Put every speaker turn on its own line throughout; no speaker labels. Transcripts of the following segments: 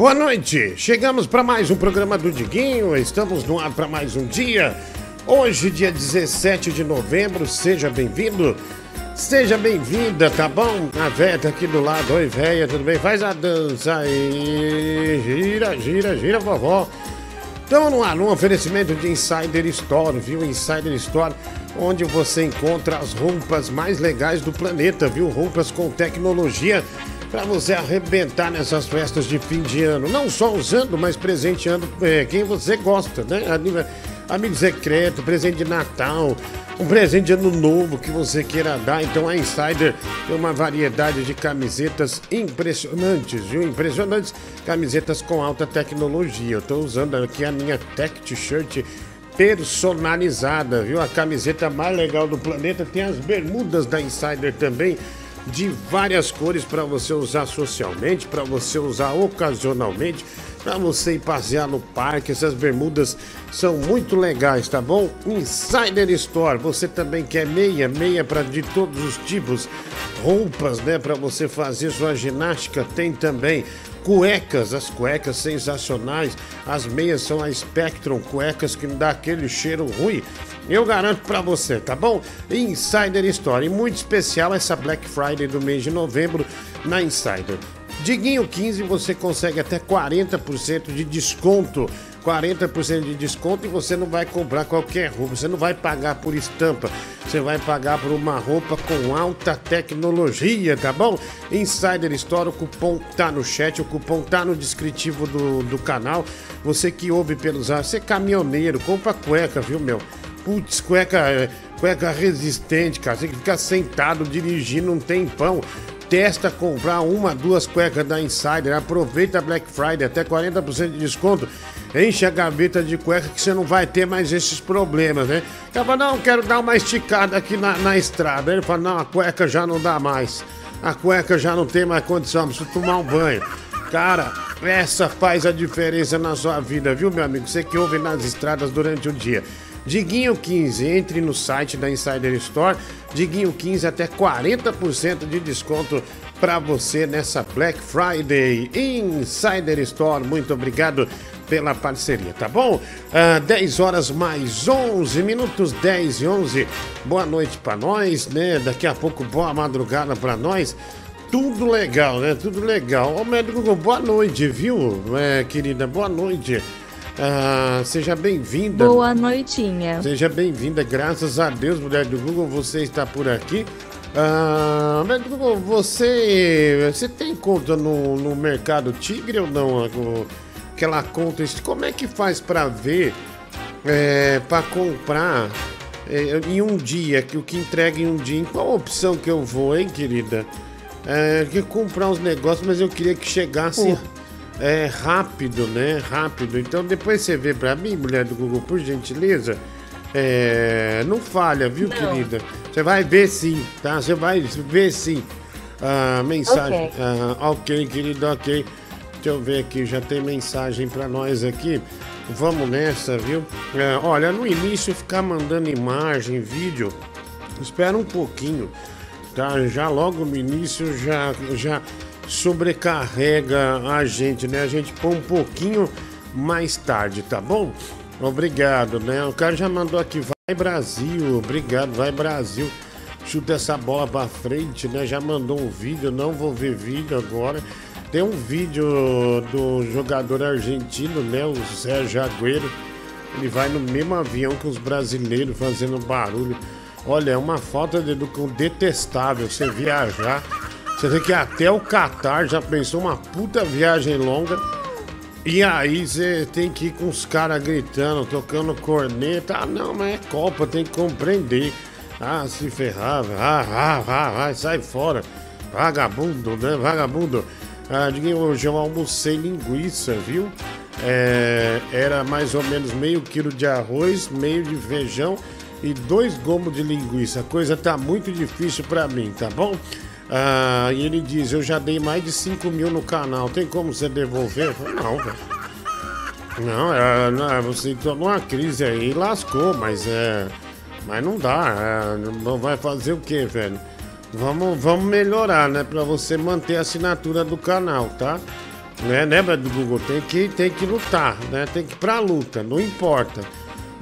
Boa noite. Chegamos para mais um programa do Diguinho. Estamos no ar para mais um dia. Hoje, dia 17 de novembro. Seja bem-vindo. Seja bem-vinda, tá bom? A véia tá aqui do lado. Oi, véia, tudo bem? Faz a dança aí. Gira, gira, gira, vovó. Estamos no ar, num oferecimento de Insider Store, viu? Insider Store, onde você encontra as roupas mais legais do planeta, viu? Roupas com tecnologia para você arrebentar nessas festas de fim de ano. Não só usando, mas presenteando é, quem você gosta, né? Amigo secreto, presente de Natal, um presente de ano novo que você queira dar. Então a Insider tem uma variedade de camisetas impressionantes, viu? Impressionantes camisetas com alta tecnologia. Eu tô usando aqui a minha Tech T-shirt personalizada, viu? A camiseta mais legal do planeta. Tem as bermudas da Insider também de várias cores para você usar socialmente, para você usar ocasionalmente, para você ir passear no parque. Essas bermudas são muito legais, tá bom? Insider Store, você também quer meia, meia para de todos os tipos, roupas, né, para você fazer sua ginástica, tem também cuecas, as cuecas sensacionais, as meias são a Spectrum, cuecas que dá aquele cheiro ruim. Eu garanto para você, tá bom? Insider Store, muito especial essa Black Friday do mês de novembro na Insider. Diguinho 15 você consegue até 40% de desconto 40% de desconto e você não vai comprar qualquer roupa, você não vai pagar por estampa, você vai pagar por uma roupa com alta tecnologia, tá bom? Insider Store, o cupom tá no chat, o cupom tá no descritivo do, do canal. Você que ouve pelos ar, você é caminhoneiro, compra cueca, viu, meu? Putz, cueca, cueca resistente, cara. Você que fica sentado dirigindo um tempão testa comprar uma, duas cuecas da Insider. Aproveita Black Friday, até 40% de desconto. Enche a gaveta de cueca que você não vai ter mais esses problemas, né? Ela fala, não, quero dar uma esticada aqui na, na estrada. Ele fala, não, a cueca já não dá mais. A cueca já não tem mais condição, preciso tomar um banho. Cara, essa faz a diferença na sua vida, viu, meu amigo? Você que ouve nas estradas durante o dia. Diguinho 15, entre no site da Insider Store. Diguinho 15 até 40% de desconto para você nessa Black Friday. Insider Store, muito obrigado pela parceria, tá bom? Uh, 10 horas mais 11 minutos, 10 e 11. Boa noite para nós, né? Daqui a pouco, boa madrugada para nós. Tudo legal, né? Tudo legal. Ô, médico, boa noite, viu, é, querida? Boa noite. Ah, seja bem-vinda.
Boa noitinha.
Seja bem-vinda, graças a Deus, mulher do Google, você está por aqui. Ah, mulher do Google, você, você tem conta no, no Mercado Tigre ou não? Aquela conta, como é que faz para ver, é, para comprar é, em um dia, que o que entrega em um dia? Em qual opção que eu vou, hein, querida? É, que comprar uns negócios, mas eu queria que chegasse... Uh é rápido, né? Rápido. Então depois você vê pra mim, mulher do Google, por gentileza. É, não falha, viu, não. querida? Você vai ver sim, tá? Você vai ver sim. Ah, mensagem. Ok, ah, okay querido, ok. Deixa eu ver aqui, já tem mensagem pra nós aqui. Vamos nessa, viu? É, olha, no início ficar mandando imagem, vídeo, espera um pouquinho, tá? Já logo no início já já sobrecarrega a gente, né? A gente põe um pouquinho mais tarde, tá bom? Obrigado, né? O cara já mandou aqui, vai Brasil, obrigado, vai Brasil. Chuta essa bola pra frente, né? Já mandou um vídeo, não vou ver vídeo agora. Tem um vídeo do jogador argentino, né? O Sérgio Agüero. Ele vai no mesmo avião que os brasileiros fazendo barulho. Olha, é uma falta de educação detestável você viajar você vê que até o Qatar já pensou uma puta viagem longa. E aí você tem que ir com os caras gritando, tocando corneta. Ah, não, mas é Copa, tem que compreender. Ah, se ferrar, ah, ah, ah, ah sai fora. Vagabundo, né? Vagabundo. Ah, hoje eu almocei linguiça, viu? É, era mais ou menos meio quilo de arroz, meio de feijão e dois gomos de linguiça. A coisa tá muito difícil para mim, tá bom? Ah, e ele diz: Eu já dei mais de 5 mil no canal, tem como você devolver? Falei, não, velho. Não, é, não, é, você entrou numa crise aí lascou, mas é. Mas não dá, é, não vai fazer o que, velho? Vamos, vamos melhorar, né? Pra você manter a assinatura do canal, tá? Né, lembra do Google? Tem que, tem que lutar, né? Tem que ir pra luta, não importa.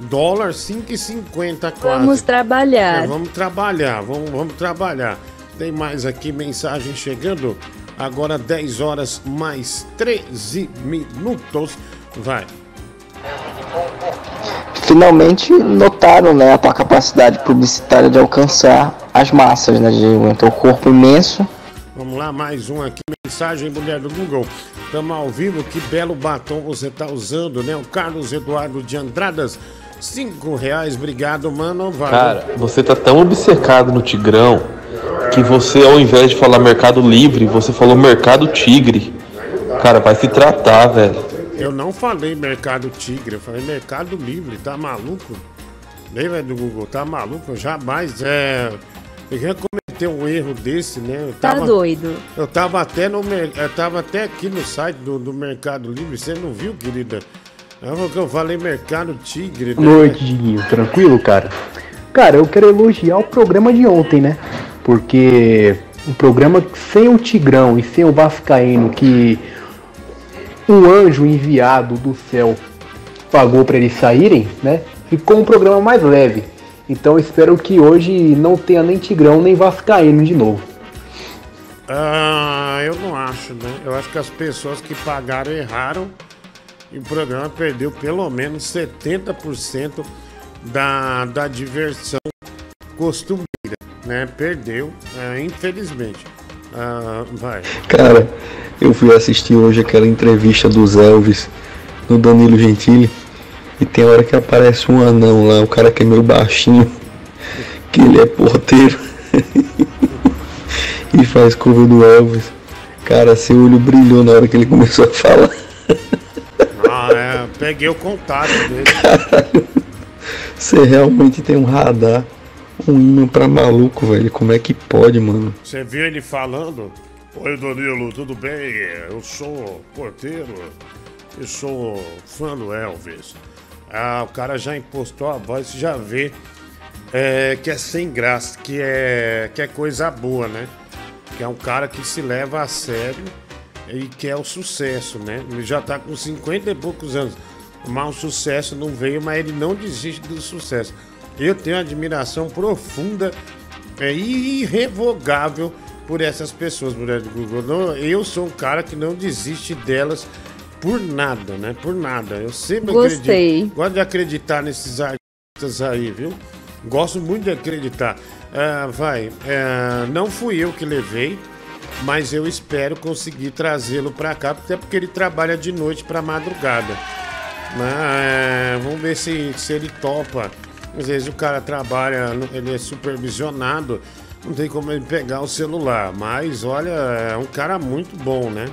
Dólar 5,50 quase.
Vamos trabalhar.
É, vamos trabalhar, vamos, vamos trabalhar. Tem mais aqui mensagem chegando. Agora 10 horas mais 13 minutos. Vai.
Finalmente notaram né, a tua capacidade publicitária de alcançar as massas, né? De um teu corpo imenso.
Vamos lá, mais um aqui. Mensagem, mulher do Google. Estamos ao vivo. Que belo batom você está usando, né? O Carlos Eduardo de Andradas. Cinco reais, obrigado, mano.
Valeu. Cara, você tá tão obcecado no Tigrão que você, ao invés de falar Mercado Livre, você falou Mercado Tigre. Cara, vai se tratar, velho.
Eu não falei Mercado Tigre, eu falei Mercado Livre, tá maluco? Lembra do Google, tá maluco? Jamais é. Eu já cometeu um erro desse, né? Eu
tá tava, tá doido.
Eu tava até no eu tava até aqui no site do, do Mercado Livre, você não viu, querida? Eu, eu falei Mercado Tigre.
Né? Noite, Diguinho. Tranquilo, cara? Cara, eu quero elogiar o programa de ontem, né? Porque um programa sem o Tigrão e sem o Vascaíno que um anjo enviado do céu pagou para eles saírem, né? Ficou um programa mais leve. Então espero que hoje não tenha nem Tigrão nem Vascaíno de novo.
Ah, eu não acho, né? Eu acho que as pessoas que pagaram erraram e o programa perdeu pelo menos 70% da, da diversão costumeira, né? Perdeu, é, infelizmente. Ah, vai.
Cara, eu fui assistir hoje aquela entrevista dos Elvis no Danilo Gentili e tem hora que aparece um anão lá, o cara que é meio baixinho, que ele é porteiro e faz cover do Elvis. Cara, seu olho brilhou na hora que ele começou a falar.
Ah, é, peguei o contato dele. Caralho,
você realmente tem um radar, um imã pra maluco, velho. Como é que pode, mano?
Você viu ele falando? Oi, Danilo, tudo bem? Eu sou porteiro e sou fã do Elvis. Ah, o cara já impostou a voz, você já vê é, que é sem graça, que é, que é coisa boa, né? Que é um cara que se leva a sério e que é o sucesso, né? Ele já tá com 50 e poucos anos, mas o sucesso não veio, mas ele não desiste do sucesso. Eu tenho admiração profunda, é irrevogável por essas pessoas, mulher do Google. Eu sou um cara que não desiste delas por nada, né? Por nada. Eu sempre
Gostei.
acredito. Gosto de acreditar nesses artistas aí, viu? Gosto muito de acreditar. Uh, vai, uh, não fui eu que levei, mas eu espero conseguir trazê-lo para cá, até porque ele trabalha de noite para madrugada. Mas, uh, vamos ver se, se ele topa. Às vezes o cara trabalha, ele é supervisionado não tem como ele pegar o celular. Mas olha, é um cara muito bom, né?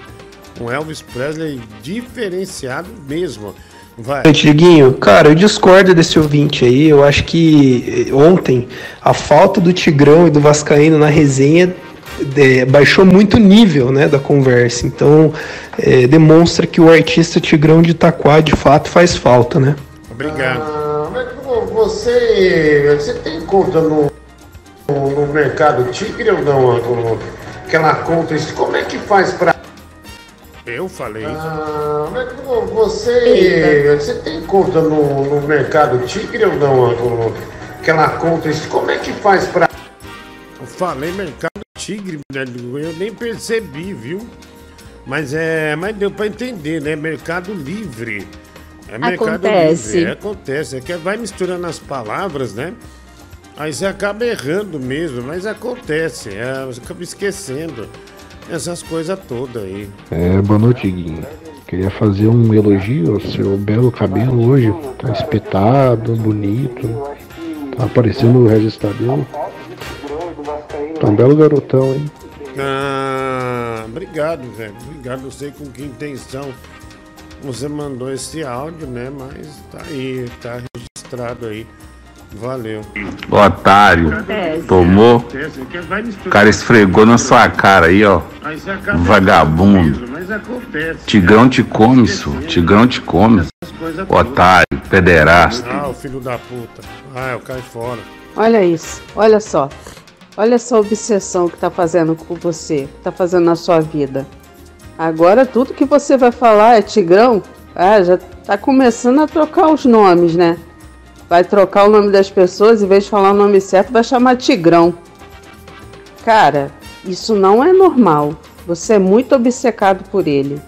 Um Elvis Presley diferenciado mesmo.
Vai. Diguinho, cara, eu discordo desse ouvinte aí. Eu acho que eh, ontem a falta do Tigrão e do Vascaíno na resenha de, baixou muito o nível né, da conversa. Então é, demonstra que o artista Tigrão de Itaquá de fato faz falta, né?
Obrigado. Você, você tem conta no no mercado tigre ou não? Aquela conta, como é que faz para. Eu falei. Ah, você, você tem conta no, no mercado tigre ou não? Aquela conta, como é que faz para. Eu falei mercado tigre, né? eu nem percebi, viu? Mas é, mas deu para entender, né? Mercado livre.
É mercado acontece. livre.
É, acontece. É que vai misturando as palavras, né? Aí você acaba errando mesmo, mas acontece, é, você acaba esquecendo essas coisas todas aí.
É, boa noite, Guinho. Queria fazer um elogio ao seu belo cabelo hoje. Tá espetado, bonito. Tá aparecendo o Regis Tadeu. Tá um belo garotão, hein?
Ah, obrigado, velho. Obrigado, não sei com que intenção você mandou esse áudio, né? Mas tá aí, tá registrado aí. Valeu.
Otário. Tomou. O cara esfregou na sua cara aí, ó. Vagabundo. Tigrão te come, isso. Tigrão te come. Otário, pederasta.
Ah, o filho da puta. Ah, eu caio fora.
Olha isso. Olha só. Olha essa obsessão que tá fazendo com você, que tá fazendo na sua vida. Agora tudo que você vai falar é Tigrão. Ah, já tá começando a trocar os nomes, né? Vai trocar o nome das pessoas, em vez de falar o nome certo, vai chamar Tigrão. Cara, isso não é normal. Você é muito obcecado por ele.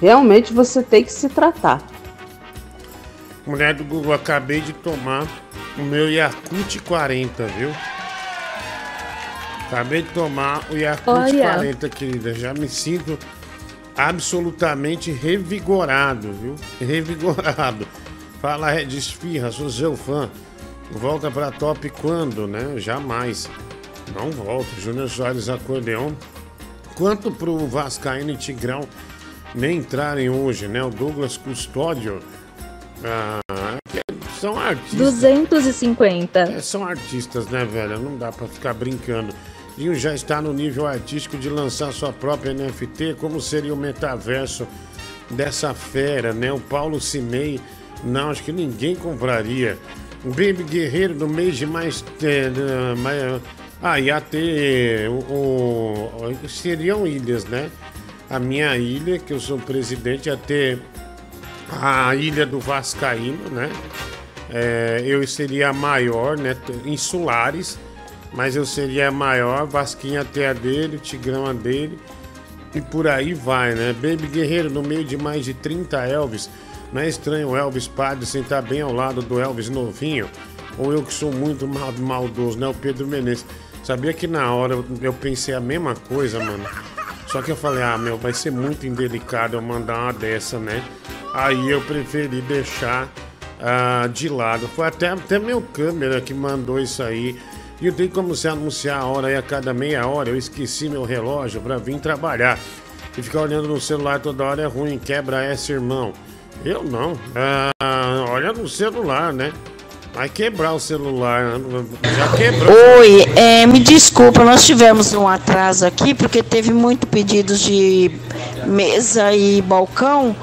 Realmente você tem que se tratar.
Mulher do Google, acabei de tomar o meu Yakut 40, viu? Acabei de tomar o Yakut Olha. 40, querida. Já me sinto absolutamente revigorado, viu? Revigorado. Fala, Red Esfirra, sou seu fã. Volta pra top quando, né? Jamais. Não volta. Júnior Soares Acordeão. Quanto pro Vascaíno e Tigrão nem entrarem hoje, né? O Douglas Custódio. Ah, são artistas.
250.
É, são artistas, né, velho? Não dá pra ficar brincando. Dinho já está no nível artístico de lançar sua própria NFT. Como seria o metaverso dessa fera, né? O Paulo Cimei, não, acho que ninguém compraria. O Baby Guerreiro no mês de mais. É, ah, ia ter. O, o, seriam ilhas, né? A minha ilha, que eu sou presidente, ia ter a ilha do Vascaíno, né? É, eu seria a maior, né? Insulares mas eu seria maior, Vasquinha até a dele, Tigrão a dele, e por aí vai, né? Baby Guerreiro no meio de mais de 30 Elvis. Não é estranho o Elvis Padre sentar bem ao lado do Elvis novinho? Ou eu que sou muito mal, maldoso, né? O Pedro Menezes. Sabia que na hora eu pensei a mesma coisa, mano. Só que eu falei, ah, meu, vai ser muito indelicado eu mandar uma dessa, né? Aí eu preferi deixar uh, de lado. Foi até, até meu câmera que mandou isso aí. E tenho como se anunciar a hora aí a cada meia hora. Eu esqueci meu relógio para vir trabalhar. E ficar olhando no celular toda hora é ruim, quebra essa, irmão. Eu não. Ah, olha no celular, né? Vai quebrar o celular. Já quebrou.
Oi, é, me desculpa, nós tivemos um atraso aqui porque teve muito pedidos de mesa e balcão.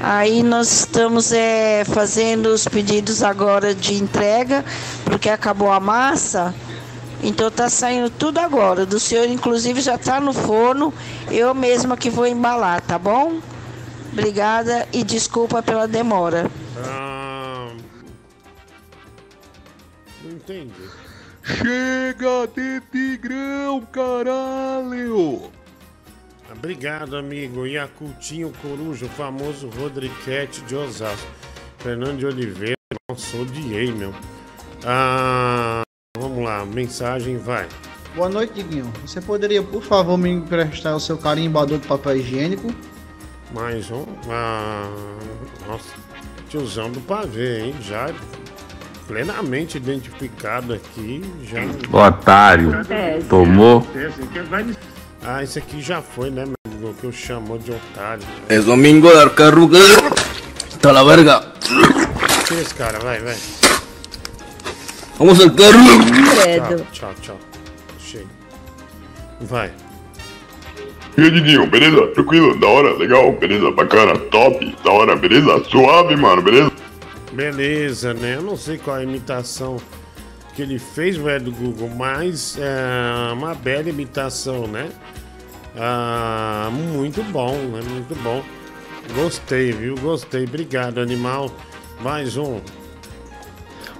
Aí nós estamos é, fazendo os pedidos agora de entrega, porque acabou a massa. Então tá saindo tudo agora. Do senhor, inclusive, já tá no forno. Eu mesma que vou embalar, tá bom? Obrigada e desculpa pela demora. Ah,
não entendi.
Chega de tigrão, caralho!
Obrigado, amigo. Iacutinho Coruja, o famoso Rodriquete de Osasco. Fernando de Oliveira, nossa, odiei, meu. Ah, Vamos lá, mensagem vai.
Boa noite, Diguinho. Você poderia, por favor, me emprestar o seu carimbador de papel higiênico?
Mais um. Ah, nossa, tiozão do pavê, hein? Já plenamente identificado aqui. Já...
Otário. Tomou.
Ah, esse aqui já foi, né, meu amigo? Que eu chamou de otário.
É domingo da carruga. Tá la verga.
Esse cara, vai, vai.
Vamos.
Credo. Tchau, tchau, tchau. Chega. Vai.
E aí, Didinho, beleza? Tranquilo, da hora, legal, beleza, bacana, top, da hora, beleza? Suave, mano, beleza?
Beleza, né? Eu não sei qual a imitação que ele fez, velho, do Google, mas é uma bela imitação, né? Ah, muito bom, né? Muito bom. Gostei, viu? Gostei. Obrigado, animal. Mais um.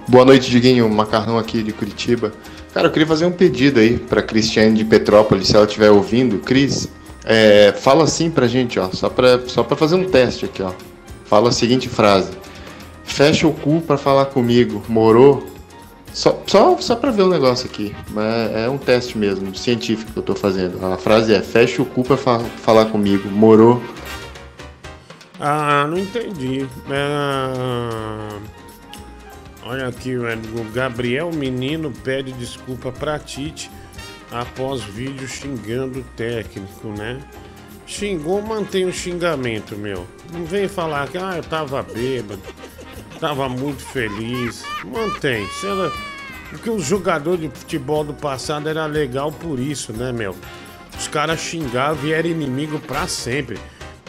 Boa noite, Diguinho. Macarrão aqui de Curitiba. Cara, eu queria fazer um pedido aí para Cristiane de Petrópolis, se ela estiver ouvindo. Cris, é, fala assim pra gente, ó, só pra, só pra fazer um teste aqui, ó. Fala a seguinte frase: Fecha o cu pra falar comigo, morou? Só, só, só pra ver o negócio aqui. É, é um teste mesmo, científico que eu tô fazendo. A frase é: Fecha o cu pra fa falar comigo, morou?
Ah, não entendi. É... Olha aqui, o Gabriel Menino pede desculpa pra Tite após vídeo xingando o técnico, né? Xingou, mantém o xingamento, meu. Não vem falar que ah, eu tava bêbado, tava muito feliz. Mantém. Ela... Porque o jogador de futebol do passado era legal por isso, né, meu? Os caras xingavam e era inimigo pra sempre.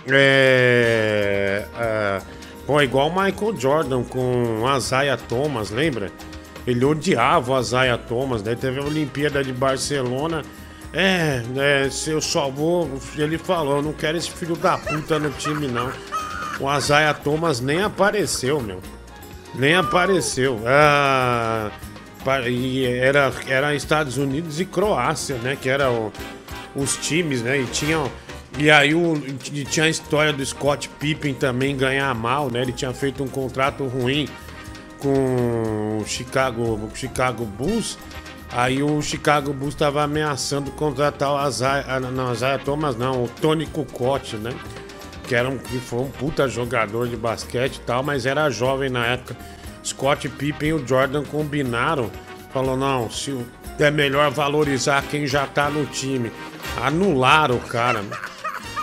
É. é Pô, igual Michael Jordan com Isaiah Thomas, lembra? Ele odiava o Isaiah Thomas, daí teve a Olimpíada de Barcelona, É, é, se eu só vou. Ele falou, eu não quero esse filho da puta no time, não. O Azaia Thomas nem apareceu, meu. Nem apareceu. Ah, e era, era Estados Unidos e Croácia, né? Que eram os times, né? E tinha. E aí o, tinha a história do Scott Pippen também ganhar mal, né? Ele tinha feito um contrato ruim com o Chicago, Chicago Bulls. Aí o Chicago Bulls estava ameaçando contratar o Isaiah, ah, não, Isaiah Thomas, não, o Tony Kukoc, né? Que, era um, que foi um puta jogador de basquete e tal, mas era jovem na época. Scott Pippen e o Jordan combinaram. Falou, não, se é melhor valorizar quem já tá no time. Anularam o cara.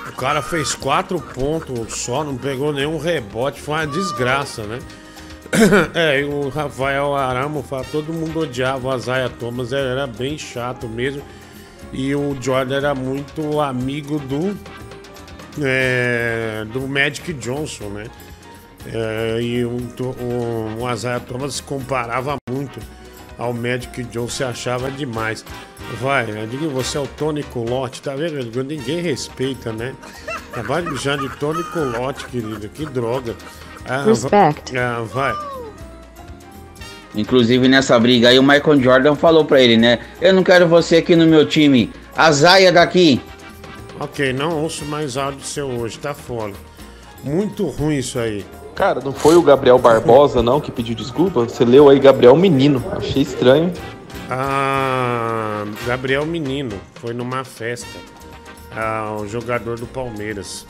O cara fez quatro pontos só, não pegou nenhum rebote, foi uma desgraça, né? é, e o Rafael Aramo fala, todo mundo odiava o Isaiah Thomas, ele era bem chato mesmo. E o Jordan era muito amigo do. é, do Magic Johnson, né? É, e o, o, o Isaiah Thomas se comparava muito ao Magic Johnson, se achava demais. Vai, eu digo, você é o Tony Culotte, tá vendo? Ninguém respeita, né? Vai já de Tony Culotte, querido, que droga. Ah,
Respect.
va- ah, vai.
Inclusive nessa briga aí o Michael Jordan falou pra ele, né? Eu não quero você aqui no meu time. Azaia daqui.
Ok, não ouço mais áudio seu hoje, tá fora. Muito ruim isso aí.
Cara, não foi o Gabriel Barbosa, não, que pediu desculpa? Você leu aí Gabriel Menino. Achei estranho.
Ah, Gabriel Menino foi numa festa. Ah, o jogador do Palmeiras.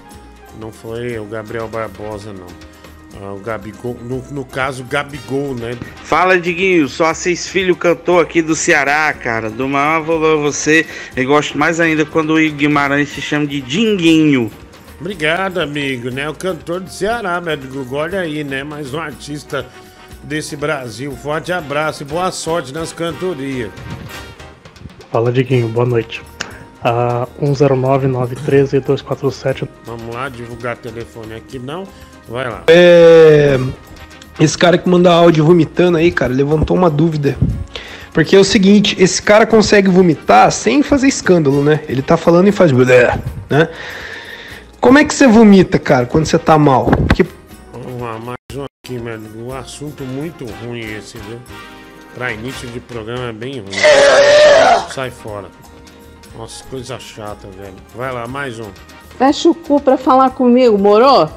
Não foi o Gabriel Barbosa, não. Ah, o Gabigol, no, no caso, Gabigol, né?
Fala, Diguinho, sou Assis Filho, cantor aqui do Ceará, cara. Do maior valor a você. Eu gosto mais ainda quando o Guimarães se chama de Dinguinho.
Obrigado, amigo, né? O cantor do Ceará, médico. Olha aí, né? Mais um artista desse Brasil. Forte abraço e boa sorte nas cantorias.
Fala, Diguinho, boa noite. Ah, 109-913-247.
Vamos lá, divulgar telefone aqui não. Vai lá.
É. Esse cara que manda áudio vomitando aí, cara, levantou uma dúvida. Porque é o seguinte, esse cara consegue vomitar sem fazer escândalo, né? Ele tá falando e faz. blé, né? Como é que você vomita, cara, quando você tá mal? Porque
Vamos lá, mais um aqui, mano. Um assunto muito ruim esse, viu? Pra início de programa é bem ruim. Sai fora. Nossa, coisa chata, velho. Vai lá, mais um.
Fecha o cu pra falar comigo, moro?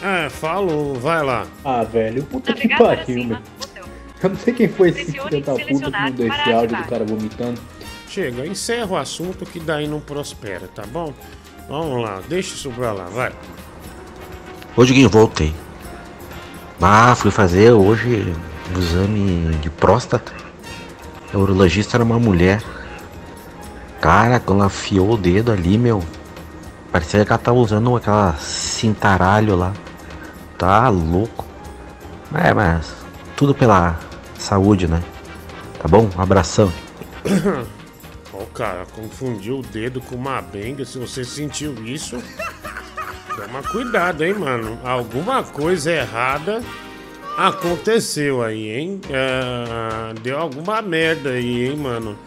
É, falou, vai lá.
Ah, velho, puta que pariu, meu. Eu não sei quem foi esse filho da puta que mandou esse áudio do cara vomitando.
Chega, encerra o assunto que daí não prospera, tá bom? Vamos lá, deixa isso pra lá, vai.
Ô Diguinho, voltei. Ah, fui fazer hoje o exame de próstata. A urologista era uma mulher. Cara, quando ela afiou o dedo ali, meu. Parecia que ela tava usando aquela cintaralho lá. Tá louco. É, mas tudo pela saúde, né? Tá bom? Um abração.
Cara confundiu o dedo com uma benga. Se você sentiu isso, toma cuidado, hein, mano. Alguma coisa errada aconteceu aí, hein? É, deu alguma merda aí, hein, mano?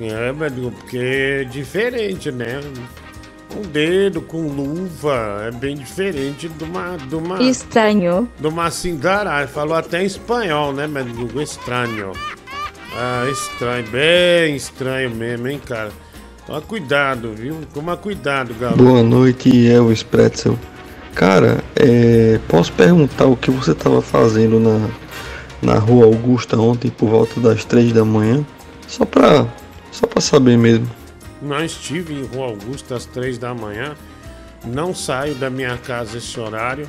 É, mano, porque é diferente, né? Um dedo com luva é bem diferente de uma. De uma
Estranho.
de uma cingaralha. Falou até em espanhol, né, médico? Estranho. Ah, estranho, bem estranho mesmo, hein, cara. Toma cuidado, viu? Toma cuidado, garoto.
Boa noite, Elvis Pretzel. Cara, é, posso perguntar o que você estava fazendo na, na rua Augusta ontem por volta das três da manhã? Só pra, só pra saber mesmo.
Não estive em Rua Augusta às três da manhã. Não saio da minha casa esse horário.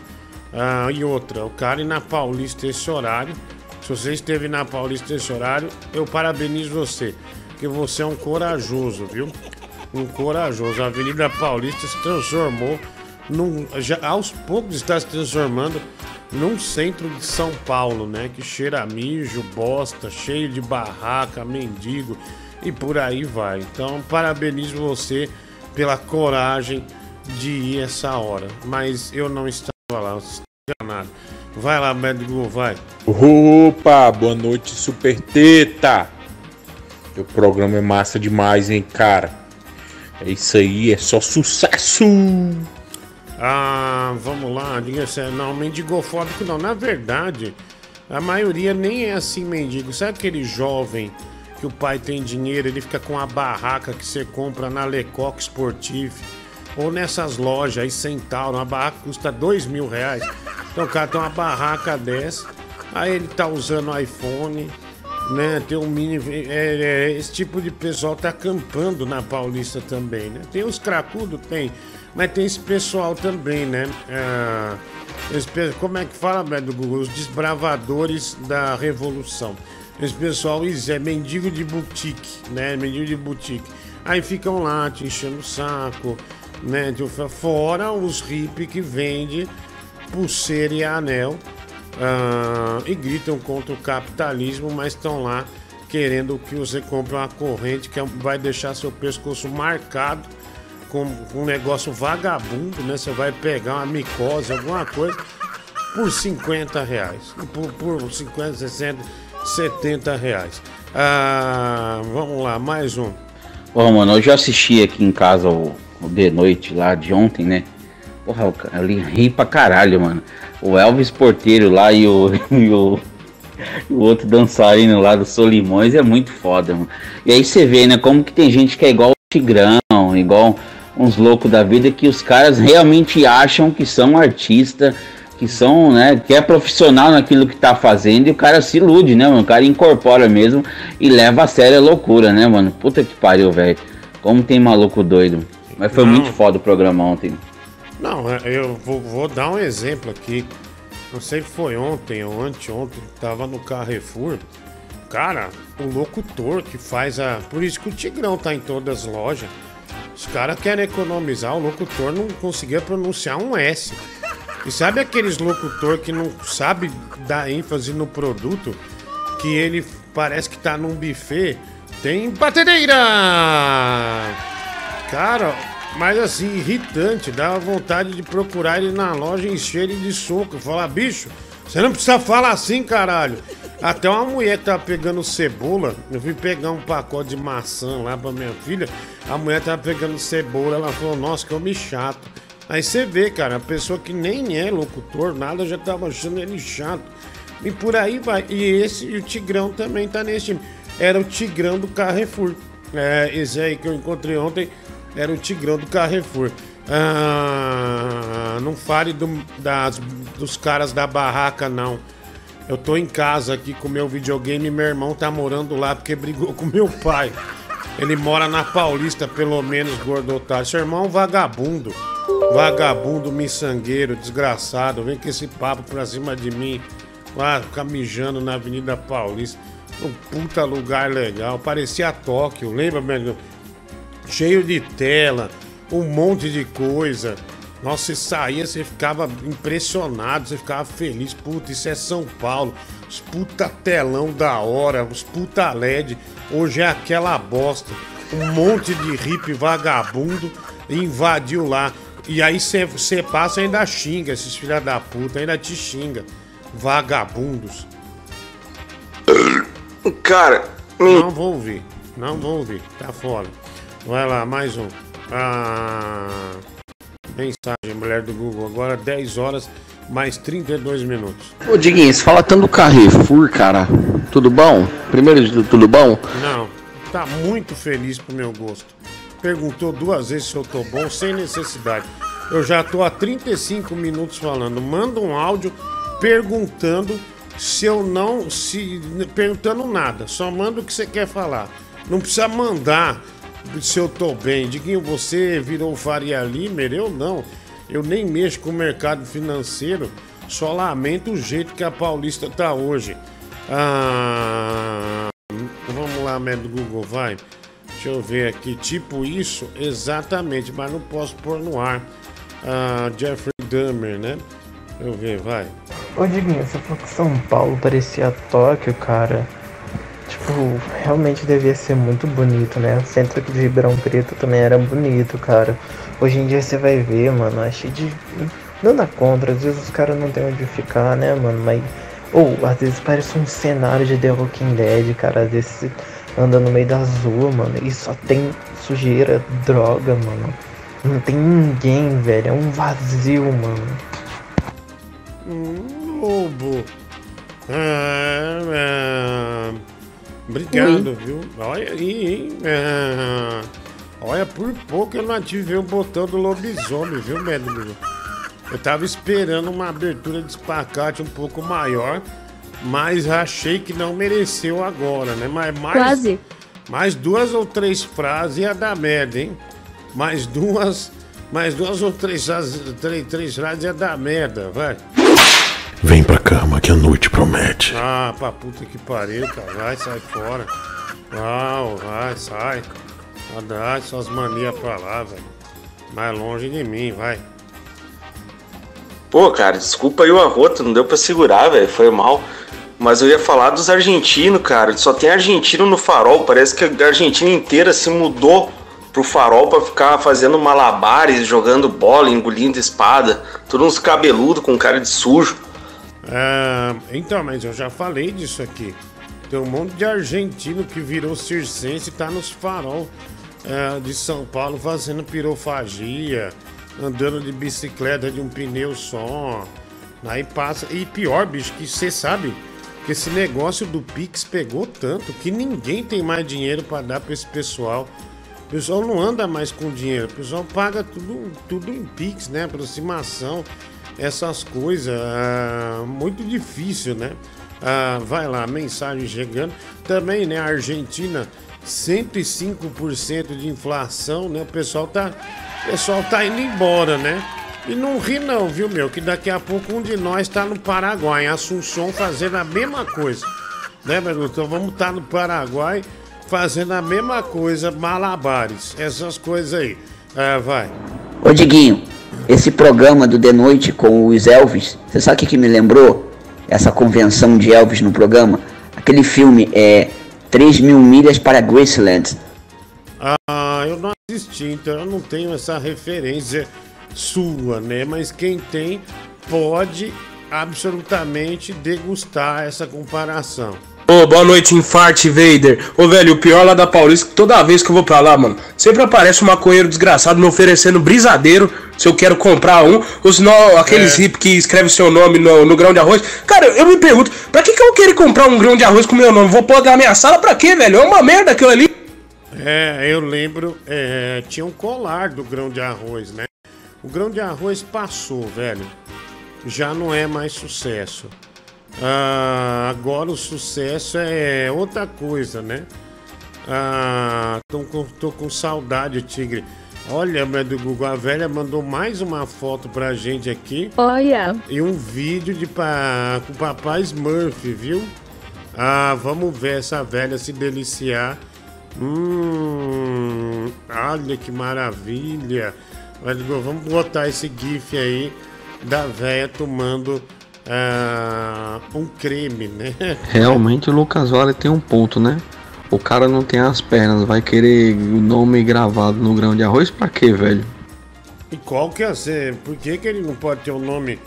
Ah, e outra, o cara na Paulista esse horário. Você esteve na Paulista esse horário, eu parabenizo você. Porque você é um corajoso, viu? Um corajoso. A Avenida Paulista se transformou num. Já, aos poucos está se transformando num centro de São Paulo, né? Que cheira mijo, bosta, cheio de barraca, mendigo e por aí vai. Então, parabenizo você pela coragem de ir essa hora. Mas eu não estava lá, Vai lá, médico, vai.
Opa, boa noite, Super Teta.
O programa é massa demais, hein, cara? É isso aí, é só sucesso!
Ah, vamos lá, diga assim, não, mendigofóbico não. Na verdade, a maioria nem é assim mendigo. Sabe aquele jovem que o pai tem dinheiro, ele fica com a barraca que você compra na Lecoq Sportif ou nessas lojas aí, Centauro, uma barraca custa dois mil reais. Então o cara tem uma barraca dessa, aí ele tá usando iPhone, né? Tem um mini. É, é, esse tipo de pessoal tá acampando na Paulista também, né? Tem os cracudos, tem. Mas tem esse pessoal também, né? Ah, esse como é que fala, do Google? Os desbravadores da revolução. Esse pessoal isso é mendigo de boutique, né? Mendigo de boutique. Aí ficam lá te enchendo o saco, né? Tipo, Fora os hippies que vendem pulseira e anel ah, e gritam contra o capitalismo, mas estão lá querendo que você compre uma corrente que é- vai deixar seu pescoço marcado com com um negócio vagabundo, né? Você vai pegar uma micose, alguma coisa, por 50 reais. Por, por 50, 60, 70 reais. Ah, vamos lá, mais um.
Porra, mano, eu já assisti aqui em casa o, The Noite lá de ontem, né? Porra, eu, eu ri pra caralho, mano. O Elvis Porteiro lá e o, e o, o outro dançarino lá do Solimões é muito foda, mano. E aí você vê, né, como que tem gente que é igual o Tigrão, igual uns loucos da vida, que os caras realmente acham que são artista, que são, né, que é profissional naquilo que tá fazendo e o cara se ilude, né, mano? O cara incorpora mesmo e leva a sério a loucura, né, mano? Puta que pariu, velho. Como tem maluco doido. Mas foi
Não.
muito foda o programa ontem.
Não, eu vou, vou dar um exemplo aqui. Não sei se foi ontem ou anteontem, tava no Carrefour. Cara, o locutor que faz a. Por isso que o Tigrão tá em todas as lojas. Os caras querem economizar, o locutor não conseguia pronunciar um S. E sabe aqueles locutor que não sabe dar ênfase no produto? Que ele parece que tá num buffet. Tem batedeira! Cara, mas assim, irritante, dá vontade de procurar ele na loja e encher ele de soco. Falar, bicho, você não precisa falar assim, caralho. Até uma mulher que tava pegando cebola, eu fui pegar um pacote de maçã lá pra minha filha, a mulher tava pegando cebola, ela falou, nossa, que homem chato. Aí você vê, cara, a pessoa que nem é locutor, nada, já tava achando ele chato. E por aí vai. E esse, e o Tigrão também tá nesse time. Era o Tigrão do Carrefour. É, esse aí que eu encontrei ontem era o Tigrão do Carrefour. Ah, não fale do- das- dos caras da barraca, não. Eu tô em casa aqui com meu videogame e meu irmão tá morando lá porque brigou com meu pai. Ele mora na Paulista, pelo menos, gordo otário. Seu irmão é um vagabundo. Vagabundo, miçangueiro, desgraçado. Vem com esse papo pra cima de mim. Vai ficar mijando na Avenida Paulista. Um puta lugar legal. Parecia Tóquio, lembra, velho? Cheio de tela, um monte de coisa. Nossa, você saía, você ficava impressionado, você ficava feliz. Puta, isso é São Paulo. Os puta telão da hora, os puta LED. Hoje é aquela bosta. Um monte de hippie vagabundo invadiu lá. E aí você passa e ainda xinga, esses filha da puta, ainda te xinga. Vagabundos.
Cara,
Não vou ouvir. Não vou ouvir. Tá fora. Vai lá, mais um. Ah, mensagem, mulher do Google. Agora 10 horas mais 32 minutos.
Ô Diguinho, você fala tanto do Carrefour, cara. Tudo bom? Primeiro de tudo, tudo bom?
Não, tá muito feliz pro meu gosto. Perguntou duas vezes se eu tô bom, sem necessidade. Eu já tô há 35 minutos falando. Manda um áudio perguntando se eu não. se Perguntando nada. Só manda o que você quer falar. Não precisa mandar se eu tô bem. Diguinho, você virou Faria Limer? Eu não. Eu nem mexo com o mercado financeiro. Só lamento o jeito que a Paulista tá hoje. Ah, vamos lá, médio Google, vai. Deixa eu ver aqui. Tipo isso, exatamente, mas não posso pôr no ar. Ah, Jeffrey Dahmer, né? Deixa eu ver, vai.
Ô Diguinho, você falou que São Paulo parecia Tóquio, cara. Tipo, realmente devia ser muito bonito, né? O centro de Ribeirão Preto também era bonito, cara. Hoje em dia você vai ver, mano, é cheio de. Nada contra, às vezes os caras não tem onde ficar, né, mano? Mas. Ou, às vezes parece um cenário de The Walking Dead, cara. Às vezes anda no meio das ruas, mano, e só tem sujeira, droga, mano. Não tem ninguém, velho. É um vazio, mano.
Hum, lobo. Ah, ah, obrigado, viu? Olha aí, hein? Ah, olha, por pouco eu não ativei o botão do lobisomem, viu, médico? Eu tava esperando uma abertura de espacate um pouco maior, mas achei que não mereceu agora, né? Mas mais,
Quase.
mais duas ou três frases ia dar merda, hein? Mais duas, mais duas ou três, três, três frases ia dar merda, vai.
Vem pra cama que a noite promete.
Ah, pra puta que pariu, cara. Vai, sai fora. Não, vai, sai. Dá suas manias pra lá, velho. Mais longe de mim, vai.
Pô, cara, desculpa aí o arroto, não deu pra segurar, velho, foi mal. Mas eu ia falar dos argentinos, cara. Só tem argentino no farol. Parece que a Argentina inteira se mudou pro farol pra ficar fazendo malabares, jogando bola, engolindo espada. Tudo uns cabeludos com cara de sujo.
Ah, então, mas eu já falei disso aqui. Tem um monte de argentino que virou circense e tá nos farol ah, de São Paulo fazendo pirofagia, andando de bicicleta de um pneu só. Aí passa. E pior, bicho, que você sabe que esse negócio do Pix pegou tanto que ninguém tem mais dinheiro pra dar pra esse pessoal. O pessoal não anda mais com dinheiro, o pessoal paga tudo, tudo em Pix, né? Aproximação, essas coisas. ah, muito difícil, né? Ah, vai lá, mensagem chegando. Também, né? A Argentina, 105% de inflação, né? O pessoal tá, o pessoal tá indo embora, né? E não ri não, viu, meu? Que daqui a pouco um de nós tá no Paraguai, Assunção, fazendo a mesma coisa. Né, meu? Então vamos estar no Paraguai fazendo a mesma coisa, malabares, essas coisas aí. É, vai.
Ô Diguinho, esse programa do De Noite com os Elvis, você sabe o que, que me lembrou? Essa convenção de Elvis no programa? Aquele filme é 3 mil milhas para Graceland.
Ah, eu não assisti, então eu não tenho essa referência sua, né? Mas quem tem pode absolutamente degustar essa comparação.
Ô, boa noite, Infarte Vader. Ô, velho, o pior lá da Paulista, que toda vez que eu vou pra lá, mano, sempre aparece um maconheiro desgraçado me oferecendo brisadeiro se eu quero comprar um. Os no, aqueles
É.
hip que escreve seu nome no, no grão de arroz. Cara, eu me pergunto, pra que, que eu querer comprar um grão de arroz com meu nome? Vou pôr na minha sala pra quê, velho? É uma merda aquilo ali.
É, eu lembro, é, tinha um colar do grão de arroz, né? O grão de arroz passou, velho. Já não é mais sucesso. Ah, agora o sucesso é outra coisa, né? Ah, tô com, tô com saudade, Tigre. Olha, do Google, a velha mandou mais uma foto pra gente aqui.
Olha.
E um vídeo de pa... com o papai Smurf, viu? Ah, vamos ver essa velha se deliciar. Hum, olha que maravilha. Vamos botar esse gif aí da velha tomando ah, um creme, né?
Realmente o Lucas Vale tem um ponto, né? O cara não tem as pernas, vai querer o nome gravado no grão de arroz pra quê, velho?
E qual que é ser? Por que, que ele não pode ter o nome?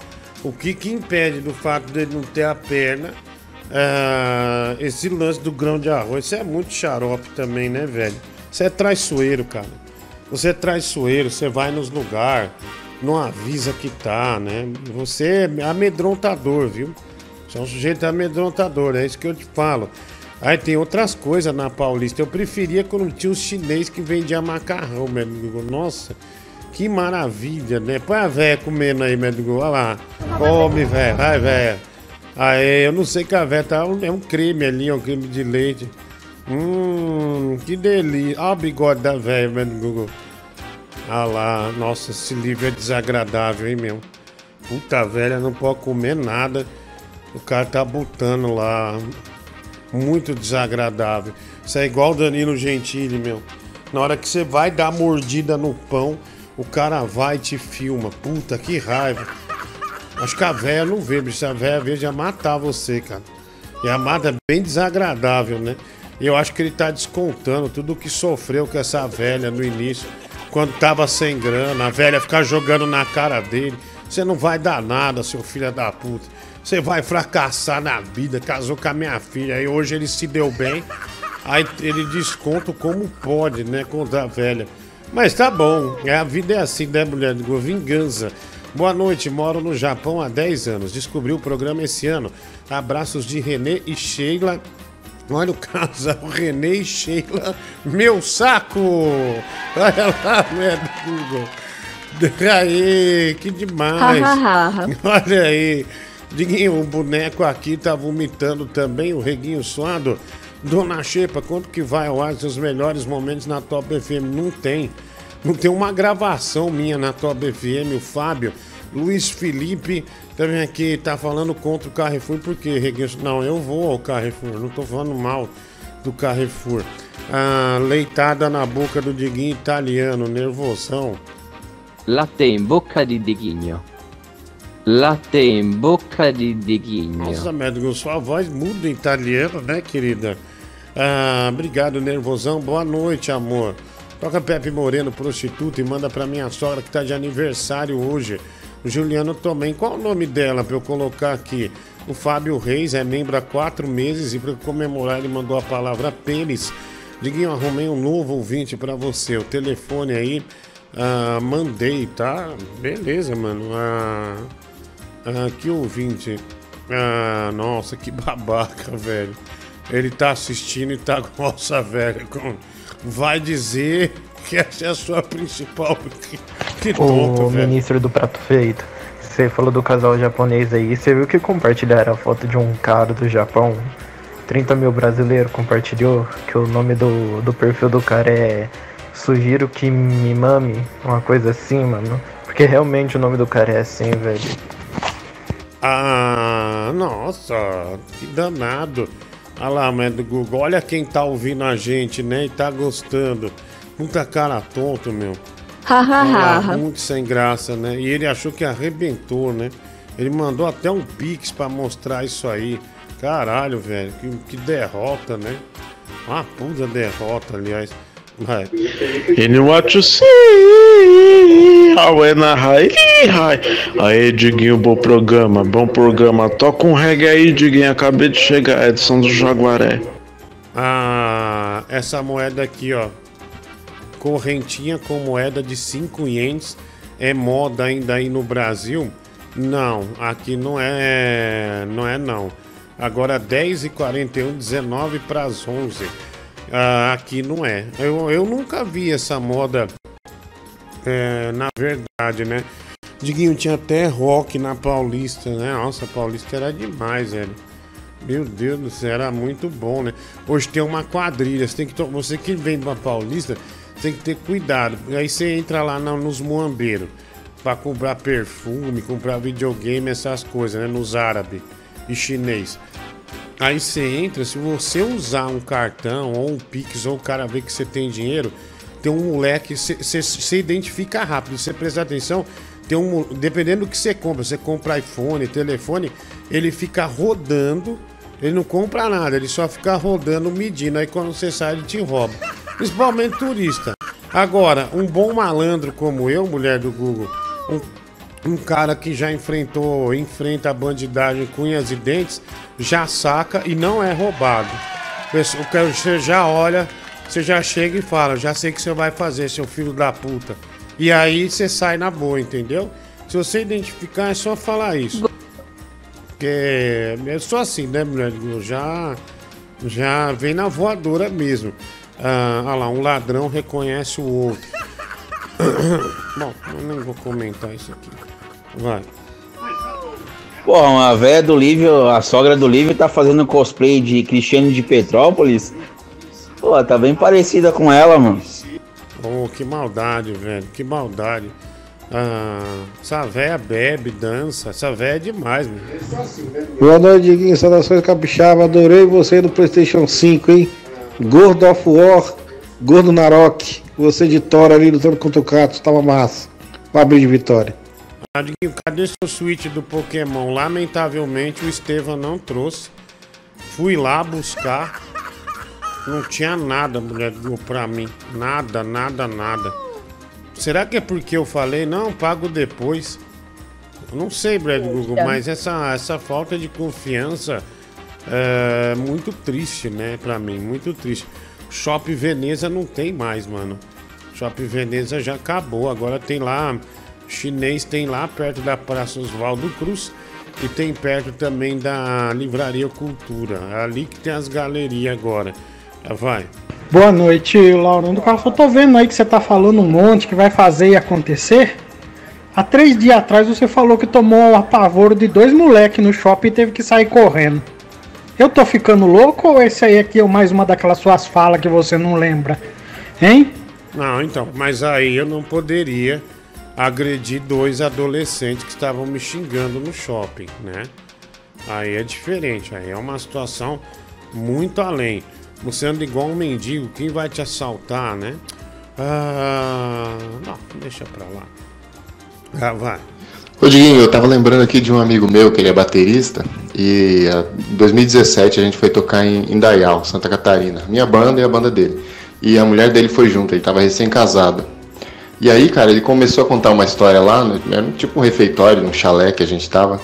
O que que impede do fato dele não ter a perna? ah, esse lance do grão de arroz, isso é muito xarope também, né, velho? Você é traiçoeiro, cara. Você é traiçoeiro, você vai nos lugares, não avisa que tá, né? Você é amedrontador, viu? Você é um sujeito amedrontador, é isso que eu te falo. Aí tem outras coisas na Paulista. Eu preferia quando tinha os chinês que vendia macarrão, meu amigo. Nossa, que maravilha, né? Põe a véia comendo aí, meu amigo. Olha lá. Come, velho. Vai, velho. Aí, eu não sei que a véia tá. É um creme ali, é um creme de leite. Hum, que delícia. Olha o bigode da véia, meu amigo. Ah lá, nossa, esse livro é desagradável, hein, meu? Puta velha, não pode comer nada. O cara tá botando lá. Muito desagradável. Isso é igual o Danilo Gentili, meu. Na hora que você vai dar mordida no pão, o cara vai e te filma. Puta, que raiva. Acho que a véia não vê, bicho. A véia vê, já matar você, cara. E a mata é bem desagradável, né? E eu acho que ele tá descontando tudo o que sofreu com essa velha no início. Quando tava sem grana, a velha ficar jogando na cara dele. Você não vai dar nada, seu filho da puta. Você vai fracassar na vida, casou com a minha filha. E hoje ele se deu bem. Aí ele desconta como pode, né? Contra a velha. Mas tá bom, é, a vida é assim, né, mulher? Vingança. Boa noite, moro no Japão há 10 anos. Descobri o programa esse ano. Abraços de Renê e Sheila. Olha o casal, Renê e Sheila. Meu saco! Olha lá, merda, Google. Aí, que demais. Olha aí. Diguinho, o boneco aqui tá vomitando também, o reguinho suado. Dona Xepa, quanto que vai ao ar seus melhores momentos na Top FM? Não tem. Não tem uma gravação minha na Top FM, o Fábio. Luiz Felipe também aqui tá falando contra o Carrefour, porque Reguinho. Não, eu vou ao Carrefour, não tô falando mal do Carrefour. Ah, leitada na boca do Diguinho italiano, nervosão.
Latte in bocca di Diguinho. Latte in bocca di Diguinho.
Nossa, médico, sua voz muda em italiano, né, querida? Ah, obrigado, nervosão. Boa noite, amor. Toca Pepe Moreno, prostituta, e manda pra minha sogra que tá de aniversário hoje. Juliano também. Qual o nome dela pra eu colocar aqui? O Fábio Reis é membro há quatro meses e pra comemorar ele mandou a palavra pênis. Diguinho, arrumei um novo ouvinte pra você. O telefone aí, ah, mandei, tá? Beleza, mano. Ah, ah, que ouvinte. Ah, nossa, que babaca, velho. Ele tá assistindo e tá com nossa velha. Vai dizer que essa é a sua principal. Que, que tonto,
O
velho.
ministro do prato feito. Você falou do casal japonês aí. Você viu que compartilharam a foto de um cara do Japão? 30 mil brasileiros compartilhou que o nome do, do perfil do cara é Sugiro que me mame, uma coisa assim, mano. Porque realmente o nome do cara é assim, velho.
Ah, nossa, que danado. Olha lá, do Google. Olha quem tá ouvindo a gente, né? E tá gostando. Puta cara tonto, meu.
Ha, ha,
Olha lá,
ha, ha.
Muito sem graça, né? E ele achou que arrebentou, né? Ele mandou até um pix pra mostrar isso aí. Caralho, velho. Que, que derrota, né? Uma puta derrota, aliás. Vai.
And what you see, how é na high, high. Aí, Diguinho, bom programa, bom programa. Toca um reggae aí, Diguinho. Acabei de chegar, Edson do Jaguaré.
Ah, essa moeda aqui, ó. Correntinha com moeda de 5 ienes. É moda ainda aí no Brasil? Não, aqui não é. Não é não. Agora 10 e 41, 19 para as 11. Ah, aqui não é. Eu, eu nunca vi essa moda. é, na verdade, né? Diguinho tinha até rock na Paulista, né? Nossa, Paulista era demais, velho. Meu Deus do céu, era muito bom, né? Hoje tem uma quadrilha, você tem que você que vem pra Paulista, tem que ter cuidado. Aí você entra lá na- nos muambeiros pra comprar perfume, comprar videogame, essas coisas, né? Nos árabes e chinês. Aí você entra, se você usar um cartão ou um Pix ou o cara vê que você tem dinheiro, tem um moleque, você- identifica rápido, você prestar atenção, tem um, dependendo do que você compra, você compra iPhone, telefone, ele fica rodando, ele não compra nada, ele só fica rodando, medindo, aí quando você sai ele te rouba. Principalmente turista. Agora, um bom malandro como eu, mulher do Google, um, um cara que já enfrentou, enfrenta a bandidagem com unhas e dentes, já saca e não é roubado. Pessoa- o cara- Você já olha, você já chega e fala, já sei o que você vai fazer, seu filho da puta. E aí você sai na boa, entendeu? Se você identificar, é só falar isso. Porque eu sou assim, né, mulher? Eu já, já vem na voadora mesmo. Ah, olha lá, um ladrão reconhece o outro. Bom, eu nem vou comentar isso aqui. Vai.
Porra, a velha do Lívio, a sogra do Lívio tá fazendo cosplay de Cristiane de Petrópolis. Pô, tá bem parecida com ela, mano.
Oh, que maldade, velho. Que maldade. Ah, essa véia bebe, dança. Essa véia é demais, meu.
Boa noite, Diguinho. Saudações capixaba. Adorei você do PlayStation 5, hein? Gordo of War, Gordo Narok. Você de Thor ali lutando contra o Kratos. Tava massa. Fábio de Vitória.
Cadê seu Switch do Pokémon? Lamentavelmente o Estevam não trouxe. Fui lá buscar. Não tinha nada, mulher, pra mim. Nada, nada, nada. Será que é porque eu falei, não, pago depois? Eu não sei, Brad Google, mas essa, essa falta de confiança É muito triste, né, pra mim, muito triste. Shopping Veneza não tem mais, mano. Shopping Veneza já acabou. Agora tem lá, chinês tem lá perto da Praça Oswaldo Cruz e tem perto também da Livraria Cultura. É ali que tem as galerias agora. Ah, Vai.
Boa noite, Laurão do Carro. Tô vendo aí que você tá falando um monte que vai fazer e acontecer. Há três dias atrás você falou que tomou um apavoro de dois moleques no shopping e teve que sair correndo. Eu tô ficando louco ou esse aí aqui é mais uma daquelas suas falas que você não lembra? Hein?
Não, então, mas aí eu não poderia agredir dois adolescentes que estavam me xingando no shopping, né? Aí é diferente, aí é uma situação muito além. Você anda igual um mendigo, quem vai te assaltar, né? Ah, não, deixa pra lá. Ah, vai.
Ô Diguinho, eu tava lembrando aqui de um amigo meu que ele é baterista e ah, em 2017 a gente foi tocar em Indaial, Santa Catarina. Minha banda e a banda dele. E a mulher dele foi junto, ele tava recém-casado. E aí, cara, ele começou a contar uma história lá, né, tipo um refeitório, num chalé que a gente tava.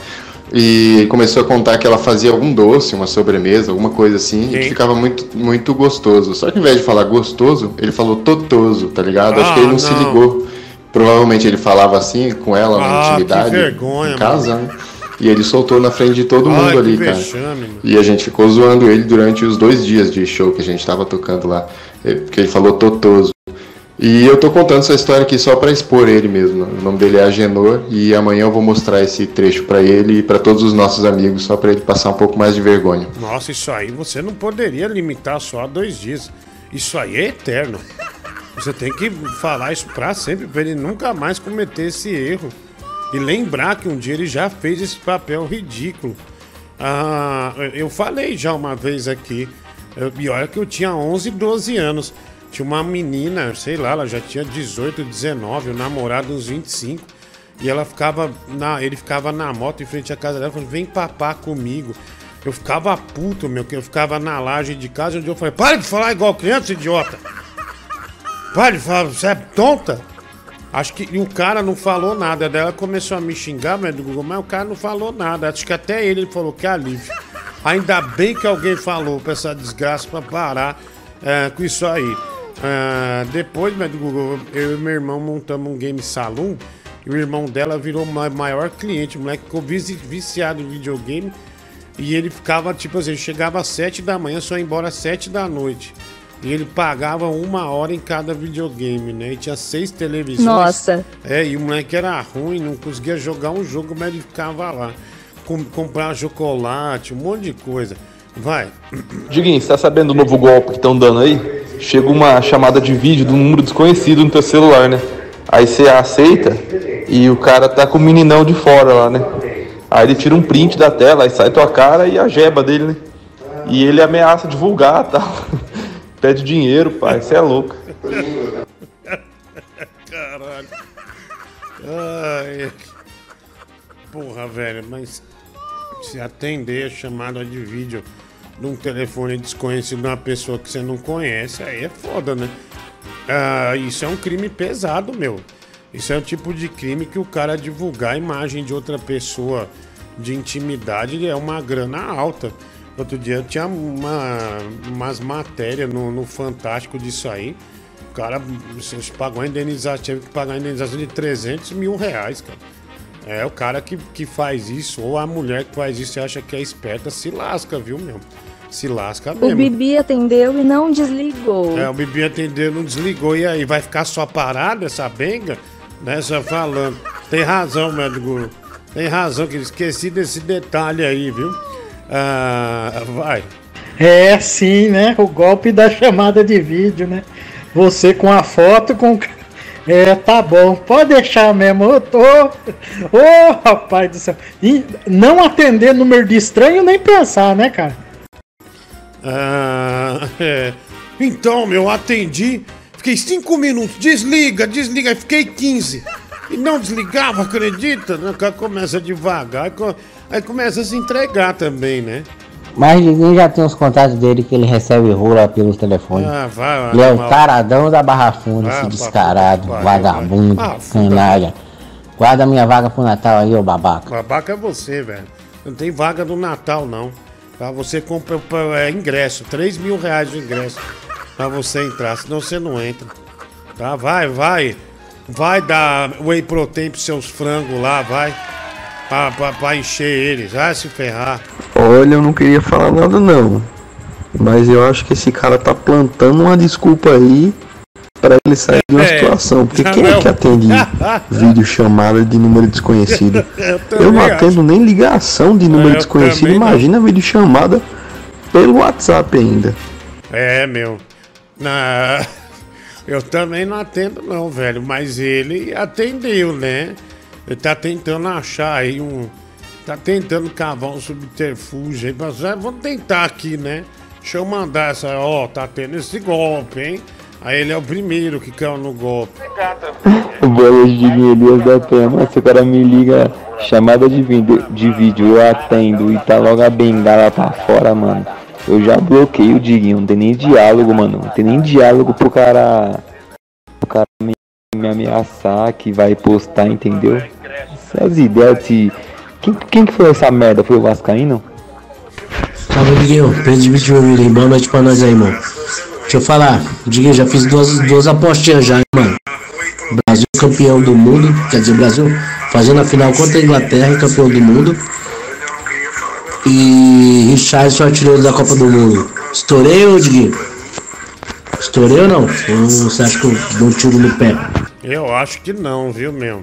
E ele começou a contar que ela fazia algum doce, uma sobremesa, alguma coisa assim, e que ficava muito, muito gostoso. Só que ao invés de falar gostoso, ele falou totoso, tá ligado? Acho que ele não,
Ah,
se
não.
ligou. Provavelmente ele falava assim com ela na
Ah, que
intimidade,
vergonha,
em casa, né? E ele soltou na frente de todo mundo
que
ali, cara.
vexame, mano.
E a gente ficou zoando ele durante os dois dias de show que a gente tava tocando lá. eh, Porque ele falou totoso. E eu tô contando essa história aqui só pra expor ele mesmo. O nome dele é Agenor e amanhã eu vou mostrar esse trecho pra ele e pra todos os nossos amigos, só pra ele passar um pouco mais de vergonha.
Nossa, isso aí você não poderia limitar só a dois dias. Isso aí é eterno. Você tem que falar isso pra sempre, pra ele nunca mais cometer esse erro. E lembrar que um dia ele já fez esse papel ridículo. Ah, eu falei já uma vez aqui. eu- E olha que eu tinha 11, 12 anos. Tinha uma menina, sei lá, ela já tinha 18, 19, o namorado uns 25. E ela ficava na, ele ficava na moto em frente à casa dela, falando, vem papar comigo. Eu ficava puto, meu, que eu ficava na laje de casa, onde eu falei, para de falar igual criança, idiota! Para de falar, você é tonta? Acho que o cara não falou nada. Daí ela começou a me xingar, mas mas o cara não falou nada. Acho que até ele falou que alívio. Ainda bem que alguém falou pra essa desgraça pra parar é, com isso aí. É, depois, Google, eu e meu irmão montamos um game saloon e o irmão dela virou maior cliente. O moleque ficou vici- viciado em videogame e ele ficava, tipo assim, chegava às 7 da manhã, só ia embora às 7 da noite. E ele pagava uma hora em cada videogame, né? E tinha seis televisões.
Nossa.
É, e o moleque era ruim, não conseguia jogar um jogo, mas ele ficava lá. Com, comprar chocolate, um monte de coisa. Vai.
Diguinho, você tá sabendo do novo golpe que estão dando aí? Chega uma chamada de vídeo de um número desconhecido no teu celular, né? Aí você aceita e o cara tá com o meninão de fora lá, né? Aí ele tira um print da tela, aí sai tua cara e a jeba dele, né? E ele ameaça divulgar tal. Pede dinheiro, pai, você é louco.
Caralho. Ai. Porra, velho, mas se atender a chamada de vídeo de um telefone desconhecido de uma pessoa que você não conhece, aí é foda, né? Ah, isso é um crime pesado, meu. Isso é o tipo de crime que o cara divulgar a imagem de outra pessoa de intimidade é uma grana alta. Outro dia tinha uma, umas matérias no, no Fantástico disso aí. O cara pagou a indenização, teve que pagar a indenização de 300 mil reais, cara. É, o cara que, que faz isso, ou a mulher que faz isso e acha que é esperta, se lasca, viu, meu? Se lasca
O
mesmo.
Bibi atendeu e não desligou.
É, o Bibi atendeu, não desligou. E aí, vai ficar só parado essa benga? Né, só falando. Tem razão, médico. Tem razão, que esqueci desse detalhe aí, viu? Ah, vai.
É, sim, né? O golpe da chamada de vídeo, né? Você com a foto com. É, tá bom, pode deixar mesmo. Ô, rapaz do céu. E não atender número de estranho nem pensar, né, cara?
Ah, é. Então, meu, atendi. Fiquei cinco minutos. Desliga, desliga. Aí Fiquei 15. E não desligava, acredita? começa devagar. Aí co- Aí começa a se entregar também, né?
Mas ninguém já tem os contatos dele que ele recebe rola pelo telefone.
Ah, vai, vai.
ele é o taradão da Barra Funda,
Ah,
esse
pra
descarado,
pariu,
vagabundo,
vai. Ah,
canalha. Guarda minha vaga pro Natal aí, ô babaca.
Babaca é você, velho. Não tem vaga no Natal, não. Tá? Você compra pa- é, ingresso, 3 mil reais de ingresso pra você entrar, senão você não entra. Tá? Vai, vai. Vai dar whey protein pros seus frangos lá, vai. Pra, pra, pra encher eles, vai se ferrar.
Olha, eu não queria falar nada não. Mas eu acho que esse cara tá plantando uma desculpa aí pra ele sair de uma
É,
situação. Porque quem é
não.
que atende vídeo chamada de número desconhecido?
Eu
Eu não
acho.
atendo nem ligação de número
Eu
desconhecido.
também não.
Imagina vídeo chamada pelo WhatsApp ainda.
É, meu. Na... Eu também não atendo, não, velho. Mas ele atendeu, né? Ele tá tentando achar aí um. Tá tentando cavar um subterfúgio aí. Mas é, vamos tentar aqui, né? Deixa eu mandar essa. Ó, tá tendo esse golpe, hein? Aí ele é o primeiro que caiu no golpe.
Boa noite, Diguinho Elias da Tema. Se o cara me liga chamada de vídeo, de vídeo, eu atendo e tá logo a bengala pra fora, mano. Eu já bloqueio o Diguinho, não tem nem diálogo, mano. Não tem nem diálogo pro cara. O me, me ameaçar que vai postar, entendeu? Essas ideias de. Quem, quem que foi essa merda? Foi o Vascaíno?
Salve, Diguinho. Presidente de Vitória, boa noite pra nós aí, mano. Deixa eu falar, Diguinho, já fiz duas, duas apostinhas já, mano. Brasil campeão do mundo, quer dizer, Brasil fazendo a final contra a Inglaterra, campeão do mundo. E Richardson artilheiro da Copa do Mundo. Estourei ou, Diguinho? Estourei ou não? Ou você acha que eu dou um tiro no pé?
Eu acho que não, viu, meu?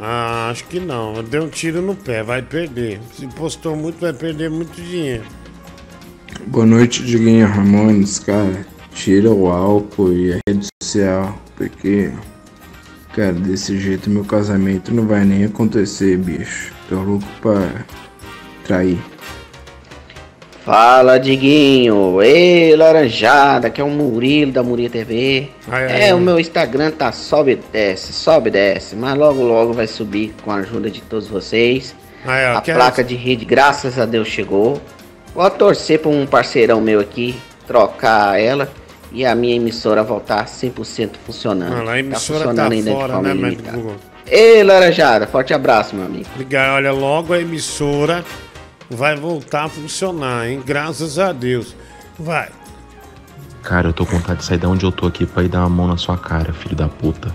Ah, acho que não. Eu dei um tiro no pé, vai perder. Se postou muito, vai perder muito dinheiro.
Boa noite, Diguinho Ramones, cara. Tira o álcool e a rede social, porque, cara, desse jeito meu casamento não vai nem acontecer, bicho. Tô louco pra trair.
Fala, Diguinho. Ei, Laranjada, que é o Murilo da Murilo TV.
Ai, ai,
é,
ai.
o meu Instagram tá sobe e desce, sobe e desce, mas logo logo vai subir com a ajuda de todos vocês.
Ai,
a
quero-
placa de rede, graças a Deus, chegou. Vou torcer pra um parceirão meu aqui trocar ela e a minha emissora voltar 100% funcionando.
Lá, a emissora tá,
funcionando ainda de
fora,
forma
né, Médio
limitada.
Google?
Ei, Laranjada, forte abraço, meu amigo.
Obrigado. Olha, logo a emissora vai voltar a funcionar, hein? Graças a Deus. Vai.
Cara, eu tô com vontade de sair da onde eu tô aqui pra ir dar uma mão na sua cara, filho da puta.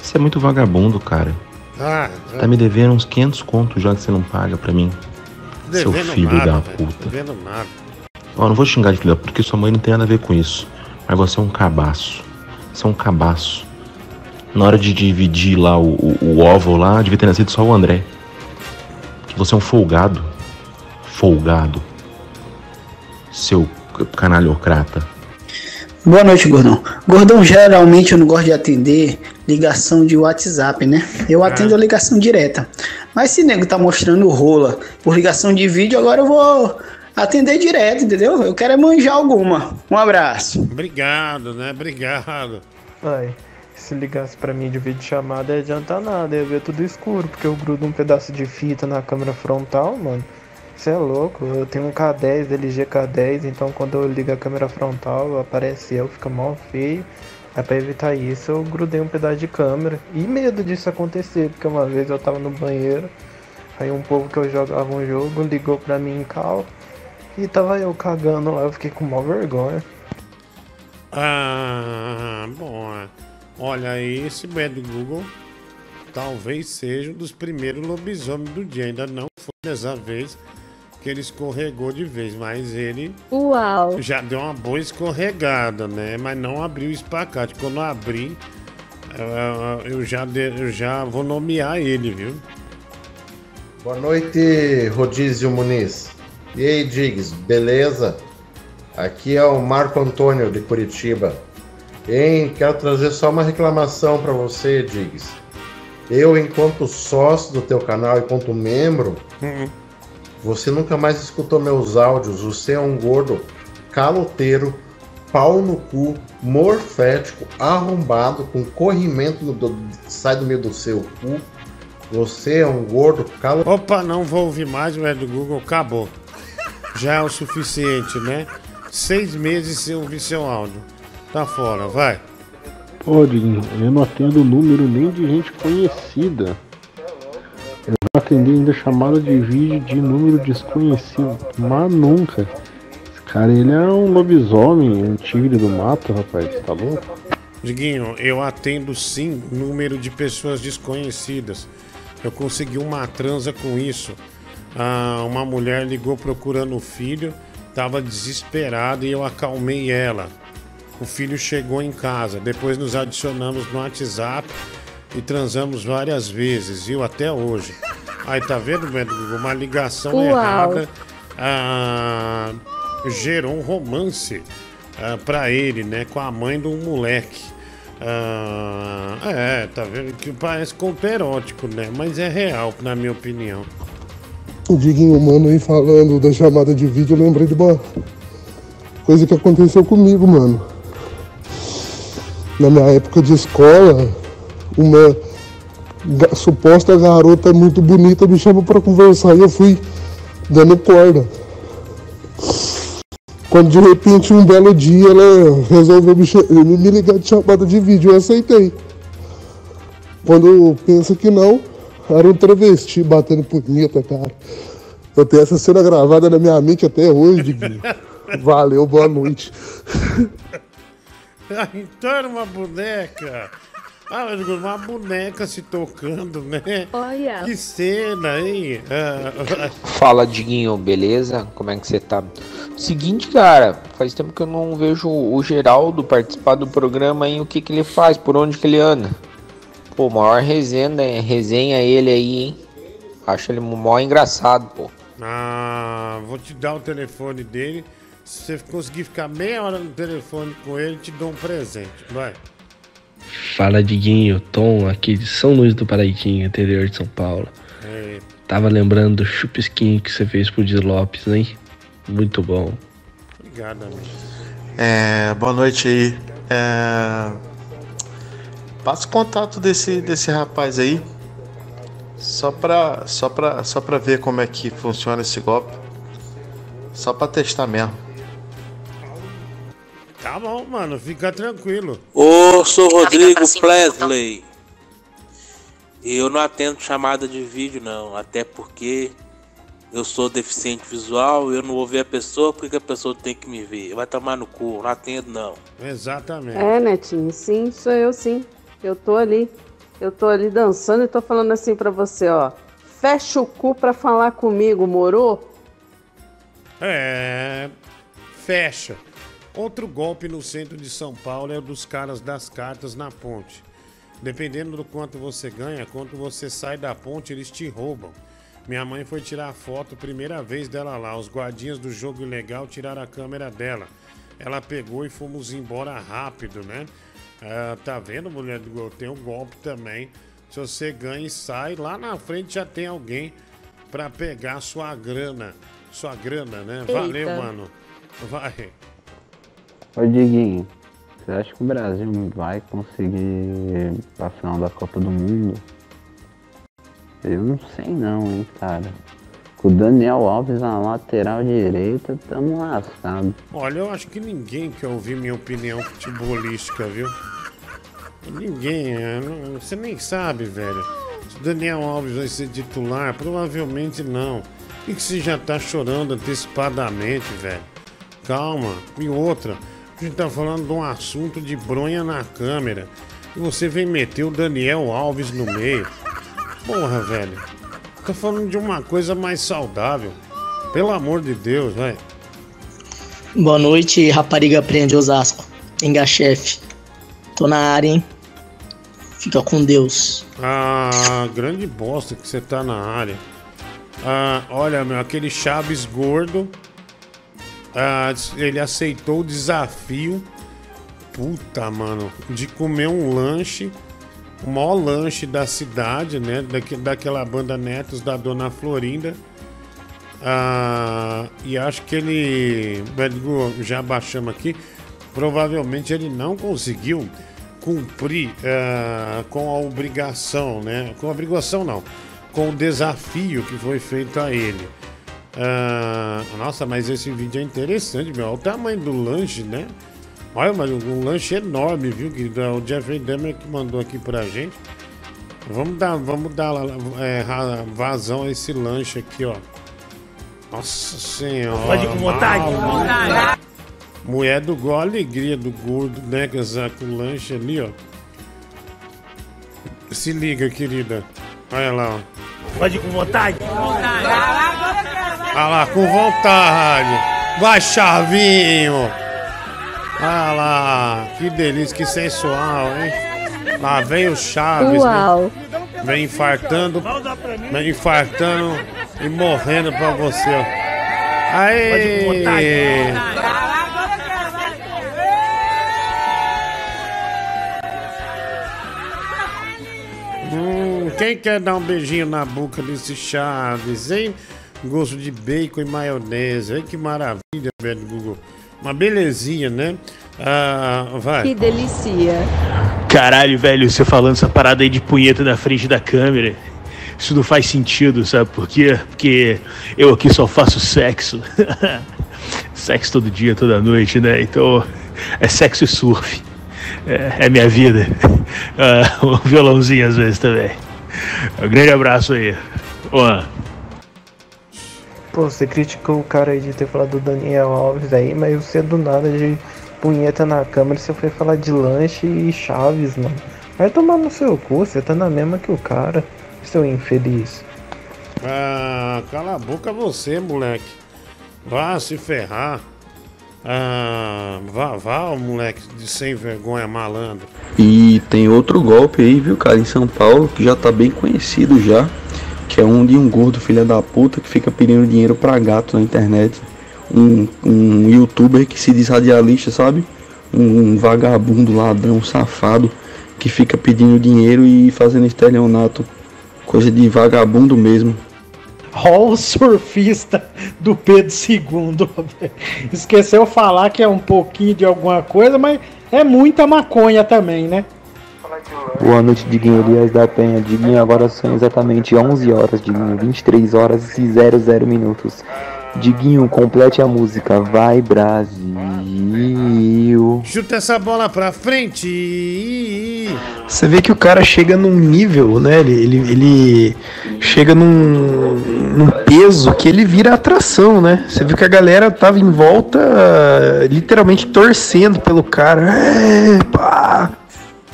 Você é muito vagabundo, cara.
Ah,
Tá me devendo uns 500 contos já que você não paga pra mim. Seu
devendo
filho
nada,
da puta.
Devendo nada.
Ó, não vou xingar de filho da puta porque sua mãe não tem nada a ver com isso. Mas você é um cabaço. Você é um cabaço. Na hora de dividir lá o, o, o ovo lá, devia ter nascido só o André. Que você é um folgado. Folgado. Seu canalhocrata.
Boa noite, Gordão. Gordão, geralmente eu não gosto de atender ligação de WhatsApp, né? Eu atendo a ligação direta. Mas se nego tá mostrando rola por ligação de vídeo, agora eu vou atender direto, entendeu? Eu quero é manjar alguma. Um abraço.
Obrigado, né? Obrigado.
Ai, se ligasse pra mim de vídeo chamada, ia adiantar nada, ia ver tudo escuro, porque eu grudo um pedaço de fita na câmera frontal, mano. Você é louco, eu tenho um K10, LG K10, então quando eu ligo a câmera frontal, aparece eu, fica mal feio. Aí pra evitar isso, eu grudei um pedaço de câmera. E medo disso acontecer, porque uma vez eu tava no banheiro, aí um povo que eu jogava um jogo ligou pra mim em cal, e tava eu cagando lá, eu fiquei com maior vergonha.
Ah, bom. é. Olha, esse Bad Google talvez seja um dos primeiros lobisomens do dia. Ainda não foi dessa vez que ele escorregou de vez, mas ele
Uau.
já deu uma boa escorregada, né? Mas não abriu o espacate. Quando abrir, eh, eu já, de- eu já vou nomear ele, viu?
Boa noite, Rodízio Muniz. E aí, Diggs, beleza? Aqui é o Marco Antônio de Curitiba. Hein, quero trazer só uma reclamação para você, Diggs. Eu, enquanto sócio do teu canal, enquanto membro, você nunca mais escutou meus áudios. Você é um gordo caloteiro, pau no cu, morfético, arrombado, com corrimento do- que sai do meio do seu cu. Você é um gordo calo...
Opa, não vou ouvir mais o do Google, acabou. Já é o suficiente, né? Seis meses sem ouvir seu áudio. Tá fora, vai.
Pô, Diguinho, eu não atendo número nem de gente conhecida.
Atender ainda chamada de vídeo de número desconhecido. Mas nunca. Esse cara, ele é um lobisomem, um tigre do mato, rapaz. Tá louco?
Diguinho, eu atendo sim número de pessoas desconhecidas. Eu consegui uma transa com isso. Ah, uma mulher ligou procurando o filho, estava desesperada e eu acalmei ela. O filho chegou em casa, depois nos adicionamos no WhatsApp e transamos várias vezes, viu? Até hoje. Aí tá vendo? Uma ligação
Uau.
errada ah, gerou um romance ah, pra ele, né? Com a mãe de um moleque. Ah, é, tá vendo? Que parece conto erótico, né? Mas é real, na minha opinião.
O Diguinho Mano aí falando da chamada de vídeo, eu lembrei de uma coisa que aconteceu comigo, mano. Na minha época de escola, uma suposta garota muito bonita me chamou pra conversar e eu fui dando corda. Quando de repente um belo dia ela resolveu me, me me ligar de chamada de vídeo, eu aceitei. Quando pensa que não, era um travesti batendo punheta, cara. Eu tenho essa cena gravada na minha mente até hoje, Diguinho. Valeu, boa noite.
então era uma boneca. Ah, mas uma boneca se tocando, né?
Olha.
Que cena, hein? Ah,
Fala, Diguinho, beleza? Como é que você tá? Seguinte, cara, faz tempo que eu não vejo o Geraldo participar do programa aí. O que que ele faz? Por onde que ele anda? Pô, maior resenha, né? resenha ele aí, hein? Acho ele mó engraçado, pô.
ah, vou te dar o telefone dele. Se você conseguir ficar meia hora no telefone com ele, te dou um presente. Vai.
Fala Diguinho, Tom, aqui de São Luís do Paraitinho, interior de São Paulo.
É,
Tava lembrando do chupisquinho que você fez pro Di Lopes, hein? Muito bom.
obrigado, amigo.
É, boa noite aí. É, passa o contato desse, desse rapaz aí. Só pra, só, pra, só pra ver como é que funciona esse golpe. Só pra testar mesmo.
Tá bom, mano, fica tranquilo.
Ô, sou Rodrigo Presley. Eu não atendo chamada de vídeo, não. Até porque eu sou deficiente visual, eu não vou ver a pessoa, porque a pessoa tem que me ver. Vai tomar no cu, não atendo, não.
Exatamente.
É, Netinho, sim, sou eu sim. Eu tô ali. Eu tô ali dançando e tô falando assim pra você, ó. Fecha o cu pra falar comigo, moro?
É. Fecha. Outro golpe no centro de São Paulo é o dos caras das cartas na ponte. Dependendo do quanto você ganha, quando você sai da ponte, eles te roubam. Minha mãe foi tirar foto, primeira vez dela lá. Os guardinhas do jogo ilegal tiraram a câmera dela. Ela pegou e fomos embora rápido, né? Ah, tá vendo, mulher do gol? Tem um golpe também. Se você ganha e sai, lá na frente já tem alguém pra pegar sua grana. Sua grana, né? Valeu,
Eita.
mano. Vai.
Ô Diguinho, você acha que o Brasil vai conseguir pra final da Copa do Mundo? Eu não sei não, hein, cara. Com o Daniel Alves na lateral direita, tamo lascado.
Olha, eu acho que ninguém quer ouvir minha opinião futebolística, viu? Ninguém, é, não- você nem sabe, velho. Se o Daniel Alves vai ser titular, provavelmente não. E que você já tá chorando antecipadamente, velho? Calma. E outra, a gente tá falando de um assunto de bronha na câmera. E você vem meter o Daniel Alves no meio. Porra, velho. Tá falando de uma coisa mais saudável. Pelo amor de Deus, velho.
Boa noite, rapariga prende Osasco. Engachefe. Tô na área, hein? Fica com Deus.
Ah, grande bosta que você tá na área. Ah, olha, meu, aquele Chaves gordo. Ah, ele aceitou o desafio. Puta, mano. De comer um lanche. O maior lanche da cidade, né? Daque, daquela banda Netos da Dona Florinda. Ah, e acho que ele. Já baixamos aqui. Provavelmente ele não conseguiu cumprir ah, com a obrigação, né? Com a obrigação não, com o desafio que foi feito a ele. Ah, nossa, mas esse vídeo é interessante, meu. Olha o tamanho do lanche, né? Olha, mas um lanche enorme, viu? Que o Jeffrey Dahmer que mandou aqui pra gente. Vamos dar, vamos dar é, vazão a esse lanche aqui, ó. Nossa senhora.
Pode ir com vontade?
Mulher do gol, alegria do gordo, né? Com essa- com o lanche ali, ó. Se liga, querida. Olha lá, ó.
Pode ir com vontade?
Olha lá, com vontade. Vai, Chavinho. Olha lá, que delícia, que sensual, hein? Lá vem o Chaves,
Uau.
né? Vem infartando, vem infartando e morrendo pra você, ó. Aê! Hum, quem quer dar um beijinho na boca desse Chaves, hein? Gosto de bacon e maionese. Ai, que maravilha, velho Google. Uma belezinha, né? Ah, vai.
Que delícia.
Caralho, velho, você falando essa parada aí de punheta na frente da câmera. Isso não faz sentido, sabe por quê? Porque eu aqui só faço sexo. sexo todo dia, toda noite, né? Então é sexo e surf. É, é minha vida. Ah, um violãozinho às vezes também. Um grande abraço aí. Juan.
Pô, você criticou o cara aí de ter falado do Daniel Alves aí, mas você do nada de punheta na câmera, você foi falar de lanche e chaves, mano. Vai tomar no seu cu, você tá na mesma que o cara, seu infeliz.
Ah, cala a boca você, moleque. Vá se ferrar. Ah, vá, vá, moleque de sem vergonha malandro.
E tem outro golpe aí, viu, cara, em São Paulo, que já tá bem conhecido já. Que é um de um gordo filha da puta que fica pedindo dinheiro pra gato na internet. Um, um youtuber que se diz radialista, sabe? Um, um vagabundo, ladrão, safado, que fica pedindo dinheiro e fazendo estelionato. Coisa de vagabundo mesmo.
O surfista do Pedro II. Esqueceu falar que é um pouquinho de alguma coisa, mas é muita maconha também, né?
Boa noite, Diguinho Elias da Penha. Diguinho, agora são exatamente 11 horas, Diguinho, 23 horas e 00 minutos. Diguinho, complete a música. Vai, Brasil.
Chuta essa bola pra frente.
Você vê que o cara chega num nível, né? Ele, ele, ele chega num, num peso que ele vira atração, né? Você viu que a galera tava em volta, literalmente torcendo pelo cara. É, pá.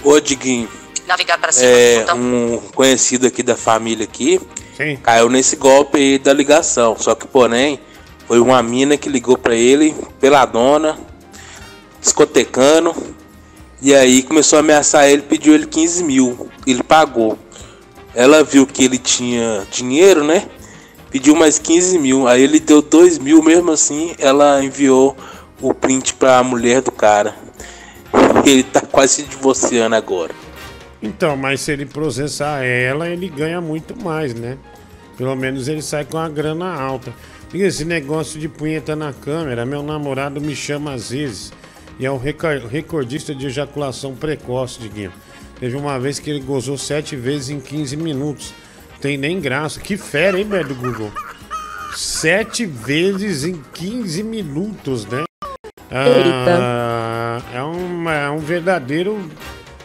Ô, Diguinho.
Navegar para cima.
É,
botão.
um conhecido aqui da família aqui caiu nesse golpe aí da ligação. Só que, porém, foi uma mina que ligou pra ele, pela dona, discotecando. E aí começou a ameaçar ele, pediu ele 15 mil. Ele pagou. Ela viu que ele tinha dinheiro, né? Pediu mais 15 mil. Aí ele deu 2 mil, mesmo assim, ela enviou o print pra mulher do cara. Ele tá quase se divorciando agora.
Então, mas se ele processar ela, ele ganha muito mais, né? Pelo menos ele sai com a grana alta. E esse negócio de punheta na câmera, meu namorado me chama às vezes. E é o recordista de ejaculação precoce, Diguinho. Teve uma vez que ele gozou sete vezes em 15 minutos. Tem nem graça. Que fera, hein, velho do Google? Sete vezes em 15 minutos, né? Ah, é, uma, é um verdadeiro.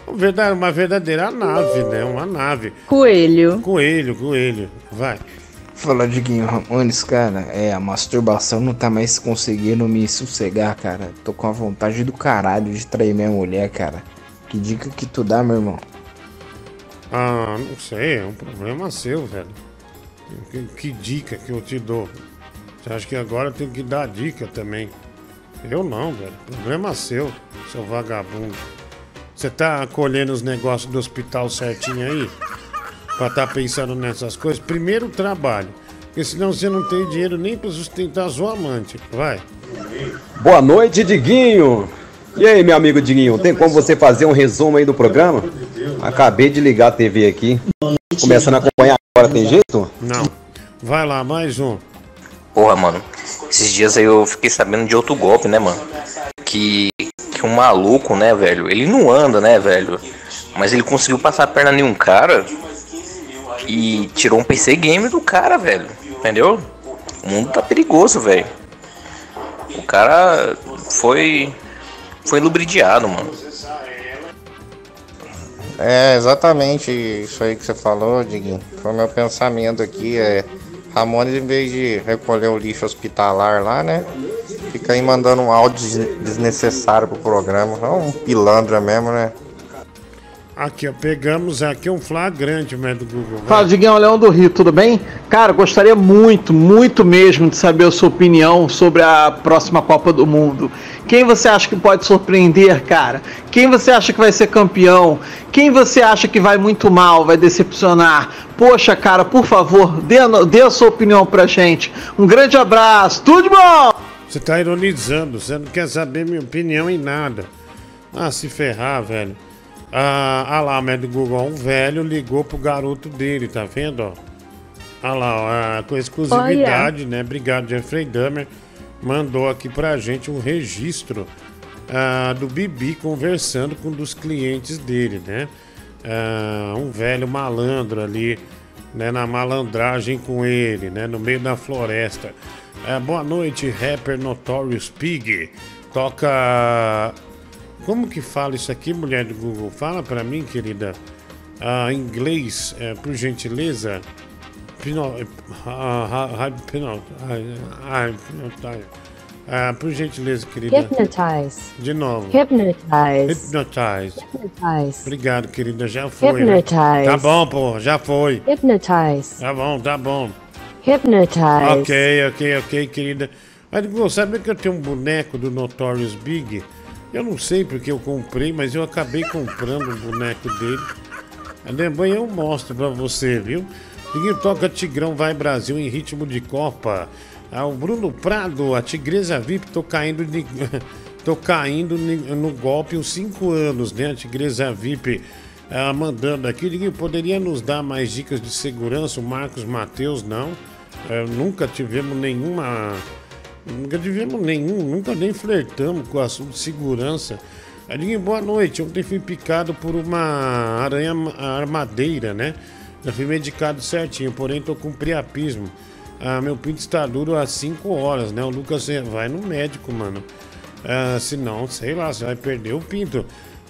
um verda- uma verdadeira nave, né? Uma nave.
Coelho.
Coelho, coelho. Vai.
Fala, Diguinho Ramones, cara, é, a masturbação não tá mais conseguindo me sossegar, cara. Tô com a vontade do caralho de trair minha mulher, cara. Que dica que tu dá, meu irmão?
Ah, não sei, é um problema seu, velho. Que, que dica que eu te dou? Você acha que agora eu tenho que dar dica também? Eu não, velho. Problema seu, seu vagabundo. Você tá colhendo os negócios do hospital certinho aí? Pra tá pensando nessas coisas? Primeiro trabalho. Porque senão você não tem dinheiro nem pra sustentar sua amante. Vai.
Boa noite, Diguinho. E aí, meu amigo Diguinho, tem como você fazer um resumo aí do programa? Acabei de ligar a TV aqui. Começando a acompanhar agora, tem jeito?
Não. Vai lá, mais um.
Porra, mano. Esses dias aí eu fiquei sabendo de outro golpe, né, mano? Que, que um maluco, né, velho? Ele não anda, né, velho? Mas ele conseguiu passar a perna em um cara e tirou um PC game do cara, velho. Entendeu? O mundo tá perigoso, velho. O cara foi. Foi lubridiado, mano.
É exatamente isso aí que você falou, Diguinho. Foi o meu pensamento aqui. É, Ramones, em vez de recolher o lixo hospitalar lá, né? Fica aí mandando um áudio des- desnecessário pro programa. É um pilantra mesmo, né?
Aqui, ó, pegamos aqui um flagrante, né, do Google. vai.
Fala, Diguinho Leão do Rio, tudo bem? Cara, gostaria muito, muito mesmo de saber a sua opinião sobre a próxima Copa do Mundo. Quem você acha que pode surpreender, cara? Quem você acha que vai ser campeão? Quem você acha que vai muito mal, vai decepcionar? Poxa, cara, por favor, dê dê a sua opinião pra gente. Um grande abraço, tudo de bom!
Você tá ironizando, você não quer saber minha opinião em nada. Ah, se ferrar, velho. Ah, ah lá, do Google, um velho ligou pro garoto dele, tá vendo, ó? Ah lá, ó, ah, com exclusividade, né? Obrigado, Jeffrey Dahmer. Mandou aqui pra gente um registro ah, do Bibi conversando com um dos clientes dele, né? Ah, um velho malandro ali, né? Na malandragem com ele, né? No meio da floresta. Ah, boa noite, rapper Notorious Pig. Toca. Como que fala isso aqui, mulher do Google? Fala pra mim, querida. Ah, inglês, é, por gentileza. Ah, por gentileza, querida.
Hypnotize.
De novo.
Hypnotize.
Hypnotize.
Hypnotize.
Obrigado, querida. Já foi. né?
Hypnotize.
Tá bom, pô. Já foi.
Hypnotize.
Tá bom, tá bom.
Hypnotize.
Ok, ok, ok, querida. Mas Google, sabe que eu tenho um boneco do Notorious Big? Eu não sei porque eu comprei, mas eu acabei comprando um boneco dele. Amanhã eu mostro pra você, viu? Ninguém toca Tigrão Vai Brasil em ritmo de Copa. Ah, o Bruno Prado, a Tigresa VIP, tô caindo, de, tô caindo no golpe uns 5 anos, né? A Tigresa VIP ah, mandando aqui. Ninguém poderia nos dar mais dicas de segurança? O Marcos Mateus, não. Eh, nunca tivemos nenhuma. Nunca tivemos nenhum, nunca nem flertamos com o assunto de segurança. Adinho, boa noite. Ontem fui picado por uma aranha ma- armadeira, né? Já fui medicado certinho, porém tô com priapismo. Ah, meu pinto está duro há 5 horas, né? O Lucas eh, vai no médico, mano. Ah, senão, sei lá, você vai perder o pinto.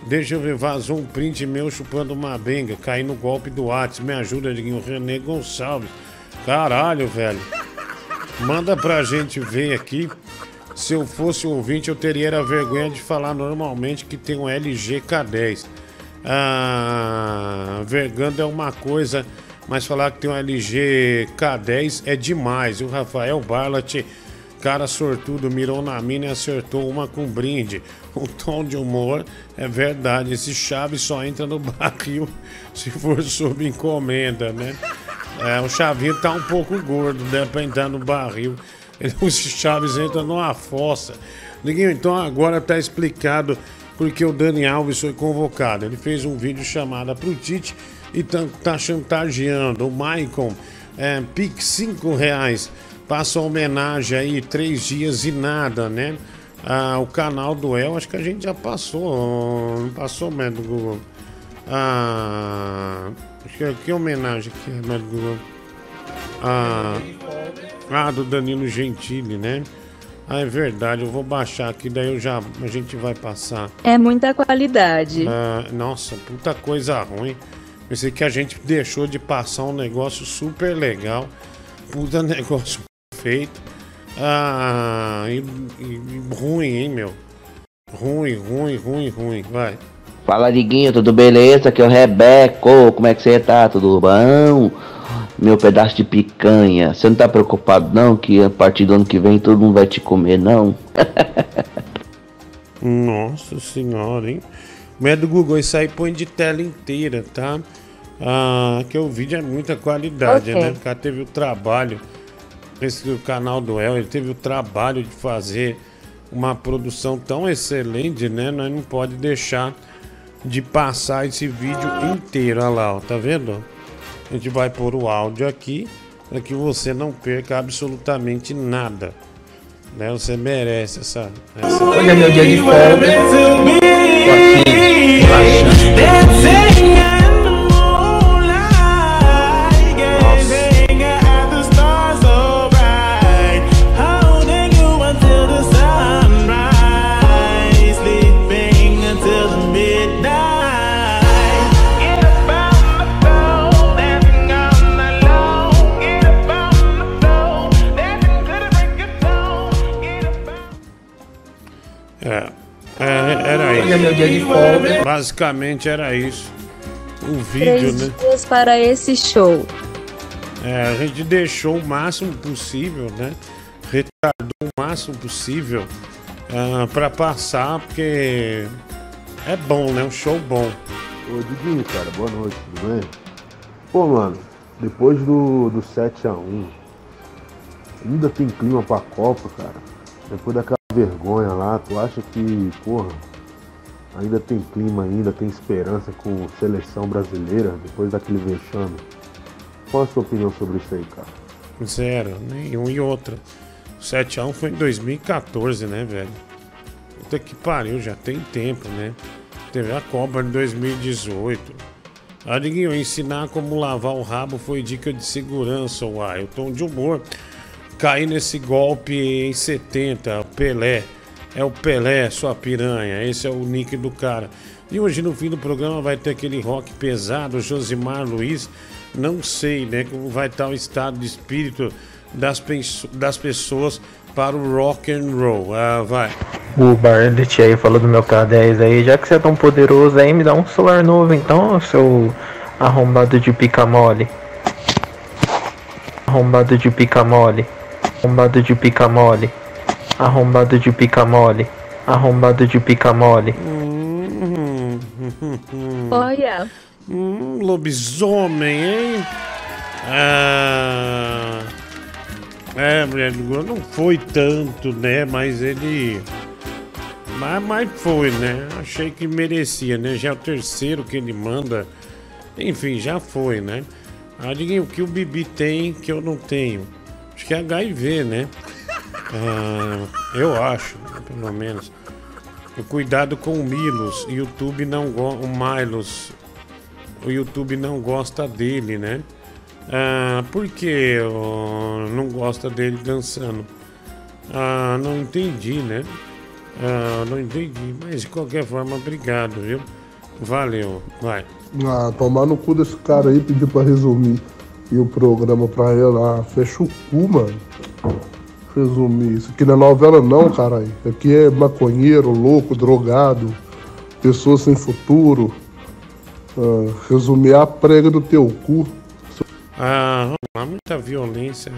Deixa eu ver, vazou um print meu chupando uma benga. Caí no golpe do Whats. Me ajuda, Diguinho. René Gonçalves. Caralho, velho. Manda pra gente ver aqui. Se eu fosse ouvinte, eu teria a vergonha de falar normalmente que tem um LG K10. Ah, vergando é uma coisa, mas falar que tem um LG K10 é demais. O Rafael Barlat, cara sortudo, mirou na mina e acertou uma com brinde. O tom de humor é verdade. Esse chave só entra no barril se for sob encomenda, né? É, o chavinho tá um pouco gordo, né? Pra entrar no barril. Os chaves entram numa fossa. Liguinho, então agora tá explicado porque o Dani Alves foi convocado. Ele fez um vídeo chamada pro Tite e tá, tá chantageando. O Maicon, é, Pix 5 reais. Passa homenagem aí, três dias e nada, né? Ah, o canal do El, acho que a gente já passou. Não passou, né, do Google? Ah, que, que homenagem que é, do Google? Ah, ah, do Danilo Gentili, né? Ah, é verdade, eu vou baixar aqui, daí eu já, a gente vai passar.
É muita qualidade.
Ah, nossa, puta coisa ruim. Pensei que a gente deixou de passar um negócio super legal. Puta negócio feito. Ah, e- e ruim, hein, meu? Ruim, ruim, ruim, ruim. Vai.
Fala, Diguinho, tudo beleza? Aqui é o Rebeco, como é que você tá? Tudo bom? Meu pedaço de picanha. Você não tá preocupado não que a partir do ano que vem todo mundo vai te comer, não?
Nossa senhora, hein? É do Google, isso aí põe de tela inteira, tá? Ah, que o vídeo é muita qualidade,
Ok.
né? O cara teve o trabalho, esse o canal do El, ele teve o trabalho de fazer uma produção tão excelente, né? Nós não pode deixar de passar esse vídeo inteiro, olha lá, ó, tá vendo? A gente vai pôr o áudio aqui para que você não perca absolutamente nada. Né? Você merece essa. essa...
Hoje é meu dia de folga. Tô aqui, relaxando.
De folga.
Basicamente era isso. O vídeo,
Três
né?
dias para esse show.
É, a gente deixou o máximo possível, né? Retardou o máximo possível ah, pra passar, porque é bom, né? Um show bom.
Ô Diguinho, cara, boa noite, tudo bem? Pô, mano, depois do, do 7x1, ainda tem clima pra Copa, cara. Depois daquela vergonha lá, tu acha que, porra, ainda tem clima ainda, tem esperança com seleção brasileira depois daquele vexame? Qual a sua opinião sobre isso aí, cara?
Zero, nenhum e outra. O 7x1 foi em 2014, né, velho? Puta que pariu, já tem tempo, né? Teve a Copa em 2018. Ah, Diguinho, ensinar como lavar o rabo foi dica de segurança, uai. O tom de humor. Caí nesse golpe em 70, Pelé. É o Pelé, sua piranha. Esse é o nick do cara. E hoje no fim do programa vai ter aquele rock pesado, Josimar Luiz. Não sei, né, como vai estar o estado de espírito das, das pessoas para o rock and roll. Ah, vai.
O Barlet aí falou do meu K10 aí, já que você é tão poderoso aí, me dá um celular novo então, seu arrombado de pica mole. Arrombado de pica mole. Arrombado de pica mole. Arrombado de pica mole. Arrombado de pica mole.
Olha.
Hum, lobisomem, hein? Ah, é, mulher do não foi tanto, né? Mas ele. Mas, mas foi, né? Achei que merecia, né? Já é o terceiro que ele manda. Enfim, já foi, né? Adivinha o que o Bibi tem que eu não tenho? Acho que é HIV, né? Ah, eu acho, pelo menos. Cuidado com o Milos. YouTube não. O Milos. O YouTube não gosta dele, né? Ah, por que não gosta dele dançando? Ah, não entendi, né? Ah, não entendi. Mas de qualquer forma, obrigado, viu? Valeu, vai.
Ah, tomar no cu desse cara aí, pedir pra resumir e o programa pra lá. Fecha o cu, mano. Resumir. Isso aqui não é novela não, caralho. Aqui é maconheiro, louco, drogado, pessoa sem futuro. Ah, resumir a prega do teu cu.
Ah, há muita violência.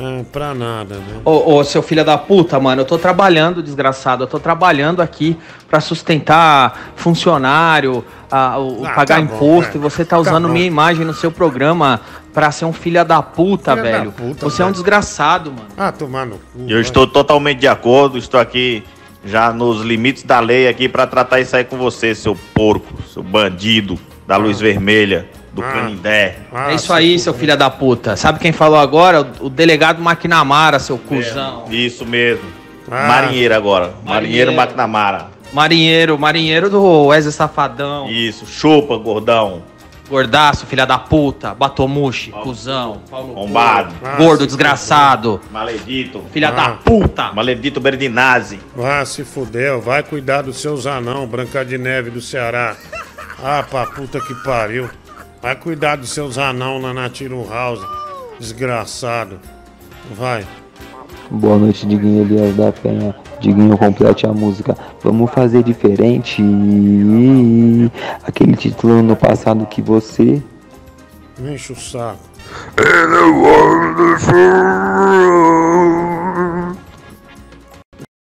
Ah, pra nada, né?
Ô, ô, seu filho da puta, mano, eu tô trabalhando, desgraçado. Eu tô trabalhando aqui pra sustentar funcionário, ah, o-
Ah,
pagar
tá bom,
imposto,
velho.
e você tá
Tá
usando
bom.
minha imagem no seu programa pra ser um filho da puta,
Filha da
velho.
puta,
você é um
velho.
desgraçado, mano.
Ah, cu.
Eu estou totalmente de acordo, estou aqui já nos limites da lei aqui para tratar isso aí com você, seu porco, seu bandido da luz vermelha, do
Ah.
Canindé.
é isso aí, seu filho da puta. Sabe quem falou agora? O, o delegado Maquinamara, seu cuzão.
Isso mesmo.
Ah.
Marinheiro agora. Marinheiro
Marinheiro.
McNamara.
Marinheiro, marinheiro do Wesley Safadão.
Isso, chupa, gordão.
Gordaço, filha da puta. Batomushi, cuzão.
Bombado.
Gordo, desgraçado.
Maledito.
Filha da
puta. Maledito Berdinazzi.
Vá se fudeu, vai cuidar dos seus anão, Branca de Neve do Ceará. Ah, pra puta que pariu. Vai cuidar dos seus anão lá na Tiro House. Desgraçado. Vai.
Boa noite, Diguinho Elias da Penha. Diguinho, complete a música. Vamos fazer diferente. Aquele título no passado que você.
Enche o saco.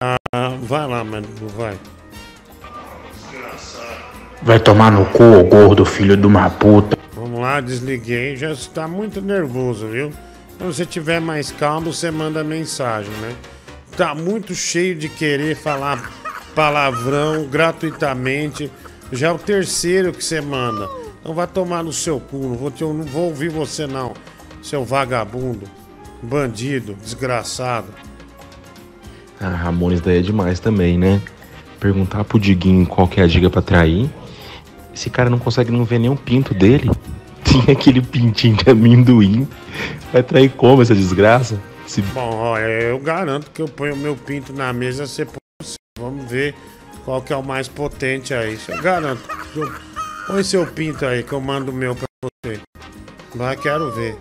Ah, vai lá, mano, vai.
Vai tomar no cu, ô gordo, filho de uma puta.
Vamos lá, desliguei. Já está muito nervoso, viu? Quando você tiver mais calmo, você manda mensagem, né? Tá muito cheio de querer falar palavrão gratuitamente. Já é o terceiro que você manda. Então vai tomar no seu cu. Não vou, te- não vou ouvir você, não. Seu vagabundo, bandido, desgraçado.
Ah, Ramones daí é demais também, né? Perguntar pro Diguinho qual que é a dica pra trair. Esse cara não consegue não ver nem um pinto dele. Tinha aquele pintinho de amendoim. Vai trair como essa desgraça? Se...
Bom, ó, eu garanto que eu ponho o meu pinto na mesa, você põe. Vamos ver qual que é o mais potente aí. Eu garanto. Eu- Põe seu pinto aí que eu mando o meu pra você. Vai, quero ver.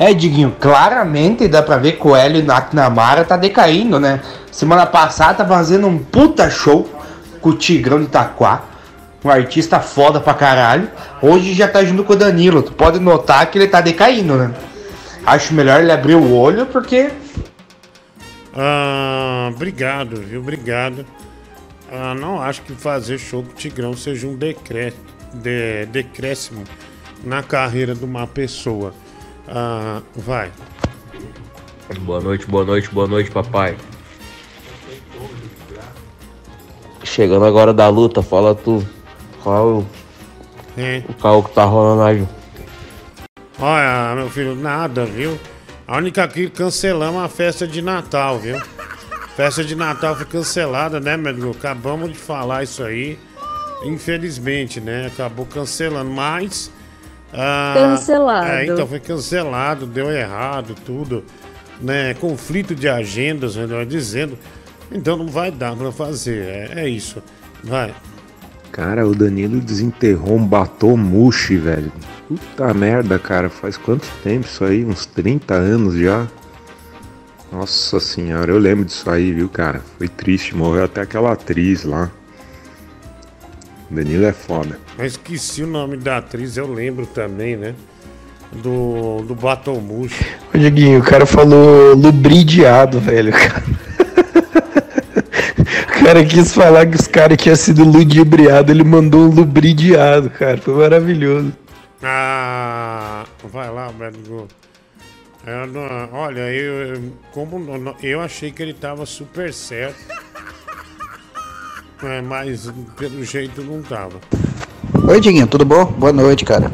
É, Diguinho, claramente dá pra ver que o Hélio McNamara tá decaindo, né?
Semana passada tá fazendo um puta show com o Tigrão de Itaquá. Um artista foda pra caralho. Hoje já tá junto com o Danilo. Tu pode notar que ele tá decaindo, né? Acho melhor ele abrir o olho porque.
Ah, obrigado, viu? Obrigado. Ah, não acho que fazer show com o Tigrão seja um decré- de- decréscimo na carreira de uma pessoa. Ah, vai.
Boa noite, boa noite, boa noite, papai. Chegando agora da luta, fala tu. Qual
É.
o carro que tá rolando aí?
Olha, meu filho, nada, viu? A única que cancelamos a festa de Natal, viu? Festa de Natal foi cancelada, né, meu Acabamos de falar isso aí. Infelizmente, né? Acabou cancelando, mas. ah,
Cancelado.
É, então foi cancelado, deu errado, tudo. Né? Conflito de agendas, melhor dizendo. Então não vai dar pra fazer. É, é isso. Vai.
Cara, o Danilo desenterrou um batom murchi, velho. Puta merda, cara. Faz quanto tempo isso aí? Uns 30 anos já? Nossa senhora, eu lembro disso aí, viu, cara? Foi triste, morreu até aquela atriz lá. O Danilo é foda.
Mas esqueci o nome da atriz, eu lembro também, né? Do, do Batom Murcho.
Ô, Dieguinho, o cara falou lubridiado, velho. O cara quis falar que os caras tinham sido ludibriado, ele mandou um lubridiado, cara. Foi maravilhoso.
Ah, vai lá, não- olha, eu, eu- como eu achei que ele tava super certo. É, mas pelo jeito não tava.
Oi, Diguinho, tudo bom? Boa noite, cara.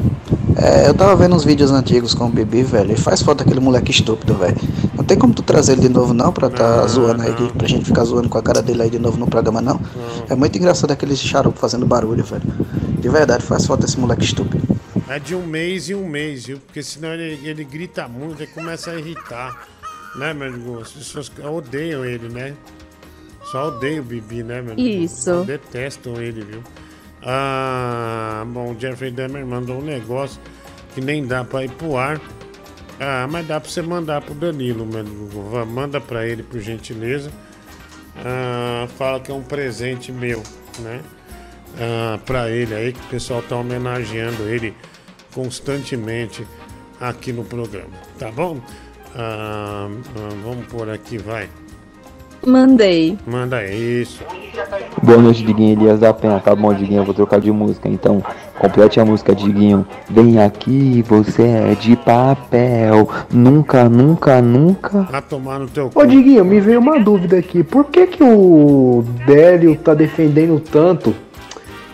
É, eu tava vendo uns vídeos antigos com o Bibi, velho, e faz falta aquele moleque estúpido, velho. Não tem como tu trazer ele de novo, não, pra tá zoando aí, pra gente ficar zoando com a cara dele aí de novo no programa, não. É muito engraçado aquele charuto fazendo barulho, velho. De verdade, faz falta esse moleque estúpido.
É de um mês em um mês, viu? Porque senão ele, ele grita muito e começa a irritar. Né, meu amigo? As pessoas odeiam ele, né? Só odeiam o Bibi, né, meu amigo?
Isso.
Detestam ele, viu? Ah, bom, Jeffrey Dahmer mandou um negócio que nem dá pra ir pro ar. Ah, mas dá pra você mandar pro Danilo, Manda pra ele, por gentileza. Ah, fala que é um presente meu, né? Ah, pra ele aí, que o pessoal tá homenageando ele constantemente aqui no programa, tá bom? Ah, ah, vamos por aqui, vai.
Mandei.
Manda isso.
Boa noite, Diguinho Elias da Penha. Tá bom, Diguinho, eu vou trocar de música. Então, complete a música, Diguinho. Vem aqui, você é de papel. Nunca, nunca, nunca.
Vai tomar no teu
Ô, Diguinho, me veio uma dúvida aqui. Por que que o Délio tá defendendo tanto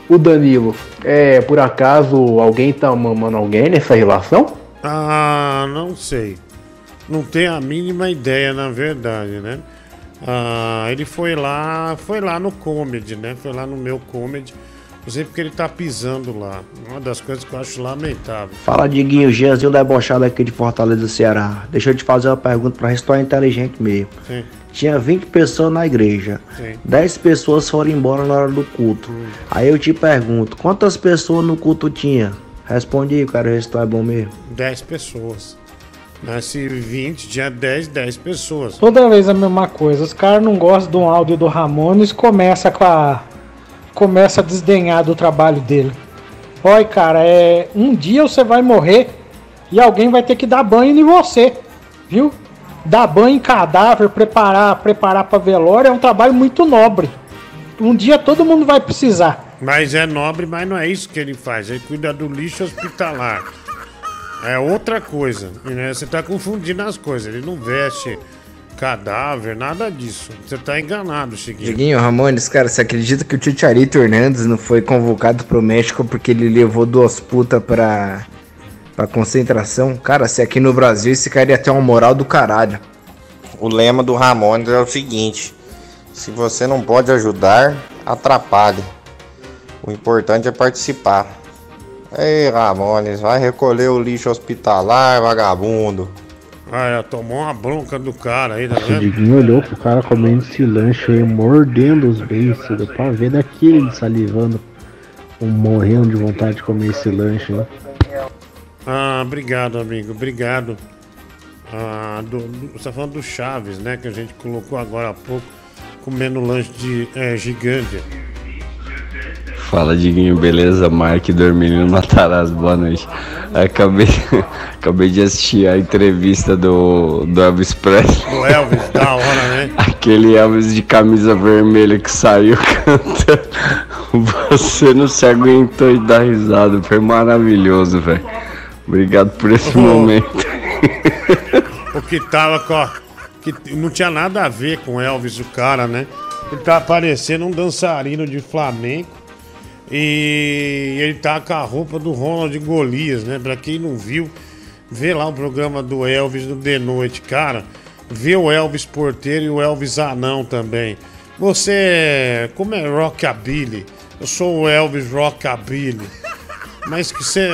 o Danilo? É, por acaso alguém tá mamando alguém nessa relação?
Ah, não sei. Não tenho a mínima ideia, na verdade, né? Ah, ele foi lá, foi lá no comedy, né? Foi lá no meu comedy. Sei porque ele tá pisando lá. Uma das coisas que eu acho lamentável.
Fala, Diguinho, Gianzinho debochado aqui de Fortaleza, Ceará. Deixa eu te fazer uma pergunta pra história inteligente mesmo.
Sim.
Tinha 20 pessoas na igreja.
Sim.
10 pessoas foram embora na hora do culto. Aí eu te pergunto, quantas pessoas no culto tinha? Responde aí, cara, se tu é bom mesmo.
10 pessoas. Se 20, tinha 10, 10 pessoas.
Toda vez a mesma coisa. Os caras não gostam de um áudio do Ramones, começa com a. Começa a desdenhar do trabalho dele. Olha, cara, é. Um dia você vai morrer e alguém vai ter que dar banho em você. Viu? Dar banho em cadáver, preparar, preparar para velório é um trabalho muito nobre. Um dia todo mundo vai precisar.
Mas é nobre, mas não é isso que ele faz. Ele cuida do lixo hospitalar. É outra coisa. Né? Você tá confundindo as coisas. Ele não veste cadáver, nada disso. Você tá enganado, Chiquinho.
Diguinho, Ramones, cara, você acredita que o Chicharito Hernandes não foi convocado pro México porque ele levou duas putas pra, pra concentração? Cara, se aqui no Brasil esse cara ia ter uma moral do caralho.
O lema do Ramones é o seguinte: se você não pode ajudar, atrapalhe. O importante é participar. Ei, Ramones, vai recolher o lixo hospitalar, vagabundo.
Ah, tomou uma bronca do cara aí, tá
O
vendo?
Diguinho olhou pro cara comendo esse lanche aí, mordendo os beiços. Deu pra ver daquele salivando, morrendo de vontade de comer esse lanche, né?
Ah, obrigado, amigo, obrigado. Ah, do, do- você tá falando do Chaves, né? Que a gente colocou agora há pouco. comendo lanche de é, gigante.
Fala Diguinho, beleza? Mark Dormindo no Matarazzo, boa noite. Acabei, acabei de assistir a entrevista do, do Elvis Presley.
O Elvis, da hora, né?
Aquele Elvis de camisa vermelha que saiu cantando. Você não se aguentou e dá risada. Foi maravilhoso, velho. Obrigado por esse
Oh.
momento.
O que tava com a, que não tinha nada a ver com Elvis, o cara, né? Ele tá parecendo um dançarino de flamenco. E ele tá com a roupa do Ronald Golias, né? Pra quem não viu, vê lá o programa do Elvis no De Noite, cara. Vê o Elvis Porteiro e o Elvis Anão também. Você, é- como é Rockabilly? Eu sou o Elvis Rockabilly. Mas que você,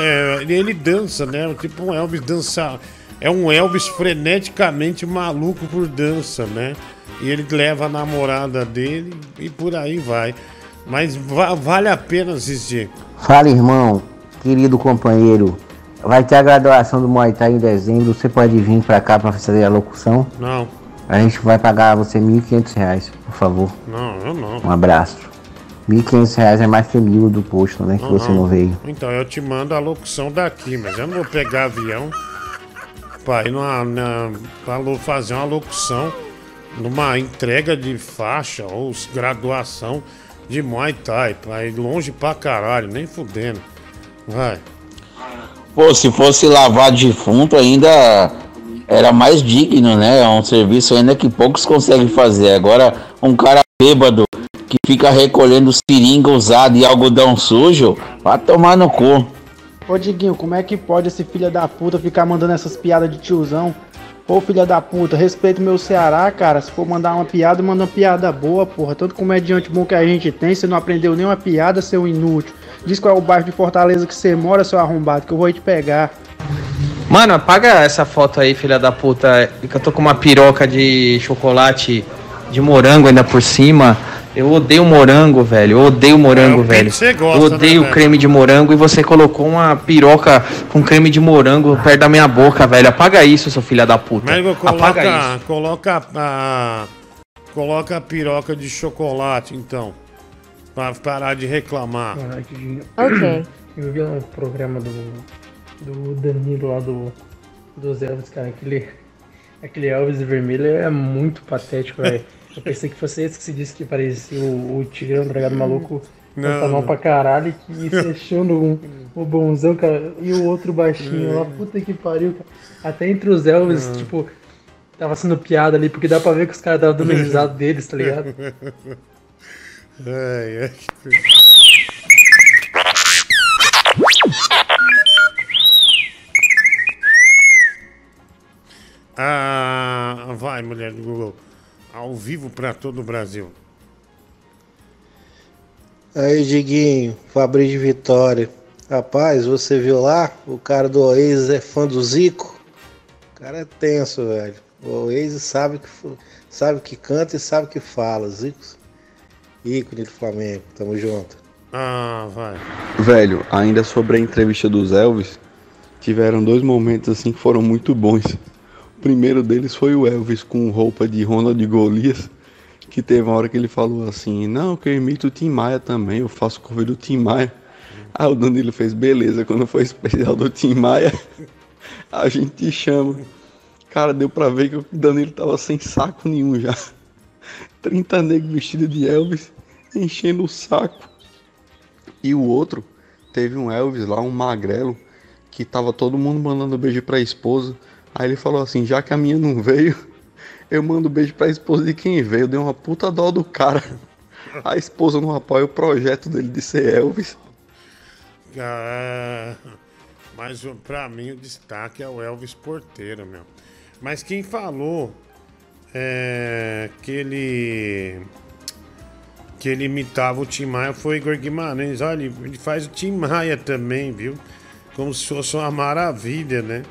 ele dança, né? Tipo um Elvis dança. É um Elvis freneticamente maluco por dança, né? E ele leva a namorada dele e por aí vai. Mas va- vale a pena assistir.
Fala, irmão, querido companheiro. Vai ter a graduação do Muay Thai em dezembro. Você pode vir pra cá pra fazer a locução?
Não,
A gente vai pagar você 1.500 reais, por favor.
não, eu não.
Um abraço. 1.500 reais é mais que mil do posto, né? Que você não veio.
Então eu te mando a locução daqui, mas eu não vou pegar avião pra ir numa, na, pra fazer uma locução numa entrega de faixa ou graduação de Muay Thai. Pra ir longe pra caralho, nem fudendo. Vai.
Pô, se fosse lavar defunto ainda era mais digno, né? É um serviço ainda que poucos conseguem fazer. Agora, um cara bêbado que fica recolhendo seringa usada e algodão sujo, vai tomar no cu.
Ô Diguinho, como é que pode esse filho da puta ficar mandando essas piadas de tiozão? Ô filha da puta, respeita o meu Ceará, cara. Se for mandar uma piada, manda uma piada boa, porra. Tanto comediante bom que a gente tem, você não aprendeu nenhuma piada, seu inútil. Diz qual é o bairro de Fortaleza que você mora, seu arrombado, que eu vou te pegar.
Mano, apaga essa foto aí, filha da puta. Que eu tô com uma piroca de chocolate de morango ainda por cima. Eu odeio morango, velho. Eu odeio morango,
É
velho.
que você gosta,
eu
né,
odeio
velho?
creme de morango e você colocou uma piroca com creme de morango perto da minha boca, velho. Apaga isso, seu filha da puta. Apaga
coloca,
isso.
coloca a. Coloca a piroca de chocolate, então. Pra parar de reclamar.
Ok. Eu vi um programa do, do Danilo lá do, dos Elvis, cara. Aquele, aquele Elvis vermelho é muito patético, velho. Eu pensei que fosse esse que se disse que parecia o, o Tigrão Dragado Maluco.
Não,
Não, mal
não.
pra caralho, que fechando um, o bonzão, cara, e o outro baixinho lá, puta que pariu, cara. Até entre os Elvis,
Hum.
tipo, tava sendo piada ali, porque dá pra ver que os caras estavam dando risada deles, tá ligado?
Ai, ai, que. Ah, vai, mulher do Google. Ao vivo pra todo o Brasil.
Aí, Diguinho, Fabrício Vitória. Rapaz, você viu lá? O cara do Oasis é fã do Zico? O cara é tenso, velho. O Oasis sabe que, sabe que canta e sabe que fala. Zico, ícone do Flamengo. Tamo junto.
Ah, vai.
Velho, ainda sobre a entrevista dos Elvis, tiveram dois momentos assim que foram muito bons. Primeiro deles foi o Elvis com roupa de Ronald Golias, que teve uma hora que ele falou assim: Não, que eu imito o Tim Maia também, eu faço cover do Tim Maia. Aí o Danilo fez: Beleza, quando for especial do Tim Maia, a gente te chama. Cara, deu pra ver que o Danilo tava sem saco nenhum já. 30 negros vestidos de Elvis, enchendo o saco. E o outro, teve um Elvis lá, um magrelo, que tava todo mundo mandando beijo pra esposa. Aí ele falou assim: já que a minha não veio, eu mando beijo pra esposa de quem veio. Deu uma puta dó do cara. A esposa não apoia o projeto dele de ser Elvis.
Ah, mas pra mim o destaque é o Elvis Porteiro, meu. Mas quem falou é, que ele que ele imitava o Tim Maia foi Igor Guimarães. Olha, ele faz o Tim Maia também, viu? Como se fosse uma maravilha, né?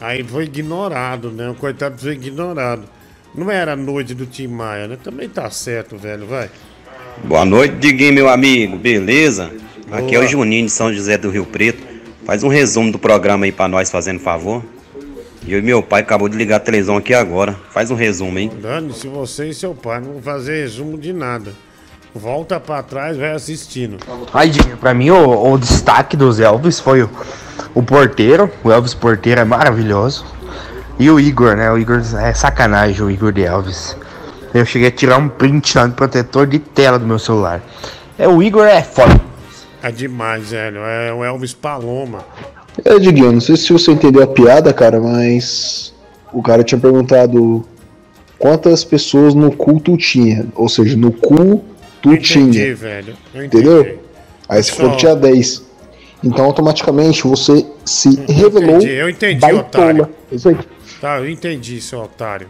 Aí foi ignorado, né? O coitado foi ignorado. Não era a noite do Tim Maia, né? Também tá certo, velho, vai.
Boa noite, Diguinho, meu amigo. Beleza? Aqui é
Boa.
o Juninho de São José do Rio Preto. Faz um resumo do programa aí pra nós, fazendo favor. Eu e meu pai acabou de ligar a televisão aqui agora. Faz um resumo, hein?
Dani, se você e seu pai não vão fazer resumo de nada. Volta pra trás, vai assistindo.
Ai, Dinho, pra mim o, o destaque dos Elvis foi o, o porteiro. O Elvis porteiro é maravilhoso. E o Igor, né? O Igor é sacanagem, o Igor de Elvis. Eu cheguei a tirar um print lá no protetor de tela do meu celular. É, o Igor é foda.
É demais, velho. É o Elvis Paloma.
É, Diguinho, não sei se você entendeu a piada, cara, mas o cara tinha perguntado quantas pessoas no culto tinha. Ou seja, no cu tu
Entendi,
tinha.
velho. Eu entendi.
Entendeu? Aí você que tinha 10. Então automaticamente você se revelou.
Entendi, eu entendi,
baitola.
otário.
Isso aí.
Tá, eu entendi, seu otário.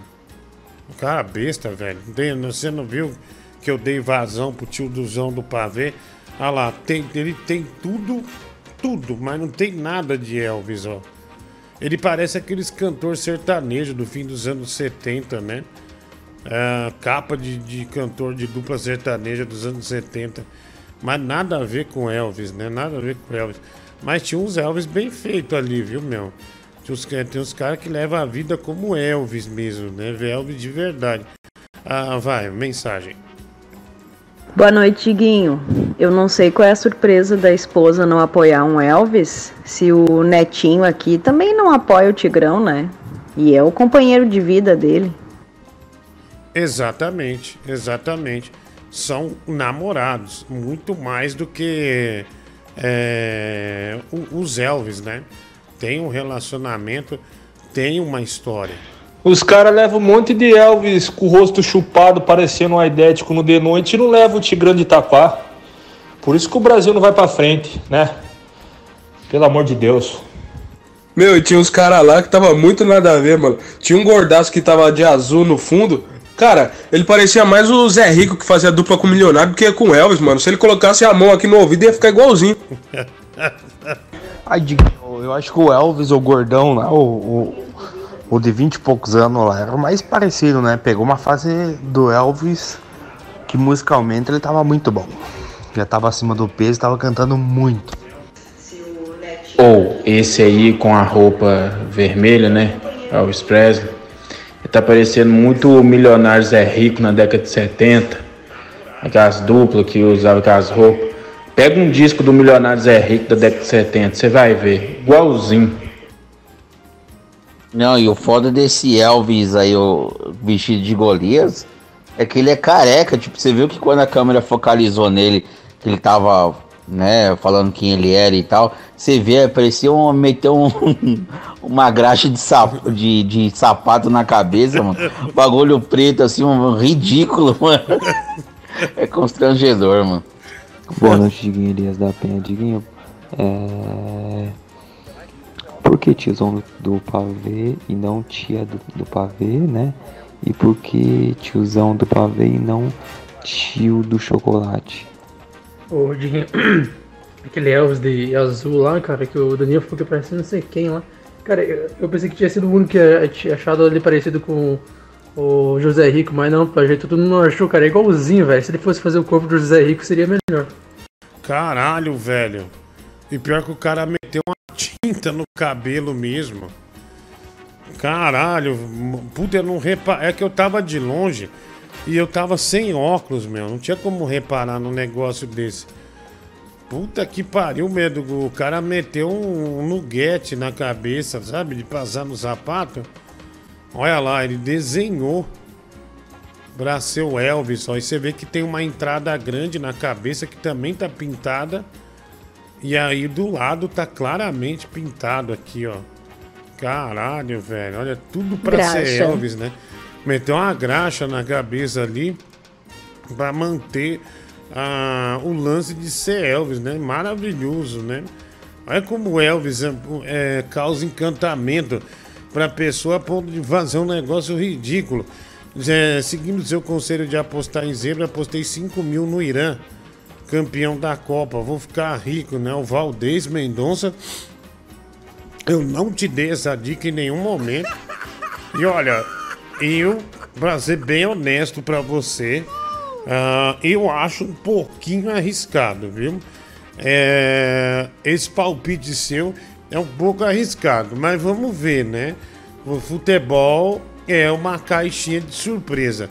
O cara besta, velho. Você não viu que eu dei vazão pro tio Duzão do pavê? Olha lá, tem, ele tem tudo, tudo, mas não tem nada de Elvis, ó. Ele parece aqueles cantor sertanejo do fim dos anos 70, né? É, capa de, de cantor de dupla sertaneja dos anos 70. Mas nada a ver com Elvis, né? Nada a ver com Elvis. Mas tinha uns Elvis bem feitos ali, viu, meu? Tinha uns, tem uns caras que levam a vida como Elvis mesmo, né? Elvis de verdade. Ah, vai, mensagem.
Boa noite, Guinho. Eu não sei qual é a surpresa da esposa não apoiar um Elvis, se o netinho aqui também não apoia o Tigrão, né? E é o companheiro de vida dele.
Exatamente, exatamente. São namorados, muito mais do que é, os Elvis, né? Tem um relacionamento, tem uma história.
Os caras levam um monte de Elvis com o rosto chupado, parecendo um aidético no de noite e não levam o Tigrão de Itaquá. Por isso que o Brasil não vai pra frente, né? Pelo amor de Deus.
Meu, e tinha uns caras lá que tava muito nada a ver, mano. Tinha um gordaço que tava de azul no fundo. Cara, ele parecia mais o Zé Rico que fazia dupla com o milionário do que com o Elvis, mano. Se ele colocasse a mão aqui no ouvido, ia ficar igualzinho.
Ai, Diguinho, eu acho que o Elvis, o gordão lá, o, o, o de 20 e poucos anos lá, era o mais parecido, né? Pegou uma fase do Elvis que musicalmente ele tava muito bom. Já tava acima do peso, tava cantando muito.
Ou esse aí com a roupa vermelha, né? Elvis Presley. Tá parecendo muito o milionário Zé Rico na década de 70. Aquelas duplas que usava aquelas roupas. Pega um disco do milionário Zé Rico da década de 70, você vai ver. Igualzinho.
Não, e o foda desse Elvis aí, o vestido de Golias, é que ele é careca. Tipo, você viu que quando a câmera focalizou nele, que ele tava, né, falando quem ele era e tal, você vê, parecia um, meteu um, uma graxa de, sap, de, de sapato na cabeça, mano. Bagulho preto, assim, um ridículo, mano. É constrangedor, mano.
Boa noite, Diguinho Elias da Penha. Diguinho, é... por que tiozão do pavê e não tia do, do pavê, né? E por que tiozão do pavê e não tio do chocolate?
Ô, Diguinho, aquele Elvis de azul lá, cara, que o Daniel falou que parece não sei quem lá. Cara, eu, pensei que tinha sido o único que tinha achado ele parecido com o José Rico, mas não, pra jeito todo mundo achou, cara, é igualzinho, velho. Se ele fosse fazer o corpo do José Rico, seria melhor.
Caralho, velho. E pior que o cara meteu uma tinta no cabelo mesmo. Caralho, puta, eu não repa... É que eu tava de longe e eu tava sem óculos, meu. Não tinha como reparar num negócio desse. Puta que pariu, medo. O cara meteu um, um nuguete na cabeça, sabe? De passar no sapato. Olha lá, ele desenhou pra ser o Elvis. Ó, e você vê que tem uma entrada grande na cabeça que também tá pintada. E aí do lado tá claramente pintado aqui, ó. Caralho, velho. Olha, tudo pra ser. Elvis, né? Meteu uma graxa na cabeça ali pra manter ah, o lance de ser Elvis, né? Maravilhoso, né? Olha como Elvis é, é, causa encantamento pra pessoa a ponto de fazer um negócio ridículo. É, seguindo seu conselho de apostar em zebra, apostei 5 mil no Irã, campeão da Copa. Vou ficar rico, né? O Valdez Mendonça. Eu não te dei essa dica em nenhum momento. E olha, eu, pra ser bem honesto pra você, ah, eu acho um pouquinho arriscado, viu? É, esse palpite seu é um pouco arriscado, mas vamos ver, né? O futebol é uma caixinha de surpresa.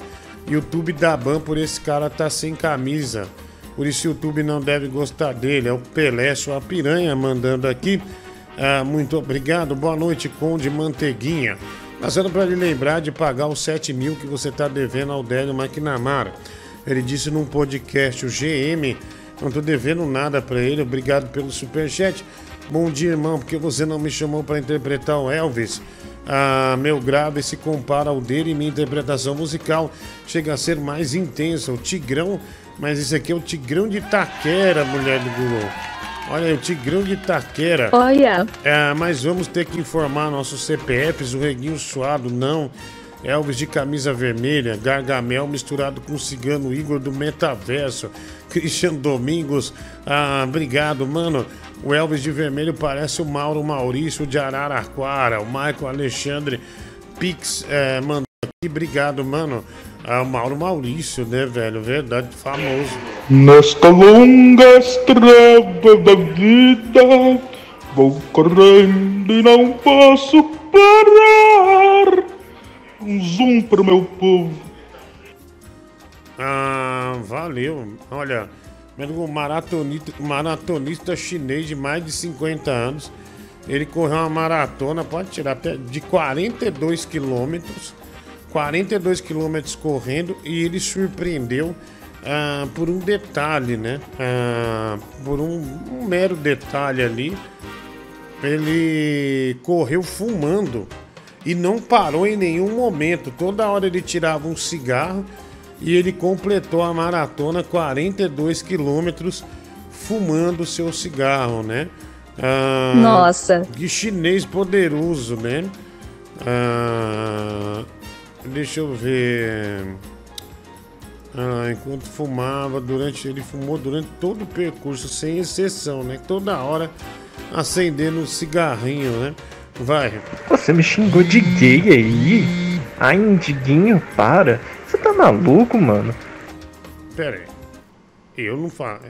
YouTube dá ban por esse cara tá sem camisa. Por isso o YouTube não deve gostar dele. É o Pelé, sua piranha, mandando aqui. Ah, muito obrigado. Boa noite, Conde Manteiguinha. Passando para lhe lembrar de pagar os 7 mil que você está devendo ao Délio McNamara. Ele disse num podcast, o GM, não tô devendo nada para ele. Obrigado pelo superchat. Bom dia, irmão, porque você não me chamou para interpretar o Elvis? Ah, meu grave se compara ao dele e minha interpretação musical chega a ser mais intensa. O Tigrão, mas esse aqui é o Tigrão de Itaquera, mulher do Google. Olha aí, o Tigrão de Itaquera.
Olha.
É, mas vamos ter que informar nossos CPFs, o Reguinho Suado, não. Elvis de camisa vermelha, Gargamel misturado com o cigano Igor do Metaverso, Christian Domingos, ah, obrigado, mano. O Elvis de vermelho parece o Mauro Maurício de Araraquara, o Michael Alexandre Pix é, mandou aqui, obrigado, mano. Ah, o Mauro Maurício, né, velho? Verdade, famoso.
Nesta longa estrada da vida, vou correndo e não posso parar. Um zoom pro meu povo.
Ah, valeu. Olha, um maratonista, maratonista chinês de mais de 50 anos. Ele correu uma maratona, pode tirar até de 42 quilômetros. 42 quilômetros correndo e ele surpreendeu ah, por um detalhe, né? Ah, por um, um mero detalhe ali. Ele correu fumando e não parou em nenhum momento. Toda hora ele tirava um cigarro e ele completou a maratona 42 quilômetros fumando seu cigarro, né? Ah,
Nossa.
Que chinês poderoso, né? Ah, deixa eu ver. Ah, enquanto fumava, durante ele fumou durante todo o percurso, sem exceção, né? Toda hora acendendo um cigarrinho, né? Vai.
Você me xingou de gay aí? Ai, Diguinho, para. Você tá maluco, mano?
Pera aí. Eu não falo.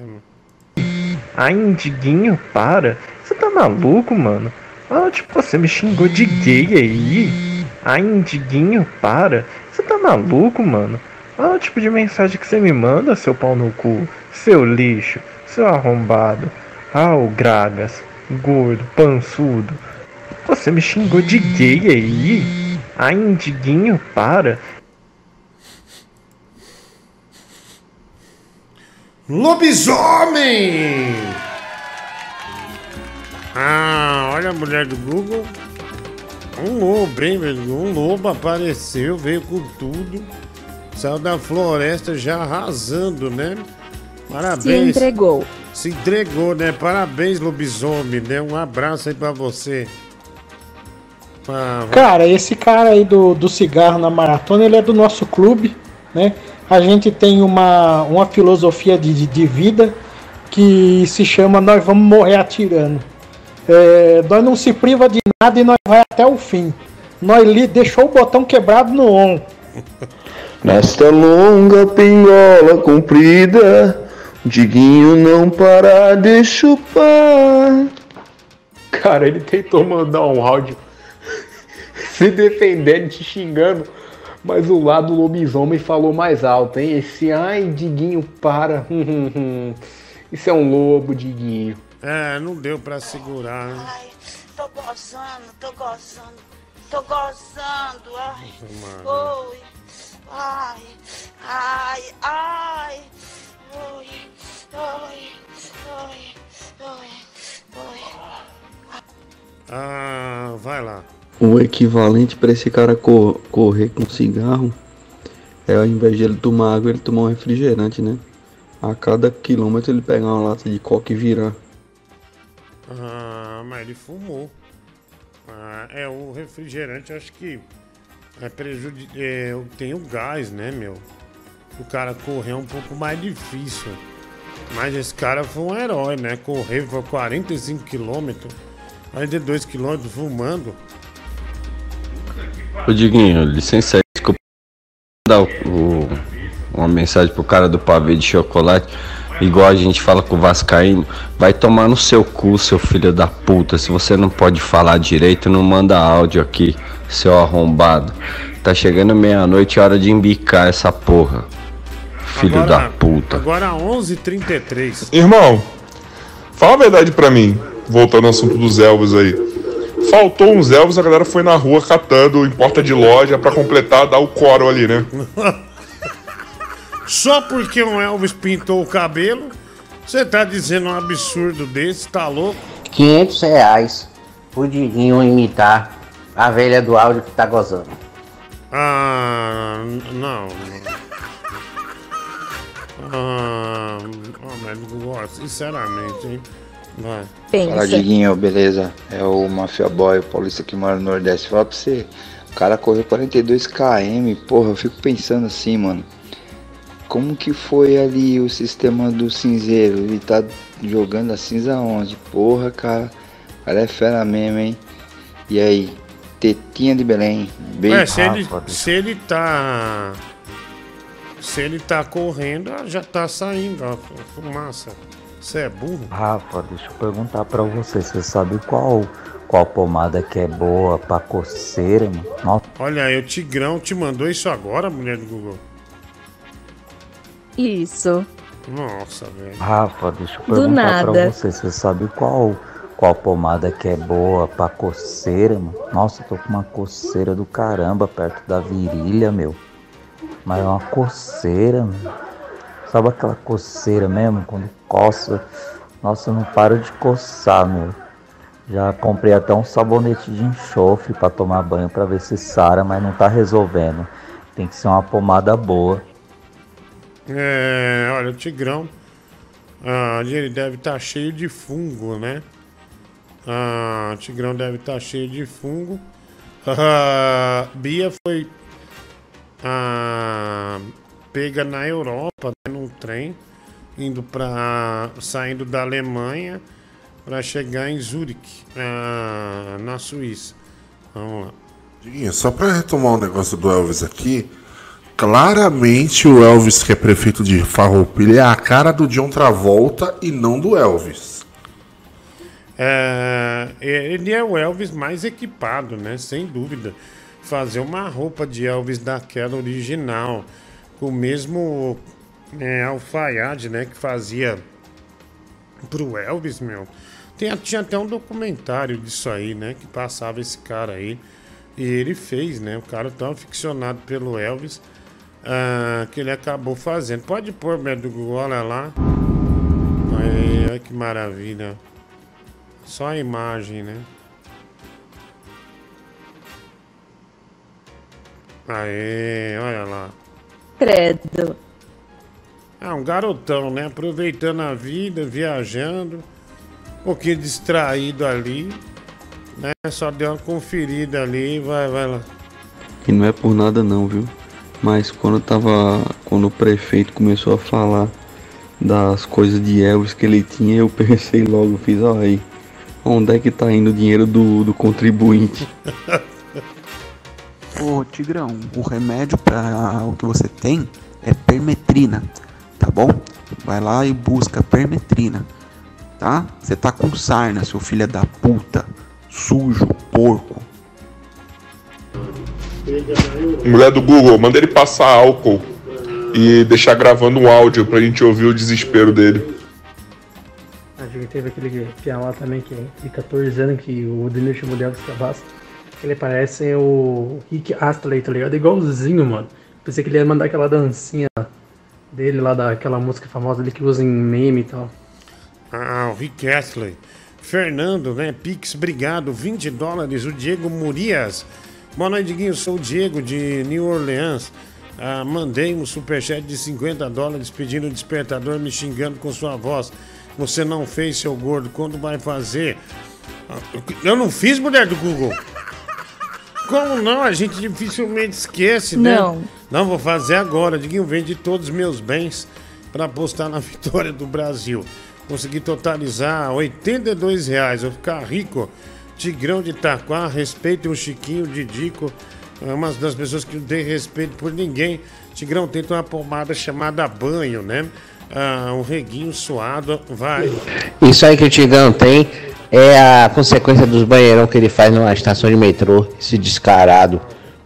Ai, Diguinho, para. Você tá maluco, mano? Ah, tipo, você me xingou de gay aí? Ai, Diguinho, para. Você tá maluco, mano? Olha o tipo de mensagem que você me manda, seu pau no cu, seu lixo, seu arrombado. Ah, o Gragas, gordo, pançudo. Você me xingou de gay aí? Ai, Diguinho, para.
Lobisomem! Ah, olha a mulher do Google. Um lobo, hein, velho? Um lobo apareceu, veio com tudo. Saiu da floresta já arrasando, né? Parabéns.
Se entregou.
Se entregou, né? Parabéns, lobisomem, né? Um abraço aí pra você. Ah,
Cara, esse cara aí do, do cigarro na maratona, ele é do nosso clube, né? A gente tem uma, uma filosofia de, de, de vida que se chama Nós Vamos Morrer Atirando. É, nós não se priva de nada e nós vai até o fim. Nós li, deixou o botão quebrado no on.
Nesta longa pingola comprida, o Diguinho não para de chupar.
Cara, ele tentou mandar um áudio se defendendo, te xingando, mas o lado do lobisomem falou mais alto, hein? Esse ai, Diguinho, para. Isso é um lobo, Diguinho.
É, não deu pra segurar. né?
Tô gozando, tô gozando, tô gozando, ai,
Mano.
oi, ai, ai, ai, oi, oi, oi, oi, oi.
Ah, vai lá.
O equivalente para esse cara cor- correr com cigarro é ao invés de ele tomar água, ele tomar um refrigerante, né? A cada quilômetro ele pegar uma lata de coca e virar.
Ah, mas ele fumou. Ah, é, o refrigerante acho que é prejudici... é, tem o gás, né, meu? O cara correr é um pouco mais difícil. Mas esse cara foi um herói, né? Correr foi 45 quilômetros, 42 quilômetros fumando.
Ô Diguinho, licença aí, desculpa dar o- o- uma mensagem pro cara do pavê de chocolate. Igual a gente fala com o Vascaíno, vai tomar no seu cu, seu filho da puta. Se você não pode falar direito, não manda áudio aqui, seu arrombado. Tá chegando meia-noite, é hora de embicar essa porra. Filho
Agora-
da puta.
Agora 11h33.
Irmão, fala a verdade pra mim, voltando ao assunto dos Elvis aí. Faltou uns Elvis, a galera foi na rua catando em porta de loja pra completar, dar o coro ali, né?
Só porque o Elvis pintou o cabelo, você tá dizendo um absurdo desse, tá louco?
500 reais pro Diguinho imitar a velha do áudio que tá gozando.
Ah, não. Ah, oh, sinceramente, hein? Vai.
Fala, Diguinho, beleza? É o Mafia Boy, o paulista que mora no Nordeste. Fala pra você, o cara correu 42 km, porra, eu fico pensando assim, mano. Como que foi ali o sistema do cinzeiro? Ele tá jogando a cinza onde? Porra, cara, cara é fera mesmo, hein? E aí, tetinha de Belém, beijo.
É, se ele, se ele tá. Se ele tá correndo, já tá saindo a fumaça. Você é burro?
Rafa, deixa eu perguntar pra você, você sabe qual qual pomada que é boa pra coceira, mano? Nossa,
Olha aí, o Tigrão te mandou isso agora, mulher do Google.
Isso.
Nossa, velho.
Rafa, deixa eu perguntar pra você, você sabe qual qual pomada que é boa pra coceira, mano? Nossa, eu tô com uma coceira do caramba perto da virilha, meu. Mas é uma coceira, mano. Sabe aquela coceira mesmo, quando coça? Nossa, eu não paro de coçar, meu. Já comprei até um sabonete de enxofre pra tomar banho pra ver se sara, mas não tá resolvendo. Tem que ser uma pomada boa.
É, olha, o Tigrão. Ah, ele deve estar cheio de fungo, né? Ah, o Tigrão deve estar cheio de fungo. Ah, Bia foi ah, pega na Europa, né, no trem, indo para saindo da Alemanha para chegar em Zurique, ah, na Suíça. Vamos lá.
Diguinho, só pra retomar um negócio do Elvis aqui, claramente o Elvis que é prefeito de Farroupilha é a cara do John Travolta e não do Elvis.
É, ele é o Elvis mais equipado, né? Sem dúvida. Fazer uma roupa de Elvis daquela original, com o mesmo é, alfaiate, né? Que fazia pro Elvis, meu. Tem, tinha até um documentário disso aí, né? Que passava esse cara aí. E ele fez, né? O cara tão aficionado pelo Elvis ah, que ele acabou fazendo. Pode pôr, Google, olha lá. Aí, olha que maravilha. Só a imagem, né? Aê, olha lá.
Credo.
É um garotão, né? Aproveitando a vida, viajando. Um pouquinho distraído ali. Né? Só deu uma conferida ali. Vai, vai lá.
E não é por nada não, viu? Mas quando tava. Quando o prefeito começou a falar das coisas de Elvis que ele tinha, eu pensei logo, fiz, ó aí, onde é que tá indo o dinheiro do, do contribuinte?
Ô Tigrão, o remédio para o que você tem é permetrina, tá bom? Vai lá e busca permetrina, tá? Você tá com sarna, seu filho da puta, sujo, porco.
Mulher do Google, manda ele passar álcool e deixar gravando um áudio pra gente ouvir o desespero dele.
A gente teve aquele pião lá também que de 14 anos que o Danilo chamou de Elvis Cabas. Ele parece o Rick Astley, tá ligado? Igualzinho, mano. Pensei que ele ia mandar aquela dancinha dele lá, daquela música famosa ali que usa em meme e tal.
Ah, o Rick Astley. Fernando, né? Pix, obrigado. 20 dólares. O Diego Murias. Boa noite, Diguinho. Sou o Diego de New Orleans. Ah, mandei um superchat de 50 dólares pedindo o despertador me xingando com sua voz. Você não fez, seu gordo. Quando vai fazer? Ah, Eu não fiz, mulher do Google. Como não? A gente dificilmente esquece, né?
Não.
Não, vou fazer agora. Diguinho, vendi todos os meus bens para apostar na vitória do Brasil. Consegui totalizar 82 reais. Vou ficar rico. Tigrão de Itaquá, respeito o Chiquinho de Dico. É uma das pessoas que não tem respeito por ninguém. Tigrão tenta uma pomada chamada banho, né? ah, um reguinho suado. Vai.
Isso aí que o Tigrão tem é a consequência dos banheirão que ele faz numa estação de metrô. Esse descarado,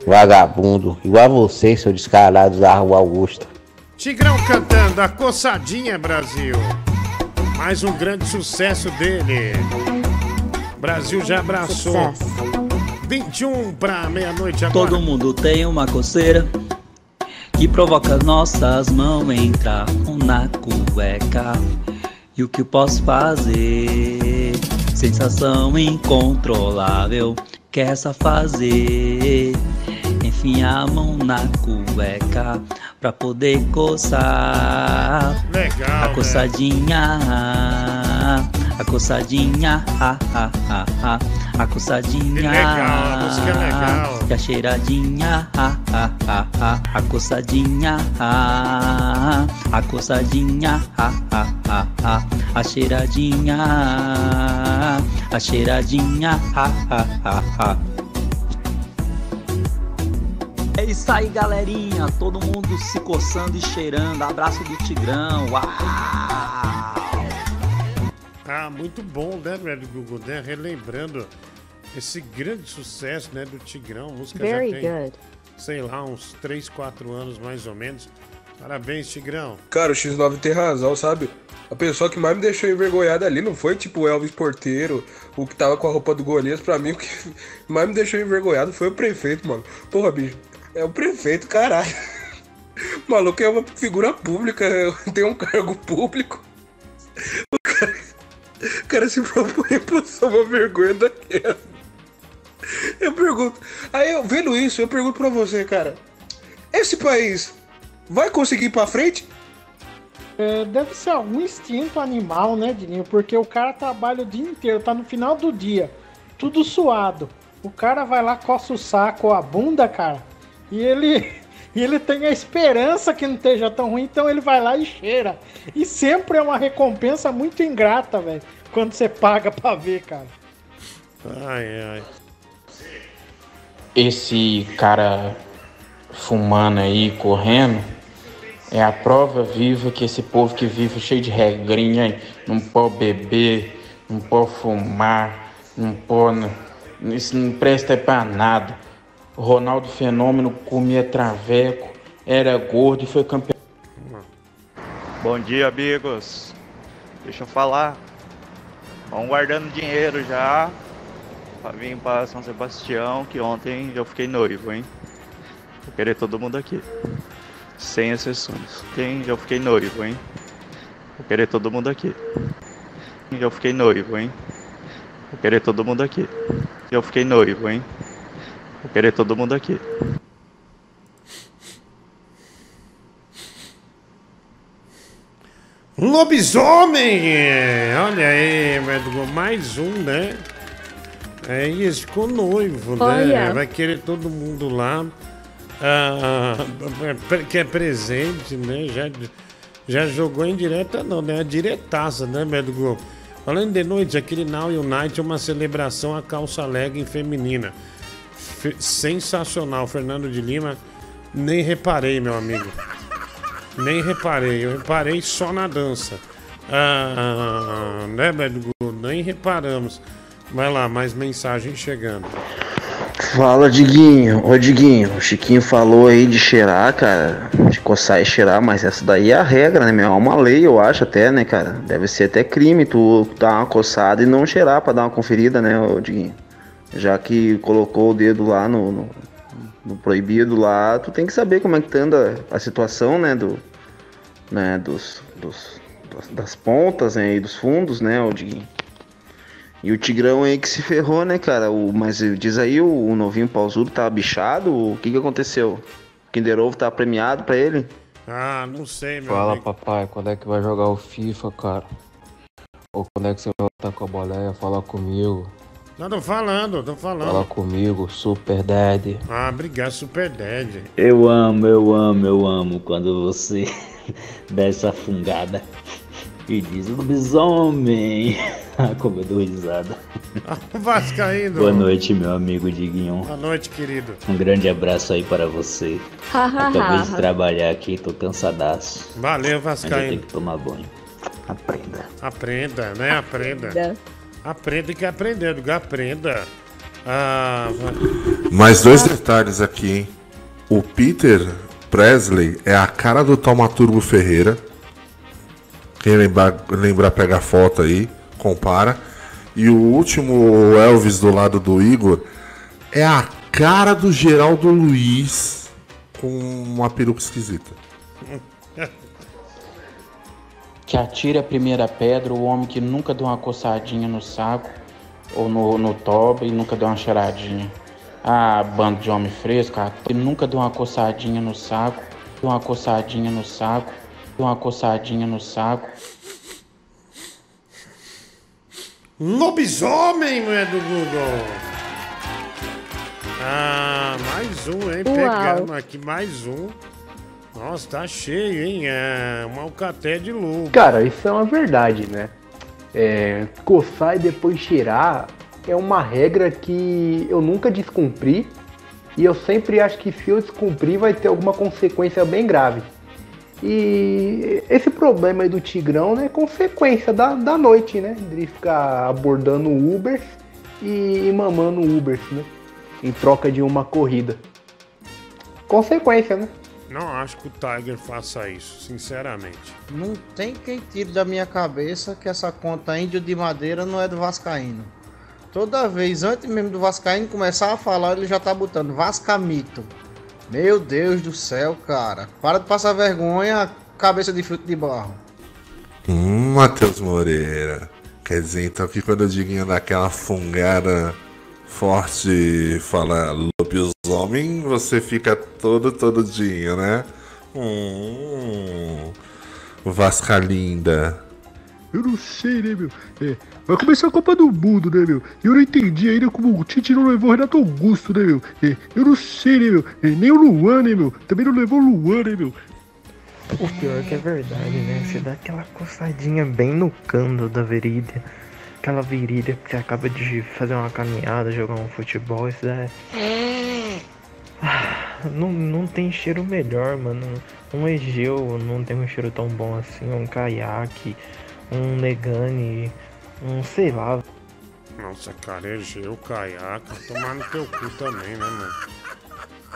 vagabundo. Igual a você, seu descarado da Rua Augusta.
Tigrão cantando a coçadinha, Brasil. Mais um grande sucesso dele. Brasil já abraçou. 21 pra meia-noite agora.
Todo mundo tem uma coceira que provoca nossas mãos entrar na cueca. E o que eu posso fazer? Sensação incontrolável, quer só fazer? Enfiar a mão na cueca pra poder coçar.
Legal,
A coçadinha, a coçadinha, ah, ah, ah, ah, a coçadinha.
Que legal, música é legal.
E a cheiradinha, ah, ah, ah, ah, a coçadinha, ah, a coçadinha, ah, ah, ah, ah, a cheiradinha, a cheiradinha, ah, ah, ah, ah. É isso aí, galerinha. Todo mundo se coçando e cheirando. Abraço do Tigrão. Uau!
Ah, muito bom, né, velho, Google, né? Relembrando esse grande sucesso, né, do Tigrão. A música
Very
já tem,
good.
sei lá, uns 3, 4 anos mais ou menos. Parabéns, Tigrão.
Cara, o X9 tem razão, sabe? A pessoa que mais me deixou envergonhada ali não foi tipo o Elvis Porteiro, o que tava com a roupa do Golias. Pra mim, o que mais me deixou envergonhado foi o prefeito, mano. Porra, bicho, é o prefeito, caralho. O maluco é uma figura pública, tem um cargo público. O cara, o cara se propõe pra passar uma vergonha daquela. Eu pergunto. Aí, eu, vendo isso, eu pergunto pra você, cara. Esse país vai conseguir ir pra frente?
É, deve ser algum instinto animal, né, Dininho? Porque o cara trabalha o dia inteiro, tá no final do dia, tudo suado. O cara vai lá, coça o saco, a bunda, cara, e ele, e ele tem a esperança que não esteja tão ruim, então ele vai lá e cheira. E sempre é uma recompensa muito ingrata, velho, quando você paga pra ver, cara.
Ai, ai.
Esse cara fumando aí, correndo, é a prova viva que esse povo que vive cheio de regrinha, hein? não pode beber, não pode fumar, não pode. Isso não presta pra nada. Ronaldo Fenômeno comia traveco, era gordo e foi campeão.
Bom dia, amigos. Deixa eu falar. Vão guardando dinheiro já pra vir pra São Sebastião, que ontem eu fiquei noivo, hein? Vou querer todo mundo aqui. Sem exceções. Quem já fiquei noivo, hein? Vou querer todo mundo aqui. Já fiquei noivo, hein? Vou querer todo mundo aqui. Já fiquei noivo, hein? Vou querer todo mundo aqui.
Lobisomem! Olha aí, mais um, né? É isso, ficou noivo, né?
Olha.
Vai querer todo mundo lá. Ah, que é presente, né? Já, já jogou em direta, não, né? A diretaça, né, Medgo? Falando de noite, aquele Now Unite é uma celebração à calça legging feminina. Sensacional, Fernando de Lima. Nem reparei, meu amigo. Nem reparei, eu reparei só na dança. Ah, né, Medgo? Nem reparamos. Vai lá, mais mensagem chegando.
Fala, Diguinho. Ô, Diguinho, o Chiquinho falou aí de cheirar, cara. De coçar e cheirar, mas essa daí é a regra, né, meu? É uma lei, eu acho até, né, cara? Deve ser até crime tu dar uma coçada e não cheirar pra dar uma conferida, né, ô, Diguinho? Já que colocou o dedo lá no, no, no proibido lá, tu tem que saber como é que tá anda a situação, né, do... Né, dos... dos das- das pontas, né, e dos fundos, né, ô, Diguinho? E o Tigrão aí que se ferrou, né, cara? O, mas diz aí, o, o novinho pausudo tá bichado? O que que aconteceu? O Kinder Ovo tá premiado pra ele?
Ah, não sei, meu
Fala
amigo.
papai, quando é que vai jogar o FIFA, cara? Ou quando é que você vai voltar com a boleia? Fala comigo.
Não, tô falando, tô
Fala
falando.
comigo, Super Daddy.
Ah, obrigado, Super Dad.
Eu amo, eu amo, eu amo quando você dá essa fungada.
E diz lobisomem. Como eu dou risada.
Vascaíno.
Boa noite, meu amigo Diguinho.
Boa noite, querido.
Um grande abraço aí para você. Acabei de trabalhar aqui, tô cansadaço.
Valeu,
Mas eu
Vascaíno.
tenho que tomar banho. Aprenda.
Aprenda, né? Aprenda. Aprenda que aprender, Duga, aprenda. Ah.
Mais dois detalhes aqui, hein? O Peter Presley é a cara do Taumaturgo Ferreira. Quem lembrar, lembrar pega a foto aí, compara. E o último Elvis do lado do Igor é a cara do Geraldo Luiz com uma peruca esquisita.
Que atire a primeira pedra o homem que nunca deu uma coçadinha no saco ou no, no toba e nunca deu uma cheiradinha. Ah, bando de homem fresco, cara, que nunca deu uma coçadinha no saco, deu uma coçadinha no saco, deu uma coçadinha no saco.
Lobisomem, não é do Google. Ah, mais um, hein?
Uau.
Pegamos aqui mais um. Nossa, tá cheio, hein? É um alcaté de luva.
Cara, isso é uma verdade, né? É, coçar e depois cheirar é uma regra que eu nunca descumpri e eu sempre acho que se eu descumprir vai ter alguma consequência bem grave. E esse problema aí do Tigrão né, é consequência da, da noite, né? De ficar abordando Ubers e, e mamando Ubers, né? Em troca de uma corrida. Consequência, né?
Não acho que o Tiger faça isso, sinceramente.
Não tem quem tire da minha cabeça que essa conta índio de madeira não é do Vascaíno. Toda vez, antes mesmo do Vascaíno começar a falar, ele já tá botando Vascamito. Meu Deus do céu, cara. Para de passar vergonha, cabeça de fruto de barro.
Hum, Matheus Moreira. Quer dizer então que quando o Diguinho dá aquela fungada forte e fala lobisomem, você fica todo todinho, né? Hum, Vasca linda.
Eu não sei, né, meu? É, vai começar a Copa do Mundo, né, meu? E eu não entendi ainda como o Tite não levou o Renato Augusto, né, meu? É, eu não sei, né, meu? É, nem o Luan, né, meu? Também não levou o Luan, né, meu?
O pior é que é verdade, né? Você dá aquela coçadinha bem no cano da virilha. Aquela virilha que você acaba de fazer uma caminhada, jogar um futebol, isso é. Ah, Não, não tem cheiro melhor, mano. Um Egeu não tem um cheiro tão bom assim. Um caiaque, um Negane, um sei lá.
Nossa, cara, Egeu, caiaque, tomar no teu cu também, né, mano?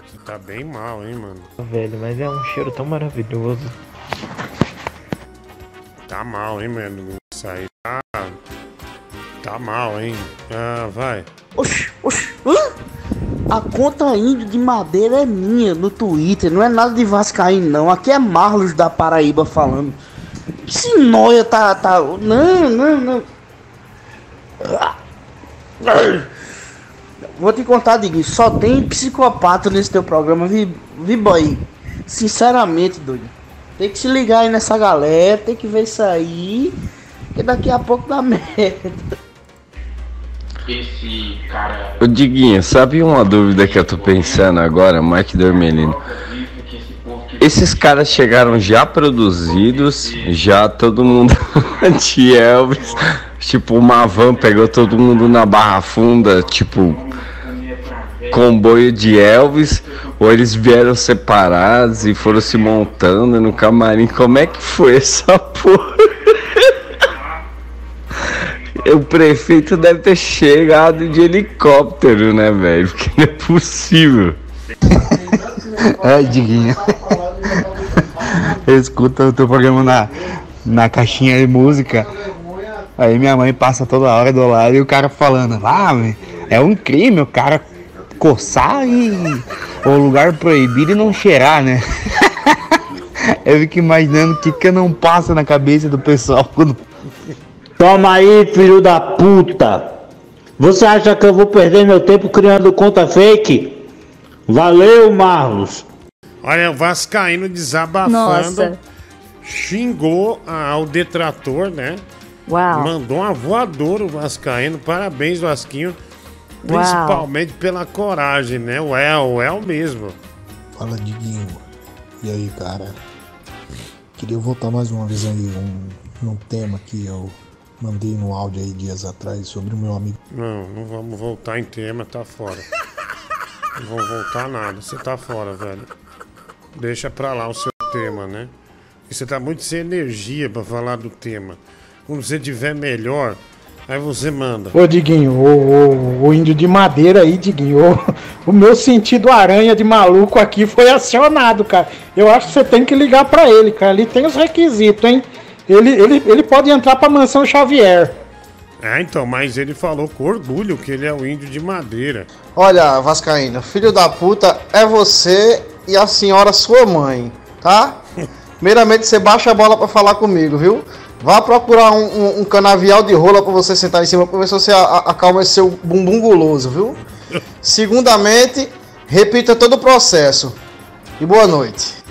Você tá bem mal, hein, mano?
Velho, mas é um cheiro tão maravilhoso.
Tá mal, hein, mano? Isso aí tá. Tá mal, hein? Ah, vai.
Oxi, oxi, hã? A conta índio de madeira é minha no Twitter, não é nada de Vascaíno, não. Aqui é Marlos da Paraíba falando. Esse noia tá. tá... Não, não, não. Vou te contar, Diguinho, só tem psicopata nesse teu programa, vi, vi boy. Sinceramente, doido. Tem que se ligar aí nessa galera, tem que ver isso aí, que daqui a pouco dá merda.
Esse cara.
Ô Diguinho, sabe uma dúvida que eu tô pensando agora, Mike Dormelino? Esses caras chegaram já produzidos, já todo mundo de Elvis, tipo uma van pegou todo mundo na Barra Funda, tipo comboio de Elvis, ou eles vieram separados e foram se montando no camarim, como é que foi essa porra? O prefeito deve ter chegado de helicóptero, né, velho? Porque não é possível.
Ai, Diguinho. Eu escuto o teu programa na, na caixinha de música. Aí minha mãe passa toda hora do lado e o cara falando, ah, é um crime o cara coçar e o lugar proibido e não cheirar, né? Eu fico imaginando o que que não passa na cabeça do pessoal quando
Toma aí, filho da puta! Você acha que eu vou perder meu tempo criando conta fake? Valeu, Marlos!
Olha, o Vascaíno desabafando.
Nossa.
Xingou ao detrator, né?
Uau.
Mandou uma voadora o Vascaíno. Parabéns, Vasquinho.
Uau.
Principalmente pela coragem, né? O El, o El mesmo.
Fala, Diguinho. E aí, cara?
Queria voltar mais uma vez aí um, num tema que eu mandei no áudio aí dias atrás sobre o meu amigo.
Não, não vamos voltar em tema, tá fora. Não vamos voltar nada, você tá fora, velho. Deixa pra lá o seu tema, né? E você tá muito sem energia pra falar do tema. Quando você tiver melhor, aí você manda.
Ô Diguinho, o, o, o índio de madeira aí, Diguinho, o, o meu sentido aranha de maluco aqui foi acionado, cara. Eu acho que você tem que ligar pra ele, cara. Ele tem os requisitos, hein? Ele, ele, ele pode entrar pra mansão Xavier.
É, então, mas ele falou com orgulho que ele é o índio de madeira.
Olha, Vascaína, filho da puta é você e a senhora sua mãe, tá? Primeiramente, você baixa a bola pra falar comigo, viu? Vá procurar um, um- um canavial de rola pra você sentar em cima pra ver se você acalma esse seu bumbum guloso, viu? Segundamente, repita todo o processo. E boa noite.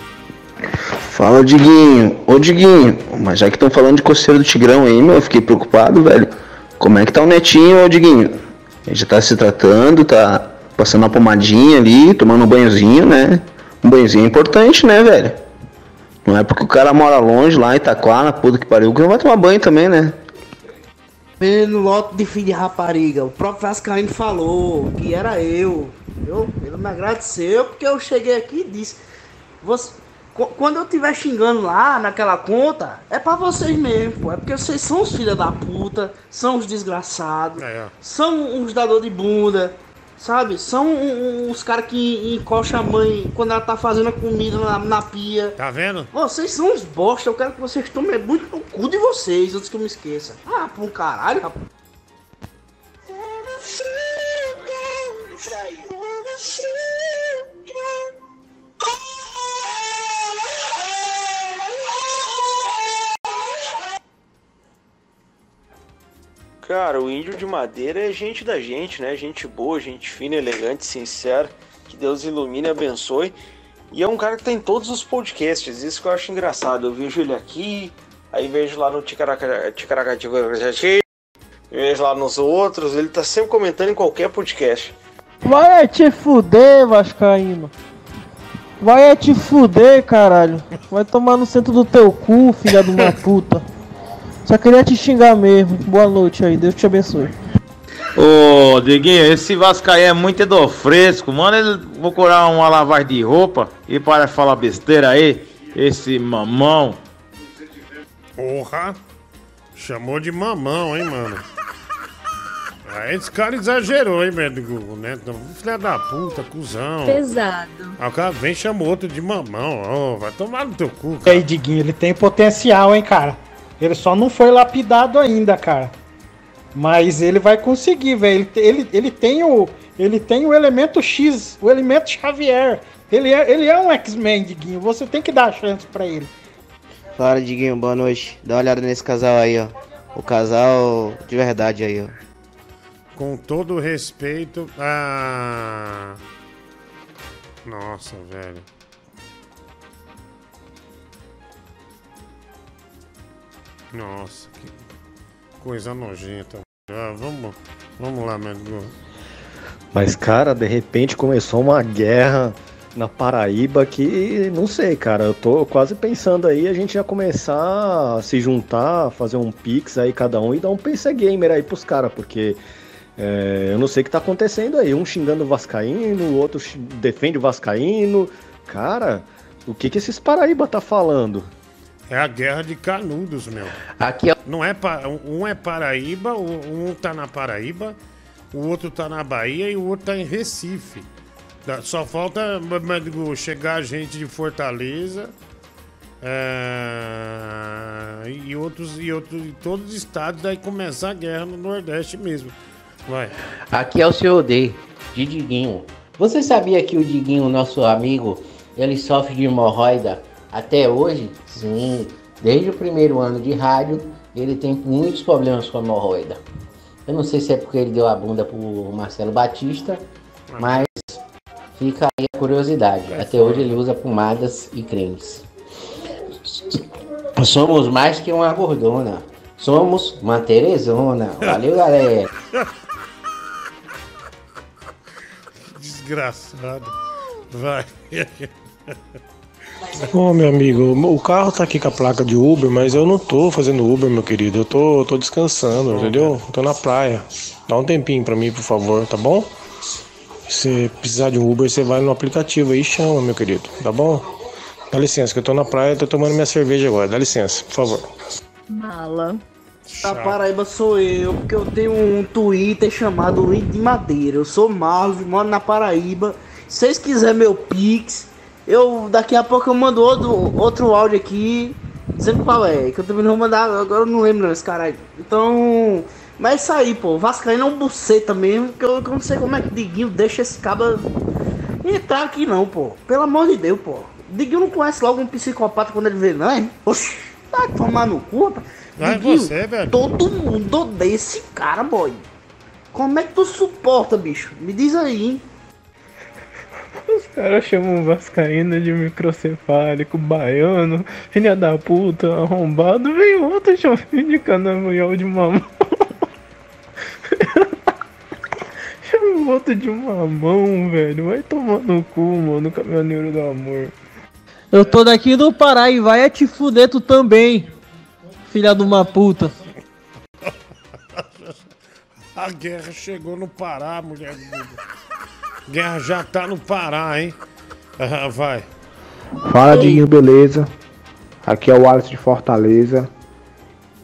Fala, Diguinho. Ô, Diguinho, mas já que estão falando de coceira do Tigrão aí, meu, eu fiquei preocupado, velho. Como é que tá o netinho, ô, Diguinho? Ele já tá se tratando, tá passando uma pomadinha ali, tomando um banhozinho, né? Um banhozinho é importante, né, velho? Não é porque o cara mora longe lá em Itaquá, na puta que pariu, que não vai tomar banho também, né?
Pelo lote de filho de rapariga, o próprio Vascaíno falou que era eu. Eu, ele me agradeceu porque eu cheguei aqui e disse: você, quando eu estiver xingando lá naquela conta, é pra vocês mesmo, pô. É porque vocês são os filhos da puta, são os desgraçados, são uns dador de bunda, sabe? São os caras que encoxam a mãe quando ela tá fazendo a comida na, na pia.
Tá vendo?
Vocês são uns bosta, eu quero que vocês tomem muito no cu de vocês, antes que eu me esqueça. Ah, um caralho, rapaz.
Cara, o índio de madeira é gente da gente, né? Gente boa, gente fina, elegante, sincera. Que Deus ilumine e abençoe. E é um cara que tá em todos os podcasts, isso que eu acho engraçado. Eu vejo ele aqui, aí vejo lá no Ticaraca- Ticaracati, vejo lá nos outros, ele tá sempre comentando em qualquer podcast.
Vai te fuder, Vascaíno. Vai te fuder, caralho. Vai tomar no centro do teu cu, filha de uma puta. Só queria te xingar mesmo. Boa noite aí, Deus te abençoe.
Ô, Diguinho, esse Vascaí é muito do fresco. Manda ele procurar uma lavagem de roupa e para de falar besteira aí. Esse mamão.
Porra! Chamou de mamão, hein, mano? Aí esse cara exagerou, hein, velho, Google, né? Então, Filha da puta, cuzão.
Pesado.
Aí o cara vem e chama outro de mamão. Ô, vai tomar no teu cu,
E
cara.
aí, Diguinho, ele tem potencial, hein, cara? Ele só não foi lapidado ainda, cara. Mas ele vai conseguir, velho. Ele, ele, ele tem o. Ele tem o elemento X, o elemento Xavier. Ele é, ele é um X-Men, Diguinho. Você tem que dar a chance pra ele.
Fala, Diguinho, boa noite. Dá uma olhada nesse casal aí, ó. O casal de verdade aí, ó.
Com todo o respeito a. Nossa, velho. Nossa, que coisa nojenta. Ah, vamos, vamos lá, Medgo.
Mas, cara, de repente começou uma guerra na Paraíba que, não sei, cara, eu tô quase pensando aí a gente já começar a se juntar, fazer um pix aí cada um e dar um PC Gamer aí pros caras, porque é, eu não sei o que tá acontecendo aí. Um xingando o Vascaíno, o outro defende o Vascaíno. Cara, o que que esses Paraíba tá falando?
É a guerra de canudos, meu.
Aqui é...
Não é pa- um é Paraíba, um tá na Paraíba, o outro tá na Bahia e o outro tá em Recife. Só falta chegar gente de Fortaleza é, e outros e outros e todos os estados daí começar a guerra no Nordeste mesmo. Vai.
Aqui é o seu D, de Diguinho. Você sabia que o Diguinho, nosso amigo, ele sofre de hemorroida até hoje? Sim, desde o primeiro ano de rádio, ele tem muitos problemas com hemorroida. Eu não sei se é porque ele deu a bunda pro Marcelo Batista, mas fica aí a curiosidade. Até hoje ele usa pomadas e cremes. Somos mais que uma gordona. Somos uma Terezona. Valeu, galera.
Desgraçado. Vai.
Ô meu amigo, o carro tá aqui com a placa de Uber, mas eu não tô fazendo Uber, meu querido. Eu tô, tô descansando, entendeu? Tô na praia. Dá um tempinho pra mim, por favor, tá bom? Se precisar de um Uber, você vai no aplicativo aí e chama, meu querido, tá bom? Dá licença, que eu tô na praia, tô tomando minha cerveja agora. Dá licença, por favor.
Mala.
Da Paraíba sou eu, porque eu tenho um Twitter chamado Índio de Madeira. Eu sou Marlos, moro na Paraíba. Se vocês quiserem meu Pix, eu daqui a pouco eu mando outro, outro áudio aqui dizendo qual é. Que eu também não vou mandar, agora eu não lembro não, esse caralho. Então. Mas é isso aí, pô. Vascaíno é um buceta mesmo, que eu, que eu não sei como é que Diguinho deixa esse caba entrar aqui não, pô. Pelo amor de Deus, pô. Diguinho não conhece logo um psicopata quando ele vê, não, hein? Oxi, vai tomar no cu, rapaz.
Vai
Diguinho,
você, velho.
Todo mundo odeia esse cara, boy. Como é que tu suporta, bicho? Me diz aí, hein?
Os caras chamam o Vascaíno de microcefálico, baiano, filha da puta, arrombado, vem outro chamando de canavial de mamão. Chama o outro de mamão, velho. Vai tomar no cu, mano, caminhoneiro do amor.
Eu tô daqui do Pará e vai é te fuder tu também, filha de uma puta.
A guerra chegou no Pará, mulher do. Guerra já tá no Pará, hein? Ah, vai.
Fala, Diguinho, beleza? Aqui é o Alisson de Fortaleza.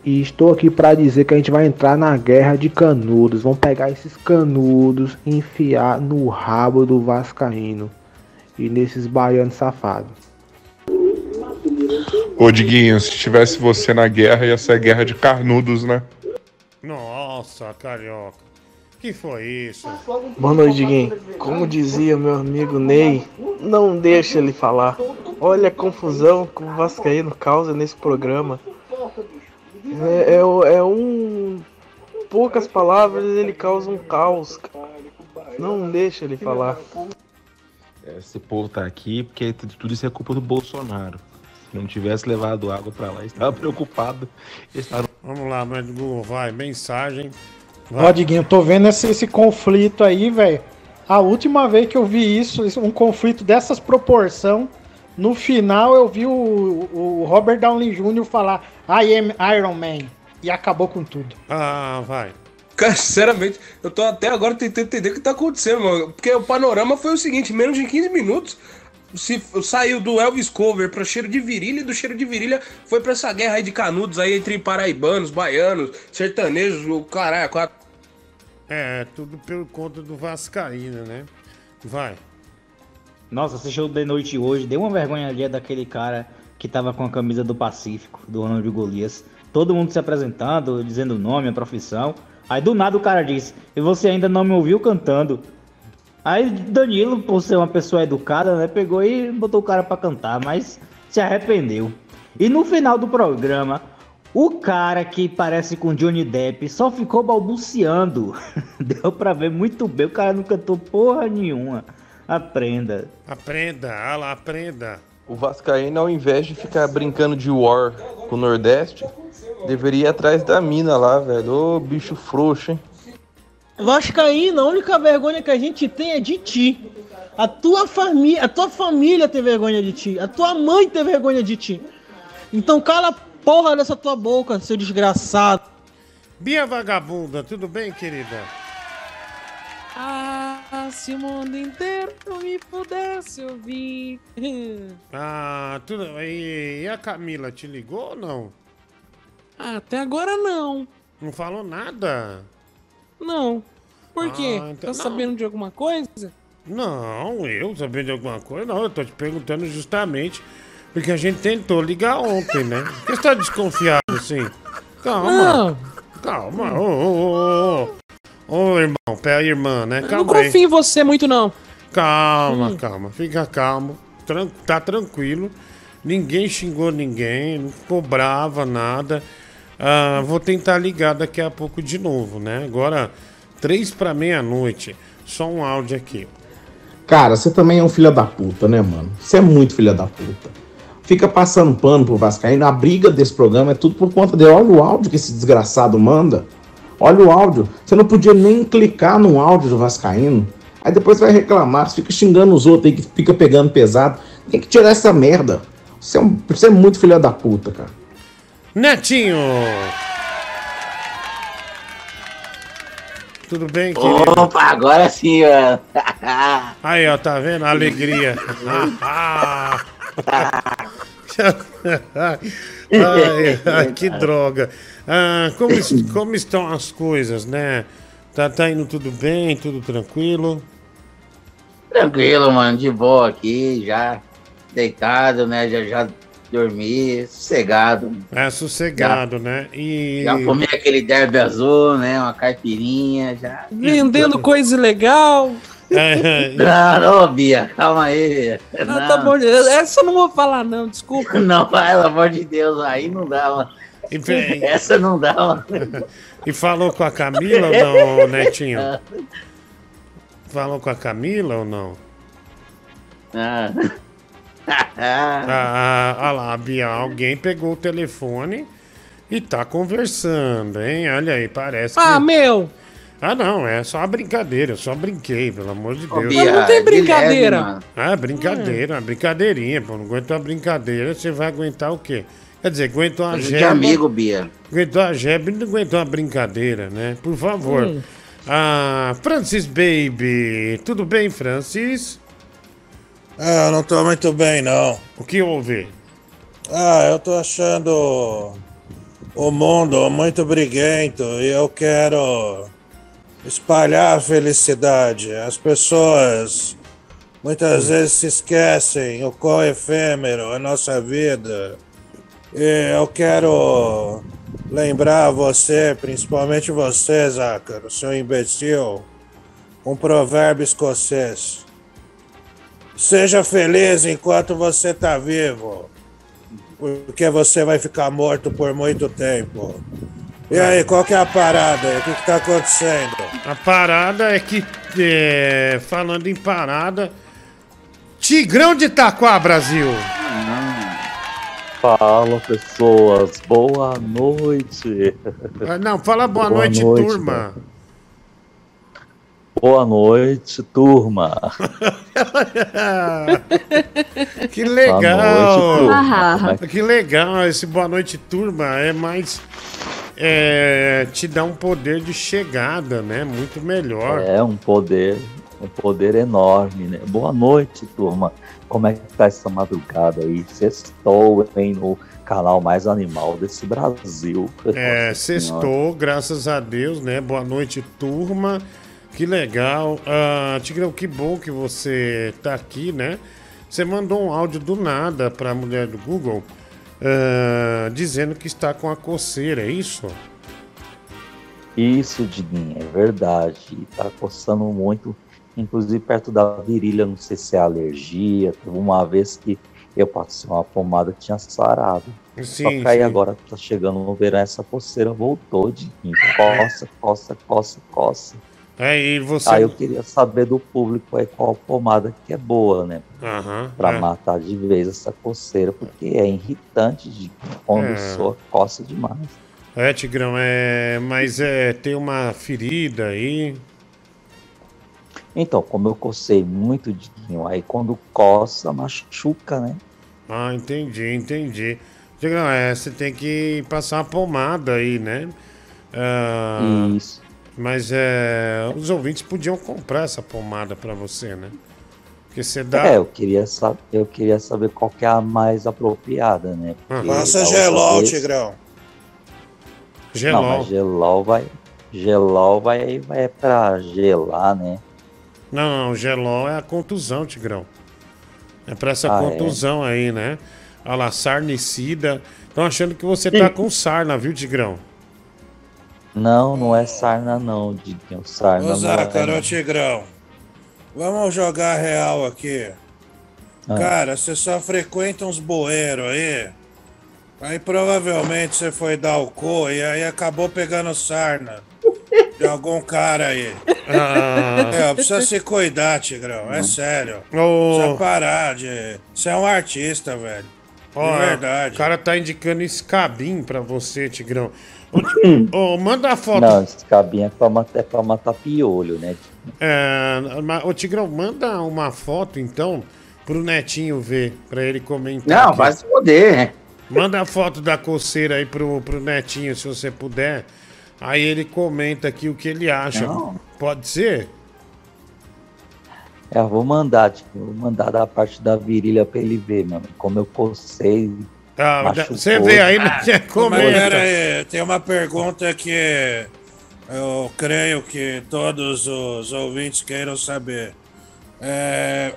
E estou aqui para dizer que a gente vai entrar na guerra de canudos. Vamos pegar esses canudos e enfiar no rabo do Vascaíno. E nesses baianos safados.
Ô Diguinho, se tivesse você na guerra, ia ser guerra de carnudos, né?
Nossa, carioca. Que foi isso?
Boa noite, Diguinho. Como dizia meu amigo Ney, não deixa ele falar. Olha a confusão que o Vascaíno causa nesse programa. É, é, é um. Poucas palavras ele causa um caos. Não deixa ele falar.
Esse povo tá aqui porque tudo isso é culpa do Bolsonaro. Se não tivesse levado água pra lá, estava preocupado. Estava...
Vamos lá, mas Google, vai. Mensagem.
Ó, Diguinho, tô vendo esse, esse conflito aí, velho. A última vez que eu vi isso, um conflito dessas proporção, no final eu vi o, o Robert Downey Jr. falar I am Iron Man. E acabou com tudo.
Ah, vai.
Cara, sinceramente, eu tô até agora tentando entender o que tá acontecendo, mano. Porque o panorama foi o seguinte: menos de 15 minutos. Se saiu do Elvis Cover pra cheiro de virilha e do cheiro de virilha foi pra essa guerra aí de canudos aí entre paraibanos, baianos, sertanejos, o caralho, quatro.
É, tudo pelo conta do Vascaína, né? Vai.
Nossa, esse show de noite hoje deu uma vergonha ali daquele cara que tava com a camisa do Pacífico, do Ronaldo Golias. Todo mundo se apresentando, dizendo o nome, a profissão. Aí do nada o cara diz: E você ainda não me ouviu cantando? Aí Danilo, por ser uma pessoa educada, né, pegou e botou o cara pra cantar, mas se arrependeu. E no final do programa, o cara que parece com Johnny Depp só ficou balbuciando. Deu pra ver muito bem, o cara não cantou porra nenhuma. Aprenda.
Aprenda, ah lá, aprenda.
O Vascaíno, ao invés de ficar brincando de war com o Nordeste, deveria ir atrás da mina lá, velho. Ô, bicho frouxo, hein?
Vascaíno, a única vergonha que a gente tem é de ti. A tua família, a tua família tem vergonha de ti. A tua mãe tem vergonha de ti. Então cala a porra dessa tua boca, seu desgraçado.
Bia Vagabunda, tudo bem, querida?
Ah, se o mundo inteiro me pudesse ouvir.
Ah, tudo. E, e a Camila te ligou ou não?
Até agora não.
Não falou nada?
Não. Por quê?
Ah, então-
tá
não.
sabendo de alguma coisa?
Não, eu sabendo de alguma coisa, não. Eu tô te perguntando justamente porque a gente tentou ligar ontem, né? Por que você tá desconfiado assim? Calma.
Não.
Calma. Ô, ô, ô, ô. Ô, irmão, pé irmã, né?
Eu não
Calma aí.
confio em você muito, não.
Calma,
Hum.
calma. Fica calmo. Tran- tá tranquilo. Ninguém xingou ninguém, não cobrava nada. Ah, vou tentar ligar daqui a pouco de novo, né? Agora, três para meia-noite. Só um áudio aqui.
Cara, você também é um filho da puta, né, mano? Você é muito filho da puta. Fica passando pano pro Vascaíno. A briga desse programa é tudo por conta dele. Olha o áudio que esse desgraçado manda. Olha o áudio. Você não podia nem clicar no áudio do Vascaíno. Aí depois vai reclamar. Você fica xingando os outros aí que fica pegando pesado. Tem que tirar essa merda.
Você é, um, você é muito filha da puta, cara.
Netinho! Tudo bem, querido?
Opa, agora sim, mano.
Aí, ó, tá vendo? A alegria. ai, ai, que droga. Ah, como, como estão as coisas, né? Tá, tá indo tudo bem, tudo tranquilo?
Tranquilo, mano, de boa aqui, já deitado, né? Já, já dormi, sossegado.
É, sossegado, né? E...
Já comi aquele derby azul, né? Uma caipirinha, já.
Vendendo coisa legal.
É,
Não, não, Bia, calma aí.
Ah,
Não,
tá bom. Essa eu não vou falar, não, desculpa.
não, pelo amor de Deus, aí não dá, mano.
E,
Essa não dá, mano.
e falou com a Camila ou não, Netinho? Falou com a Camila ou não?
Ah.
Ah, olha lá, Bia, alguém pegou o telefone e tá conversando, hein? Olha aí, parece que...
Ah, meu!
Ah, não, é só uma brincadeira, eu só brinquei, pelo amor de Deus.
Bia, Mas não tem brincadeira. mano.
Ah, brincadeira, uma brincadeirinha, pô. Não aguenta uma brincadeira, você vai aguentar o quê? Quer dizer, aguentou uma
Coisa de amigo, Bia.
Aguentou a jeba e não aguentou uma brincadeira, né? Por favor.
Hum.
Ah, Francis Baby. Tudo bem, Francis?
Ah, eu não tô muito bem, não.
O que houve?
Ah, eu tô achando o mundo muito briguento e eu quero espalhar a felicidade. As pessoas muitas vezes se esquecem o quão efêmero é a nossa vida. E eu quero lembrar você, principalmente você, Zácaro, seu imbecil, um provérbio escocês. Seja feliz enquanto você tá vivo, porque você vai ficar morto por muito tempo. E aí, qual que é a parada aí? O que, que tá acontecendo?
A parada é que, é, falando em parada, Tigrão de Itaquá, Brasil.
Fala pessoas, boa noite.
Ah, Não, fala boa,
Boa
noite,
noite,
turma.
Boa noite, turma.
que legal.
Boa noite, turma. É que
legal. Esse boa noite, turma. É mais. É, te dá um poder de chegada, né? Muito melhor.
É um poder, um poder enorme, né? Boa noite, turma. Como é que tá essa madrugada aí? Sextou, hein, no canal mais animal desse Brasil.
É, sextou, graças a Deus, né? Boa noite, turma. Que legal. Ah, Tigrão, que bom que você tá aqui, né? Você mandou um áudio do nada pra mulher do Google ah, dizendo que está com a coceira, é isso?
Isso, Diguinho, é verdade. Tá coçando muito, inclusive perto da virilha, não sei se é alergia. Teve uma vez que eu passei uma pomada que tinha sarado. Só
Sim,
que aí
sim.
agora tá chegando no verão, essa coceira voltou, Diguinho. Coça, coça, coça, coça.
É, e você.
Aí eu queria saber do público aí qual pomada que é boa, né?
Aham,
Pra
é.
matar de vez essa coceira, porque é irritante de quando
É.
soa, coça demais.
É, Tigrão, é. Mas é. Tem uma ferida aí.
Então, como eu cocei muito Diguinho, aí quando coça, machuca, né?
Ah, entendi, entendi. Tigrão, é, você tem que passar uma pomada aí, né? Ah,
Isso.
Mas é. Os ouvintes podiam comprar essa pomada pra você, né? Porque você dá.
É, eu queria, saber, eu queria saber qual que é a mais apropriada, né? Porque
Passa gelol,
vez-
Tigrão.
Gelol.
Não, mas gelol vai. Gelol vai, vai pra gelar, né?
Não, não, gelol é a contusão, Tigrão. É pra essa
Ah, é?
contusão aí, né? Olha lá, sarnicida. Estão achando que você tá com sarna, viu, Tigrão?
Não, não é sarna não, Diguinho. Sarna
Ô,
não
Zácaro,
é...
ô, Tigrão. Vamos jogar real aqui.
Ah.
Cara, você só frequenta uns bueiros aí. Aí provavelmente você foi dar o co e aí acabou pegando sarna de algum cara aí.
Ah.
É, precisa se cuidar, Tigrão. É sério.
Ô.
Precisa parar de. Você é um artista, velho.
Ó,
de verdade.
O cara tá indicando escabim pra você, Tigrão. Manda a foto.
Não, esse cabinho é pra, matar, é pra matar piolho, né?
É, mas, ô Tigrão, manda uma foto então, pro Netinho ver, pra ele comentar.
Não,
aqui.
vai se foder.
Manda a foto da coceira aí pro, pro Netinho, se você puder. Aí ele comenta aqui o que ele acha.
Não.
Pode ser?
É, eu vou mandar, tipo, vou mandar da parte da virilha pra ele ver, mano. Como eu cocei. Machucou.
você vê aí, né? Você
Mas
comenta.
pera aí, tem uma pergunta que eu creio que todos os ouvintes queiram saber. É,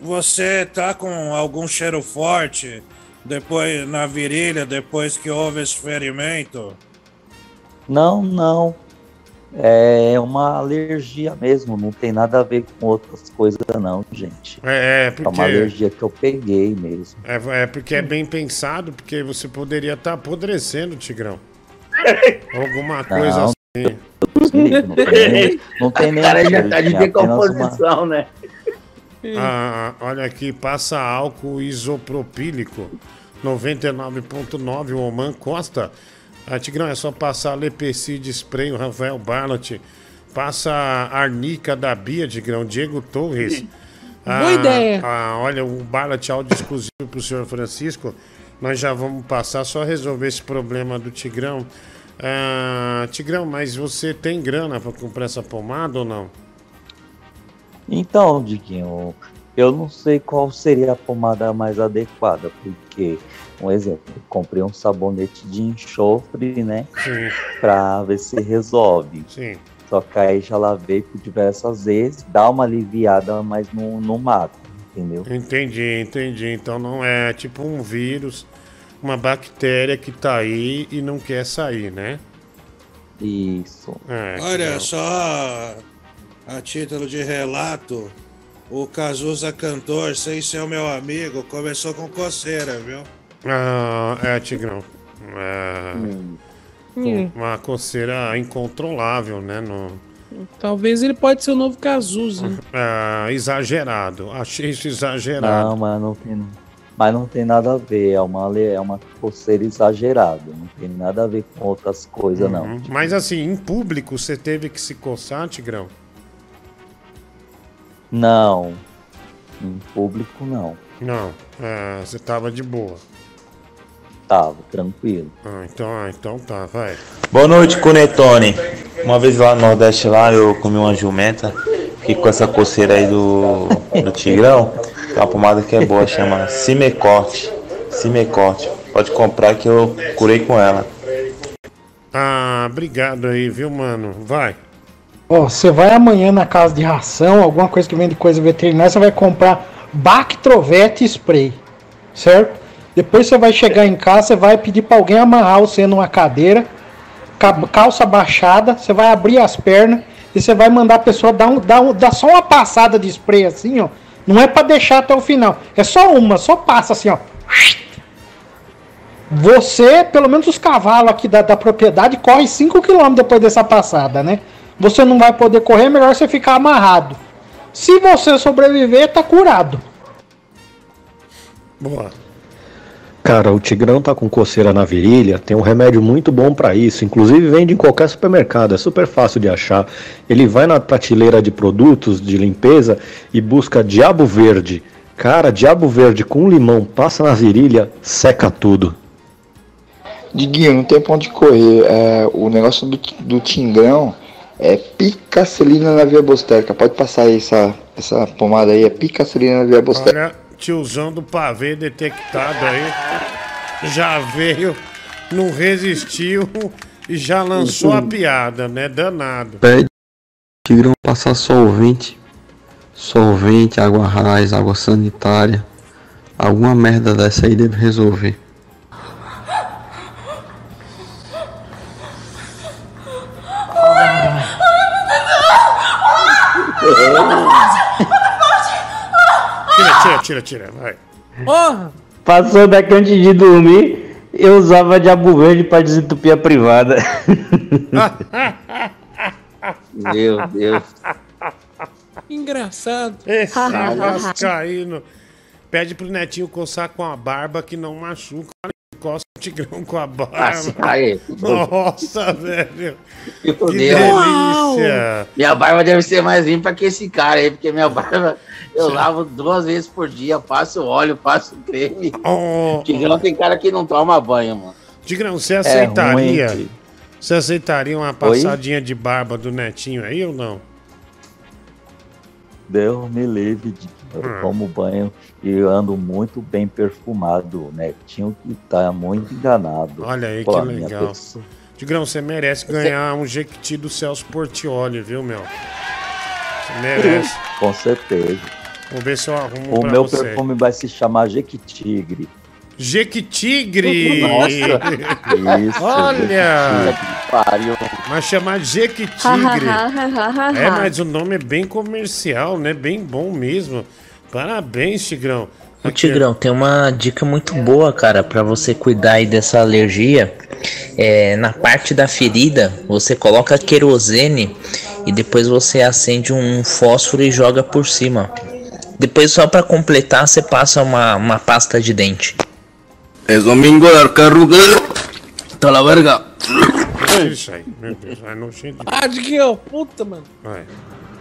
você tá com algum cheiro forte depois na virilha depois que houve esse ferimento?
Não, não. É uma alergia mesmo, não tem nada a ver com outras coisas, não, gente.
É, é,
É
porque.
uma alergia que eu peguei mesmo.
É, é porque é bem pensado, porque você poderia estar apodrecendo, Tigrão. Alguma coisa
Não,
assim.
Não tem, não tem nem
O cara já tá de
apenas uma-
decomposição, né?
Ah, olha aqui, passa álcool isopropílico 99.9, o Oman Costa. Ah, Tigrão, é só passar Lepecid Spray, o Rafael Barnett. Passa a Arnica da Bia, Tigrão, Diego Torres.
Boa ideia.
ah, olha, o Barnett áudio exclusivo pro senhor Francisco. Nós já vamos passar, só resolver esse problema do Tigrão. Ah, Tigrão, mas você tem grana para comprar essa pomada ou não?
Então, Diguinho, eu não sei qual seria a pomada mais adequada, porque, um exemplo, comprei um sabonete de enxofre, né?
Sim.
Pra ver se resolve.
Sim.
Só que aí já lavei por diversas vezes, dá uma aliviada, mas não, não mata, entendeu?
Entendi, entendi. Então não é tipo um vírus, uma bactéria que tá aí e não quer sair, né?
Isso.
É,
Olha
então-
só, a título de relato, o Cazuza cantor, sem ser o meu amigo, começou com coceira, viu?
Ah, é, Tigrão. É,
Hum.
Uma coceira incontrolável, né? No,
Talvez ele pode ser o novo Cazuza. né?
é, exagerado. Achei isso exagerado.
Não, mas não tem, mas não tem nada a ver, é uma, é uma coceira exagerada, não tem nada a ver com outras coisas, não.
Uhum. Mas assim, em público você teve que se coçar, Tigrão?
Não, em público não,
Não, é, você tava de boa.
Tava tranquilo.
Ah, então, ah, então tá, vai.
Boa noite, Conetone. Uma vez lá no Nordeste lá, eu comi uma jumenta. Fiquei com essa coceira aí do, do Tigrão. Tem uma pomada que é boa, chama Cimecorte. Cimecorte. Pode comprar que eu curei com ela.
Ah, obrigado aí, viu, mano? Vai.
Ó, você vai amanhã na casa de ração, alguma coisa que vende coisa veterinária, você vai comprar Bactrovete Spray, certo? Depois você vai chegar em casa, você vai pedir pra alguém amarrar você numa cadeira, ca- calça baixada, você vai abrir as pernas e você vai mandar a pessoa dar, um, dar, um, dar só uma passada de spray assim, ó. Não é pra deixar até o final, é só uma, só passa assim, ó. Você, pelo menos os cavalos aqui da, da propriedade, corre 5 km depois dessa passada, né? Você não vai poder correr, é melhor você ficar amarrado. Se você sobreviver, tá curado.
Boa.
Cara, o Tigrão tá com coceira na virilha, tem um remédio muito bom pra isso, inclusive vende em qualquer supermercado, é super fácil de achar. Ele vai na prateleira de produtos de limpeza e busca Diabo Verde. Cara, Diabo Verde com limão, passa na virilha, seca tudo.
Diguinho, não tem pra onde correr. É, o negócio do, do Tingrão é picacelina na via bostérica. Pode passar aí essa, essa pomada aí, é picacelina na via bostérica.
Olha, tiozão do pavê detectado aí. Já veio, não resistiu e já lançou a piada, né? Danado.
Pede Tigrão passar solvente, solvente, água raiz, água sanitária. Alguma merda dessa aí deve resolver.
Tira, tira, tira, tira, vai.
Porra!
Passou daqui antes de dormir, eu usava diabo verde pra desentupir a privada.
Meu Deus.
Engraçado.
Esse vascaíno. Pede pro netinho coçar com a barba que não machuca. Costa o Tigrão com a barba.
Nossa, aí.
Nossa, velho.
Que
delícia.
Minha barba deve ser mais limpa que esse cara aí, porque minha barba eu lavo duas vezes por dia, passo óleo, passo creme.
Oh,
Tigrão tem cara que não toma banho, mano.
Tigrão, você aceitaria?
ruim,
você aceitaria uma passadinha de barba do netinho aí ou não?
Deus me livre de eu
Hum.
tomo banho e ando muito bem perfumado, né? Tinha que estar muito enganado.
Olha aí que legal.
pessoa-
Tigrão, você merece ganhar um Jequiti do Celso Portioli, viu, meu? Você merece.
Com certeza.
Vou ver se eu arrumo
O
pra
meu
você.
perfume vai se chamar Jequitigre.
Jequitigre!
Nossa. Isso,
Olha!
Pariu.
Mas chamar Jequitigre. é, mas o nome é bem comercial, né? Bem bom mesmo. Parabéns, Tigrão.
Ô Tigrão, tem uma dica muito boa, cara, pra você cuidar aí dessa alergia. É, na parte da ferida, você coloca querosene e depois você acende um fósforo e joga por cima. Depois, só pra completar, você passa uma, uma pasta de dente.
Es domingo de arcarruga. Tá la verga.
Isso aí, meu Deus. Vai no cheio de...
Ah, Diguinho, puta, mano.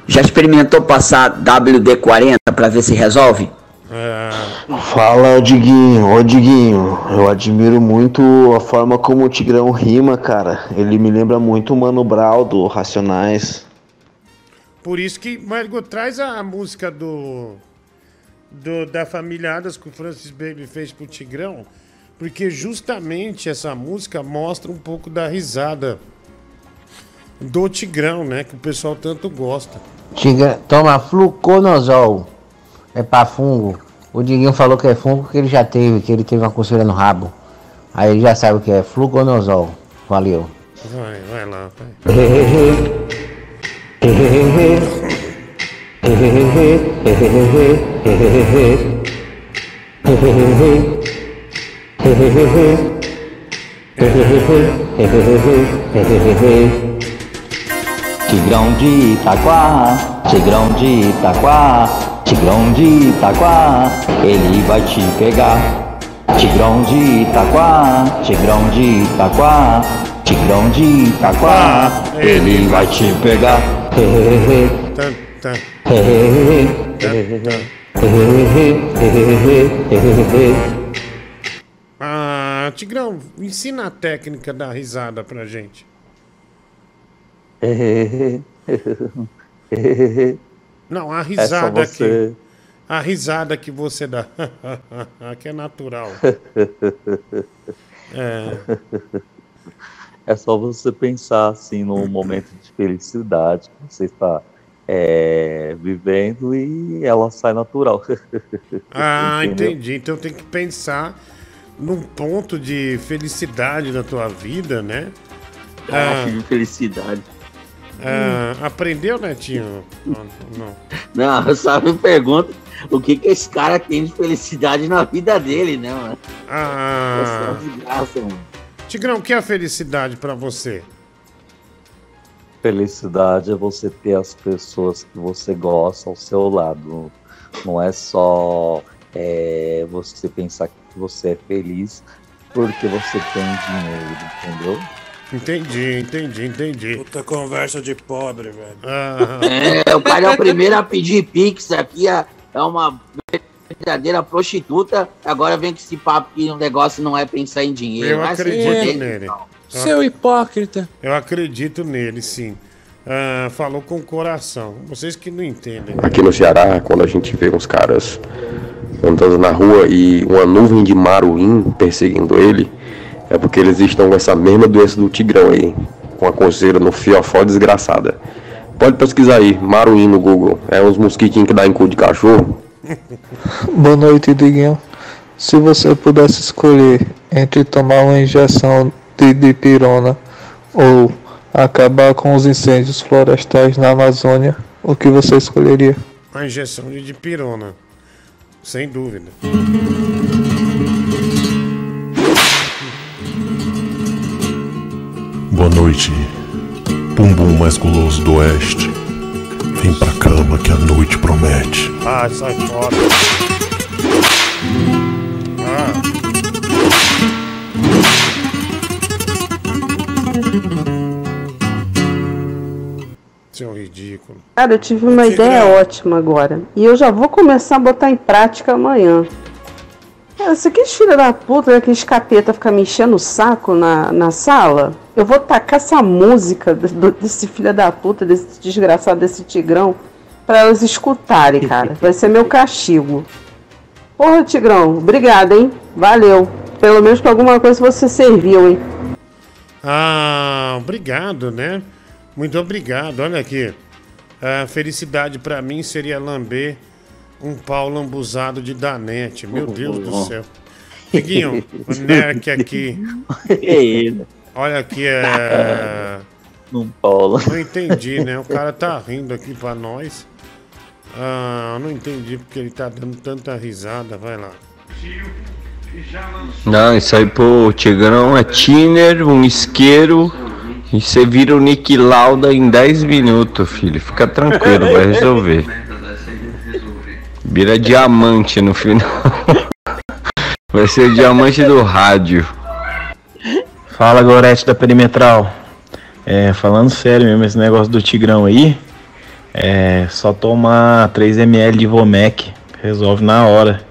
Já experimentou passar WD-40 pra ver se resolve?
É,
Fala, Diguinho. Ô, Diguinho, eu admiro muito a forma como o Tigrão rima, cara. Ele me lembra muito o Mano Brown do Racionais.
Por isso que, Margot, traz a música do, do da família Adas que o Francis Baby fez pro Tigrão, porque justamente essa música mostra um pouco da risada do Tigrão, né? Que o pessoal tanto gosta.
Tigra... Toma fluconazol. É pra fungo. O Diguinho falou que é fungo que ele já teve, que ele teve uma coceira no rabo. Aí ele já sabe o que é fluconazol. Valeu.
Vai, vai lá, vai.
Tigrão de Itaquá, Tigrão de Itaquá, Tigrão de Itaquá, ele vai te pegar. Tigrão de Itaquá, Tigrão de Itaquá, Tigrão de Itaquá, ele vai te pegar.
Ah, Tigrão, ensina a técnica da risada pra gente. Não, a risada
É você-
que. A risada que você dá. que é natural. É.
É só você pensar assim num momento de felicidade que você está é, vivendo e ela sai natural.
Ah, entendi. Então tem que pensar num ponto de felicidade na tua vida, né?
Ah, de felicidade.
ah, Aprendeu, Netinho? Não, não.
Não, eu só me pergunto o que, que esse cara tem de felicidade na vida dele, né, mano?
Ah.
É desgraça, mano.
Tigrão, o que é a felicidade pra você?
Felicidade é você ter as pessoas que você gosta ao seu lado. Não é só é, você pensar que você é feliz porque você tem dinheiro, entendeu?
Entendi, entendi, entendi.
Puta conversa de pobre, velho.
É, o cara é o primeiro a pedir Pix aqui, é, é uma verdadeira prostituta. Agora vem com esse papo que o negócio não é pensar em dinheiro.
Eu acredito
fuder,
nele.
então.
Seu hipócrita.
Eu acredito nele, sim. Ah, falou com o coração. Vocês que não entendem.
Aqui no Ceará, quando a gente vê uns caras andando na rua e uma nuvem de maruim perseguindo ele, é porque eles estão com essa mesma doença do tigrão aí, com a coceira no fiofó desgraçada. Pode pesquisar aí, maruim no Google. É uns mosquitinhos que dá em cu de cachorro.
Boa noite, Diguinho. Se você pudesse escolher entre tomar uma injeção de dipirona ou acabar com os incêndios florestais na Amazônia, o que você escolheria?
A injeção de dipirona. Sem dúvida.
Boa noite, bumbum mais guloso do oeste. Vem pra cama que a noite promete.
Ah, sai fora. Ah. Seu ridículo.
Cara, eu tive uma ideia ótima agora. E eu já vou começar a botar em prática amanhã. Cara, se aqueles filha da puta, né, aqueles capeta ficar me enchendo o saco na, na sala, eu vou tacar essa música do- desse filho da puta, desse desgraçado, desse tigrão, pra elas escutarem, cara. Vai ser meu castigo. Porra, Tigrão, obrigado, hein? Valeu. Pelo menos pra alguma coisa você serviu, hein?
Ah, obrigado, né? Muito obrigado. Olha aqui. A felicidade pra mim seria lamber um pau lambuzado de Danete. Meu Deus do céu. Diguinho, o Nerk aqui.
ele.
Olha aqui, é.
Num polo.
Não entendi, né? O cara tá rindo aqui pra nós. Ah, não entendi porque ele tá dando tanta risada. Vai lá.
Não, isso aí pro Tigrão é Tiner, um isqueiro e você vira o Nick Lauda em 10 minutos, filho. Fica tranquilo, vai resolver. Vira diamante no final. Vai ser o diamante do rádio.
Fala, Gorete da Perimetral. É, falando sério mesmo, esse negócio do Tigrão aí, é só tomar 3ml de Vomec, resolve na hora.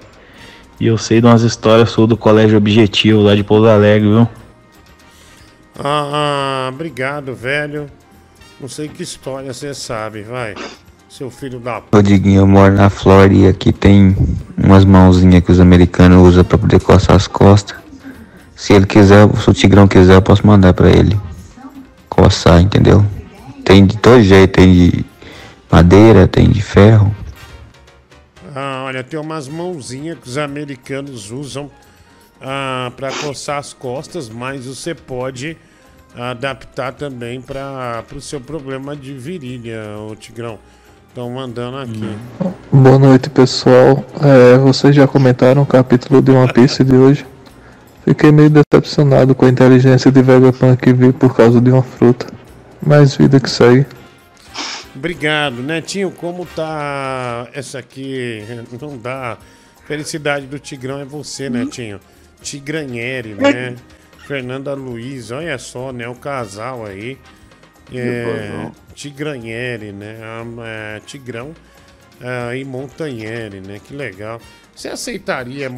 E eu sei de umas histórias suas do Colégio Objetivo lá de Pouso Alegre, viu?
Ah, ah, obrigado, velho. Não sei que história você sabe, vai. Seu filho da p.
Ô Diguinho, eu moro na Flórida e aqui tem umas mãozinhas que os americanos usam pra poder coçar as costas. Se ele quiser, se o Tigrão quiser, eu posso mandar pra ele coçar, entendeu? Tem de todo jeito, tem de madeira, tem de ferro.
Ah, olha, tem umas mãozinhas que os americanos usam ah, para coçar as costas, mas você pode adaptar também para o seu problema de virilha, o Tigrão. Estão mandando aqui.
Boa noite, pessoal. É, vocês já comentaram o capítulo de One Piece de hoje? Fiquei meio decepcionado com a inteligência de Vegapunk que vi por causa de uma fruta. Mas vida que segue.
Obrigado, Netinho. Como tá essa aqui? Não dá. Felicidade do Tigrão é você, Netinho. Tigranheri, né? Fernanda Luiz, olha só, né? O casal aí. É, Tigranheri, né? Ah, é, Tigrão ah, e Montanheri, né? Que legal. Você aceitaria,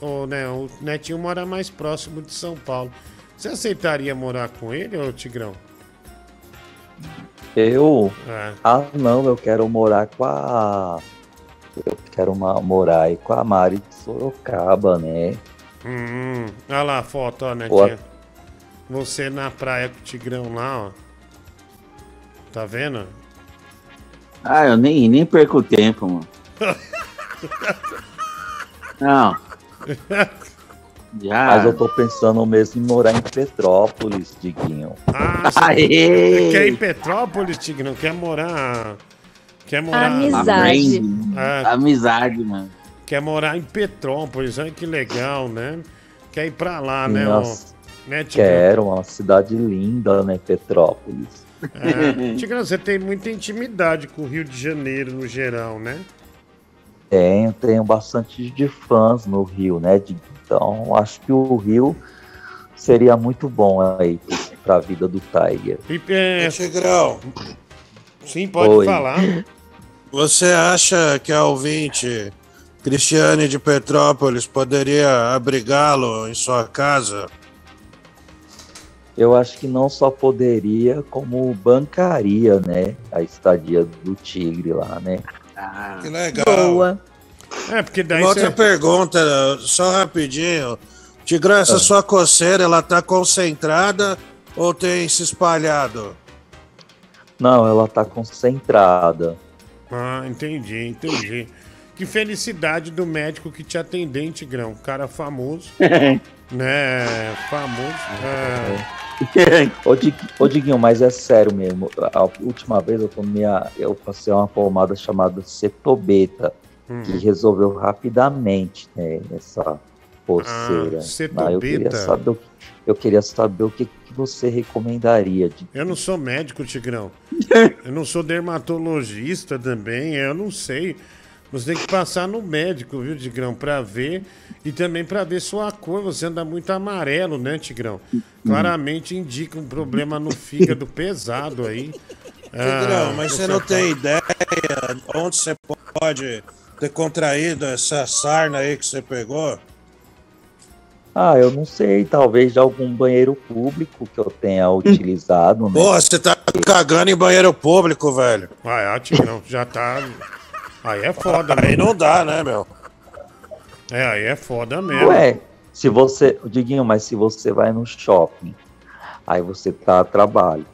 ô, né? O Netinho mora mais próximo de São Paulo. Você aceitaria morar com ele, ô Tigrão?
Eu?
É.
Ah, não, eu quero morar com a. Eu quero ma- morar aí com a Mari de Sorocaba, né?
Hum, olha lá a foto, ó,
Pô.
Netinho. Você na praia com o Tigrão lá, ó. Tá vendo?
Ah, eu nem, nem perco tempo, mano. Não. Já.
Mas eu tô pensando mesmo em morar em Petrópolis, Diguinho.
Ah, você quer ir em Petrópolis, Tigrão? Quer morar. Quer morar.
Amizade.
É,
Amizade, mano.
Quer morar em Petrópolis, olha que legal, né? Quer ir pra lá, né,
Nossa,
ô, né Tigrão?
Quero uma cidade linda, né? Petrópolis.
É, Tigrão, você tem muita intimidade com o Rio de Janeiro no geral, né?
Tenho, tenho bastante de fãs no Rio, né? Então, acho que o Rio seria muito bom aí pra vida do Tiger.
E, é,
Tigrão.
Sim, pode
Oi.
falar.
Você acha que a ouvinte Cristiane de Petrópolis poderia abrigá-lo em sua casa?
Eu acho que não só poderia, como bancaria, né? A estadia do Tigre lá, né?
Que legal.
É, porque daí
Uma outra
você-
pergunta, só rapidinho. Tigrão, essa
Ah.
sua coceira, ela tá concentrada ou tem se espalhado?
Não, ela tá concentrada.
Ah, entendi, entendi. Que felicidade do médico que te atendeu, Tigrão. Cara famoso. né? Famoso. É.
ô, Dig- ô, Diguinho, mas é sério mesmo. A última vez eu tomei a, eu passei uma pomada chamada Cetobeta,
Hum.
que resolveu rapidamente, né, essa coceira.
Ah, Cetobeta.
eu queria saber, o que- eu queria saber o que, que você recomendaria de
Eu não sou médico, Tigrão. Eu não sou dermatologista também, eu não sei. Você tem que passar no médico, viu, Tigrão, pra ver. E também pra ver sua cor. Você anda muito amarelo, né, Tigrão? Claramente indica um problema no fígado pesado aí.
Tigrão, mas
Ah,
você não tem ideia onde você pode ter contraído essa sarna aí que você pegou?
Ah, eu não sei, talvez de algum banheiro público que eu tenha utilizado, né?
Porra, você tá cagando em banheiro público, velho.
Vai, ah, Tigrão, já tá. Aí é foda,
Aí não dá, né, meu?
É, aí é foda mesmo.
Ué, se você, Diguinho, mas se você vai no shopping, aí você tá a trabalho,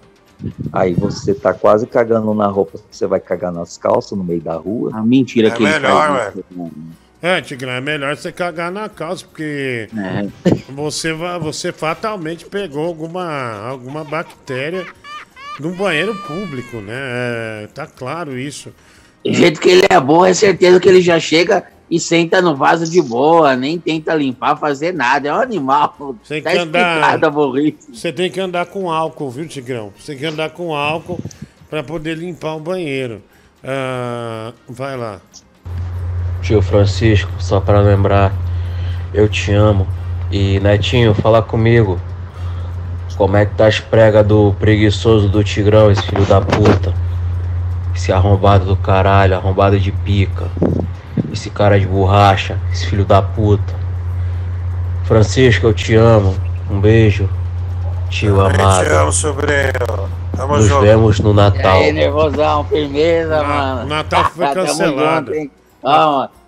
aí você tá quase cagando na roupa, você vai cagar nas calças no meio da rua?
Ah, mentira
É que ele melhor, faz isso.
É, Tigrão, é melhor você cagar na calça, porque você, vai, você fatalmente pegou alguma, alguma bactéria num banheiro público, né? É, tá claro isso.
Do jeito que ele é bom, é certeza que ele já chega e senta no vaso de boa, nem tenta limpar, fazer nada. É um animal.
Tem
tá
que andar.
burrice.
Você tem que andar com álcool, viu, Tigrão? Você tem que andar com álcool pra poder limpar o banheiro. Ah, vai lá.
Tio Francisco, só para lembrar, eu te amo. E Netinho, fala comigo. Como é que tá as pregas do preguiçoso do Tigrão, esse filho da puta? Esse arrombado do caralho, arrombado de pica. Esse cara de borracha, esse filho da puta. Francisco, eu te amo. Um beijo. Tio
Te
amado.
amo, sobrinho. Tamo
Nos
junto.
vemos no Natal.
E aí, nervosão, firmeza,
Na-
mano.
o Natal foi cancelado.
e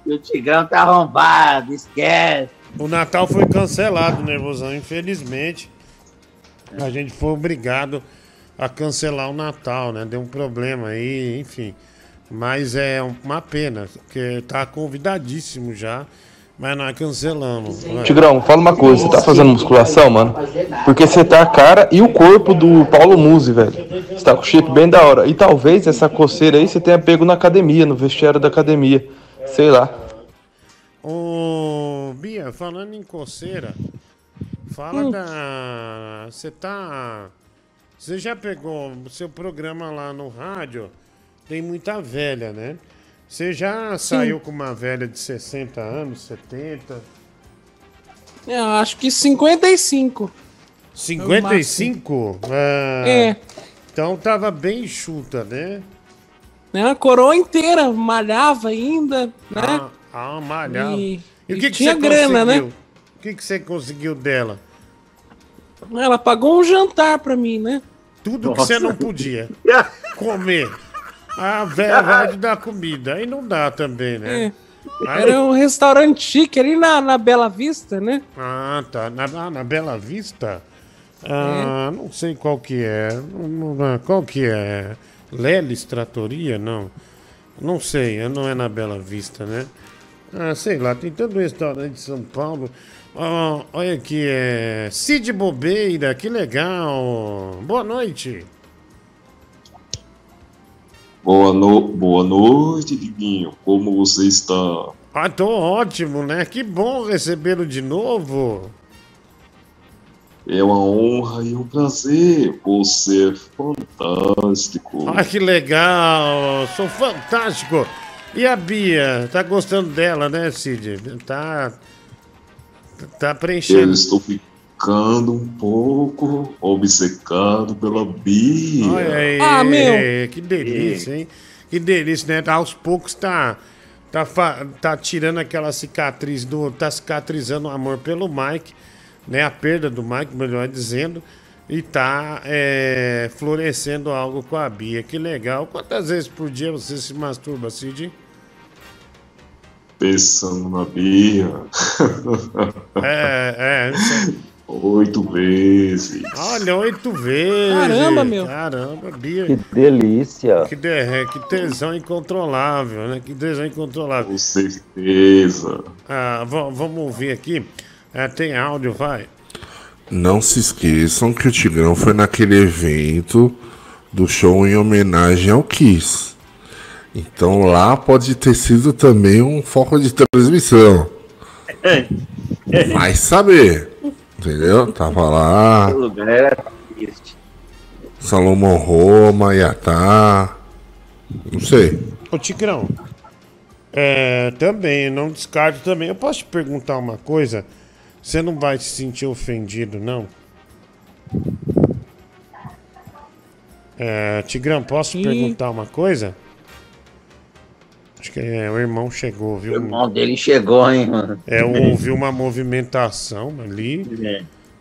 o Tigrão tá arrombado, esquece.
O Natal foi cancelado, nervosão, infelizmente. A gente foi obrigado a cancelar o Natal, né? Deu um problema aí, enfim. Mas é uma pena, porque tá convidadíssimo já, mas nós cancelamos. Vai.
Tigrão, fala uma coisa, você tá fazendo musculação, mano? Porque você tá a cara e o corpo do Paulo Musi, velho. Você tá com o shape bem da hora. E talvez essa coceira aí você tenha pego na academia, no vestiário da academia. Sei lá.
Ô, Bia, falando em coceira, fala da. Você tá. Você já pegou o seu programa lá no rádio? Tem muita velha, né? Você já saiu com uma velha de 60 anos, 70?
Eu acho que 55.
55? Ah,
É.
Então tava bem chuta, né?
Né? A coroa inteira malhava ainda, né?
Ah, ah malhava.
E-
E, o que, que
tinha
você
grana, né?
conseguiu? O que, que você conseguiu dela?
Ela pagou um jantar pra mim, né?
Tudo que você não podia comer. A velha vai te dar comida. Aí não dá também, né? Aí-
Era um restaurante chique ali na, na Bela Vista, né?
Ah, tá. Na, ah, na Bela Vista? Ah, não sei qual que é. Qual que é? Lelis Tratoria? Não. Não sei, não é na Bela Vista, né? Ah, sei lá, tem tanto restaurante de São Paulo. Ah, olha aqui, é. Cid Bobeira, que legal. Boa noite.
Boa, no... Boa noite, Diguinho. Como você está?
Ah, tô ótimo, né? Que bom recebê-lo de novo.
É uma honra e um prazer. Você é fantástico.
Ah, que legal! Sou fantástico! E a Bia? Tá gostando dela, né, Cid? Tá. Tá
Eu
preenchendo.
estou ficando um pouco obcecado pela Bia.
Olha aí,
Ah, meu.
que delícia, hein? Que delícia, né? Aos poucos tá. Tá, tá tirando aquela cicatriz do. Tá cicatrizando o amor pelo Mike, né? A perda do Mike, melhor dizendo. E tá é, florescendo algo com a Bia. Que legal. Quantas vezes por dia você se masturba, Cid?
Pensando na Bia.
É, é.
Oito vezes.
é- Olha, oito vezes.
Caramba, meu.
Caramba, Bia.
Que delícia.
Que, de- é, que tesão incontrolável, né? Que tesão incontrolável.
Com certeza.
Ah, va- vamos ouvir aqui. Ah, tem áudio, vai.
Não se esqueçam que o Tigrão foi naquele evento do show em homenagem ao Kiss. Então lá pode ter sido também um foco de transmissão. Vai saber. Entendeu? Tava lá.
O lugar era triste.
Salomão Roma, Iatá. Não sei.
Ô, Tigrão. É, também, não descarto também. Eu posso te perguntar uma coisa? Você não vai se sentir ofendido, não? É, Tigrão, posso
Ih.
perguntar uma coisa? Acho que é, o irmão chegou, viu?
O irmão dele chegou, hein, mano.
É, eu ouvi uma movimentação ali.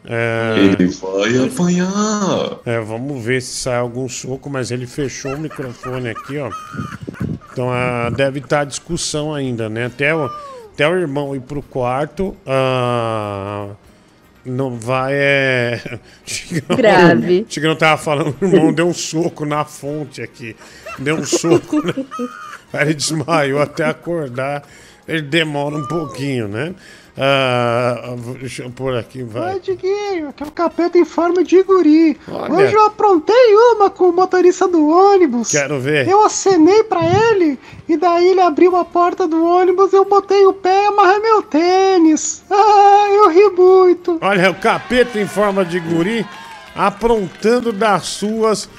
É,
Ele vai apanhar.
é, vamos ver se sai algum soco, mas ele fechou o microfone aqui, ó. Então ah, deve estar discussão ainda, né? Até o, até o irmão ir pro quarto. ah, não vai é. Tigrão,
Grave.
Tigrão tava falando, o irmão deu um soco na fonte aqui. Deu um soco. né? Aí ele desmaiou até acordar. Ele demora um pouquinho, né? Ah, deixa eu pôr aqui, vai.
Oi, Diguinho, aqui é o capeta em forma de guri.
Olha.
Hoje eu aprontei uma com o motorista do ônibus.
Quero ver.
Eu acenei pra ele e daí ele abriu a porta do ônibus, eu botei o pé e amarrei meu tênis. Ah, eu ri muito.
Olha, o capeta em forma de guri aprontando das suas,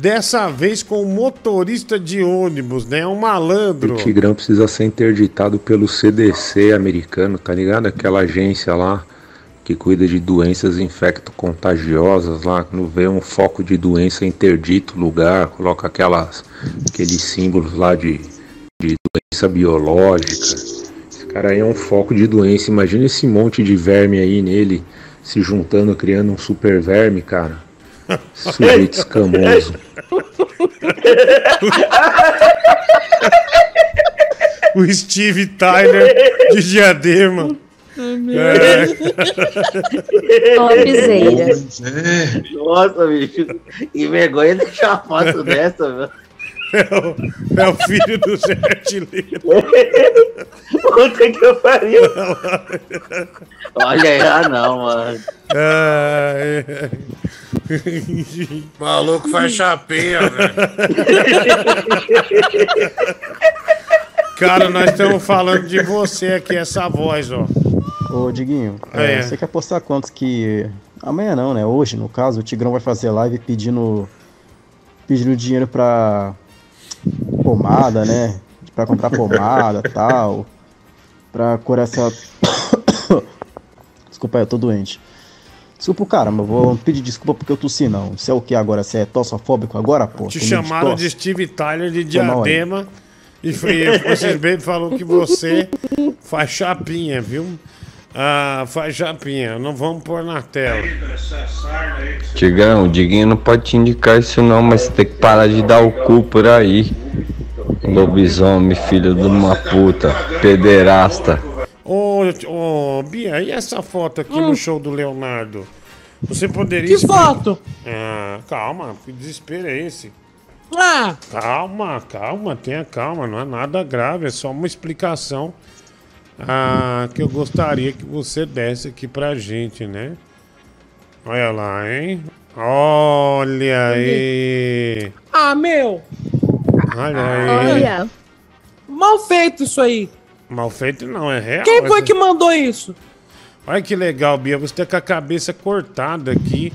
dessa vez com motorista de ônibus, né? Um malandro.
O Tigrão precisa ser interditado pelo CDC americano, tá ligado? Aquela agência lá que cuida de doenças infecto-contagiosas lá, quando vê um foco de doença interdito lugar, coloca aquelas, aqueles símbolos lá de, de doença biológica. Esse cara aí é um foco de doença. Imagina esse monte de verme aí nele se juntando, criando um super verme, cara. Sujeito escamoso.
o Steve Tyler de Diadema.
Topzera.
Nossa, bicho. Que vergonha deixar uma foto dessa, velho.
É o, é o filho do Zé Artilheiro.
Puta que eu pariu. Olha aí, ah não, mano.
Ai,
Maluco faz chapinha, velho.
Cara, nós estamos falando de você aqui, essa voz, ó.
Ô, Diguinho,
É.
é, você quer postar quantos que. Amanhã não, né? Hoje, no caso, o Tigrão vai fazer live pedindo. pedindo dinheiro pra. Pomada, né? Pra comprar pomada tal. Pra curar essa. Desculpa aí, eu tô doente. Desculpa, cara, mas eu vou pedir desculpa porque eu tossi, não. Você é o que agora? Você é tossofóbico agora, pô?
Te chamaram
tosse?
de Steve Tyler de. Diadema. E vocês bem falou que você faz chapinha, viu? Ah, faz chapinha. Não vamos pôr na tela.
Tigrão, o Diguinho não pode te indicar isso não, mas você tem que parar de dar o cu por aí. Lobisomem, filho de uma puta, pederasta.
Ô, ô, Bia, e essa foto aqui no show do Leonardo? Você poderia.
Que foto?
Ah, calma, que desespero é esse?
Ah,
Calma, calma, tenha calma, não é nada grave, é só uma explicação ah, que eu gostaria que você desse aqui pra gente, né? Olha lá, hein? Olha aí!
ah, meu.
Olha aí!
Olha. Mal feito isso aí.
Mal feito não, é real.
Quem foi
essa-
que mandou isso?
Olha que legal, Bia, você tá com a cabeça cortada aqui,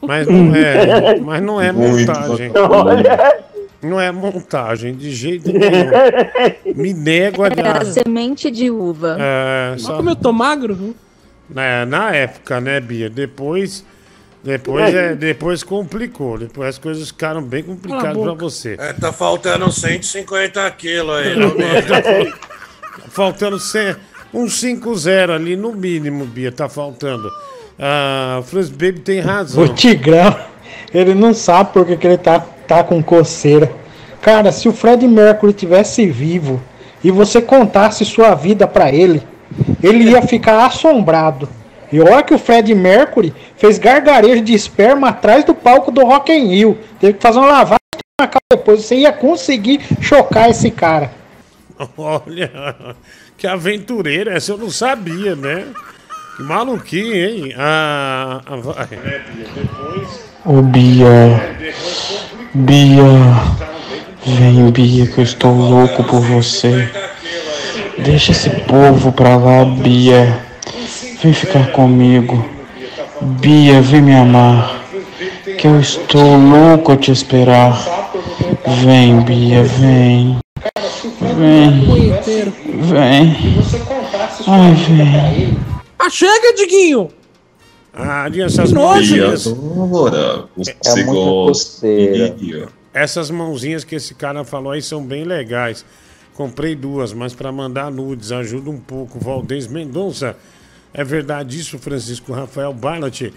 mas não é, mas não é montagem.
Olha.
Não é montagem, de jeito nenhum. Me nego a...
É a semente de uva.
É, só...
Como eu tô magro? viu?
É, na época, né, Bia? Depois, depois, é, depois complicou. Depois as coisas ficaram bem complicadas pra você.
É, tá faltando 150 quilos aí.
Tá faltando 100, um 5-0 ali no mínimo, Bia, tá faltando. Ah, o Franz Baby tem razão.
O Tigrão, ele não sabe por que, que ele tá, tá com coceira. Cara, se o Fred Mercury tivesse vivo e você contasse sua vida pra ele, ele ia ficar assombrado. E olha que o Fred Mercury fez gargarejo de esperma atrás do palco do Rock in Rio. Teve que fazer uma lavagem depois. Você ia conseguir chocar esse cara.
Olha, que aventureira, essa eu não sabia, né? Que maluquinho, hein? Ah, ah, vai. Depois.
Ô Bia, Bia, vem Bia que eu estou louco por você. Deixa esse povo pra lá, Bia. Vem ficar comigo. Bia, vem me amar. Que eu estou louco a te esperar. Vem, Bia, vem. Vem. Vem. Ai, vem.
Ah, chega, Diguinho.
Ah, essas
Nojo.
mãozinhas.
Adora. Você
É.
Ih,
Essas mãozinhas que esse cara falou aí são bem legais. Comprei duas, mas para mandar nudes ajuda um pouco. Valdez Mendonça. É verdade isso, Francisco Rafael Barnett.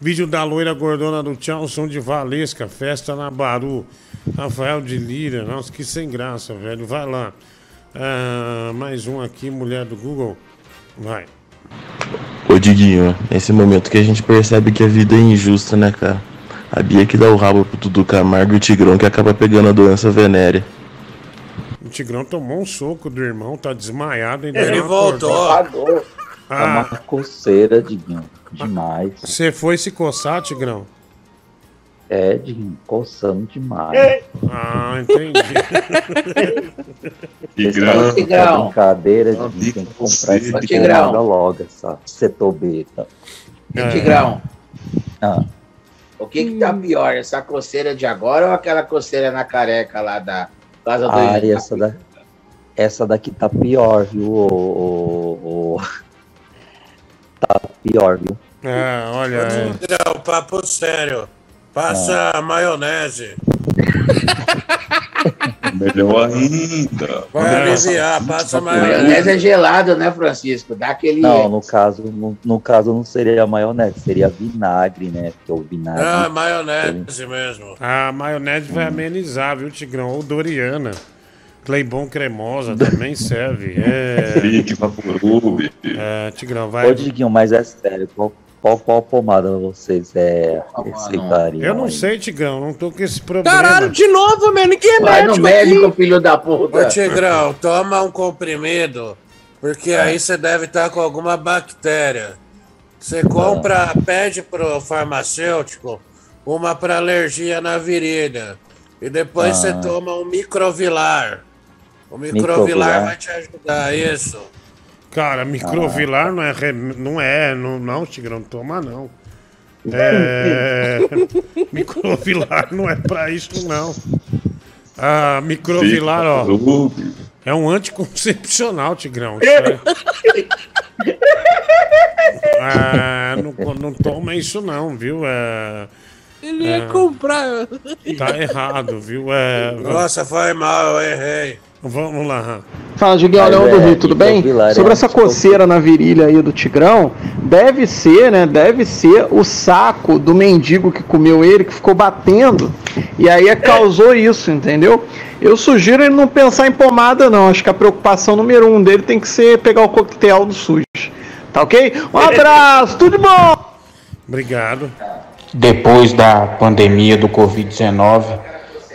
Vídeo da loira gordona do Tchalson de Valesca. Festa na Baru. Rafael de Lira. Nossa, que sem graça, velho. Vai lá. Ah, mais um aqui, mulher do Google. Vai.
Ô Diguinho, nesse momento que a gente percebe que a vida é injusta, né, cara? A Bia que dá o rabo pro Dudu Camargo e o Tigrão que acaba pegando a doença venérea.
O Tigrão tomou um soco do irmão, tá desmaiado. Ainda
Ele voltou.
acordou.
É uma
Ah,
coceira, Diguinho. Demais.
você foi se coçar, Tigrão?
É, Diguinho, coçando demais.
Ah, entendi.
Essa
Tigrão.
brincadeira, Diguinho, tem que comprar essa
Tigrão.
porra logo, essa setobeta.
E Tigrão,
Ah,
o que que tá pior, essa coceira de agora ou aquela coceira na careca lá da casa do
ah, e essa, da, essa daqui tá pior, viu? ô- ô- Tá pior, viu?
É, olha. é.
Tigrão, papo sério. Passa
Ah.
maionese.
Melhor ainda.
Vai aliviar, passa
maionese
maionese.
é gelado, né, Francisco? Dá aquele.
Não, no caso, no, no caso não seria maionese, seria vinagre, né? Porque o vinagre.
Ah, maionese mesmo.
A maionese vai amenizar, viu, Tigrão? Ou Doriana. Cleibon cremosa também serve. É,
Fique Vaporub.
é Tigrão, vai.
Ô, Diguinho, mas é sério, qual, qual, qual pomada vocês é, receitariam?
Eu não
aí?
sei, Tigrão, não tô com esse problema.
Caralho, de novo, mano. Ninguém é
Vai no
médico.
médico,
aqui.
filho da puta.
Ô, Tigrão, toma um comprimido, porque aí você deve estar com alguma bactéria. Você compra, pede pro farmacêutico uma para alergia na virilha. E depois
Ah.
você toma um microvilar. O microvilar,
Microvilar.
vai te ajudar, isso.
Cara, microvilar não é. Não é, não, não, Tigrão, toma não. É. microvilar não é pra isso, não. Ah, microvilar, ó. É um anticoncepcional, Tigrão. É. Ah, não, não toma isso não, viu? É,
Ele ia
É.
comprar.
tá errado, viu? É,
Nossa, foi mal, eu errei.
Vamos lá.
Fala,
Mas
Leão do
é,
Rio, tudo bem?
é
Sobre essa coceira na virilha aí do Tigrão, deve ser, né? Deve ser o saco do mendigo que comeu ele, que ficou batendo, e aí causou isso, entendeu? Eu sugiro ele não pensar em pomada, não. Acho que a preocupação número um dele tem que ser pegar o coquetel do SUS. Tá ok? Um abraço, tudo de bom!
Obrigado.
Depois da pandemia do Covid-19,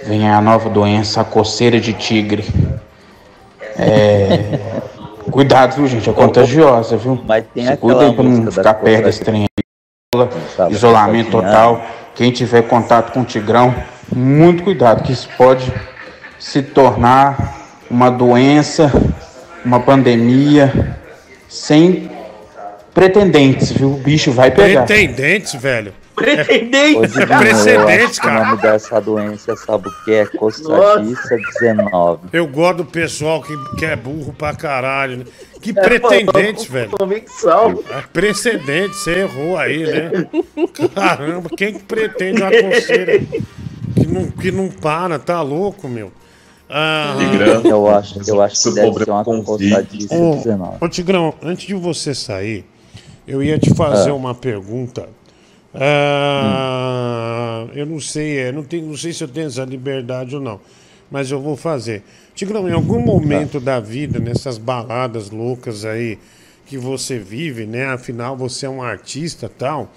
vem a nova doença, a coceira de tigre. É... Cuidado, viu, gente? É contagiosa, viu?
Mas tem
Se cuidem pra não ficar perto desse trem aí. Isolamento total. Quem tiver contato com o tigrão, muito cuidado, que isso pode se tornar uma doença, uma pandemia sem pretendentes, viu? O bicho vai pegar.
Pretendentes, velho.
Pretendente.
Precedente,
que
cara.
O nome dessa doença, sabe o que é? Coçadiça 19.
Eu gosto do pessoal que, que é burro pra caralho, né? Que pretendentes, velho.
Convicção.
É precedente, você errou aí, né? Caramba, quem que pretende uma coceira que não, que não para? Tá louco, meu? Ah.
Eu acho, eu acho que deve ser uma
Ô,
19.
ô Tigrão, antes de você sair, eu ia te fazer
Ah.
uma pergunta. Ah, Eu não sei, é, não, tenho, não sei se eu tenho essa liberdade ou não, mas eu vou fazer. Tigrão, em algum momento da vida, nessas baladas loucas aí que você vive, né? Afinal, você é um artista e tal.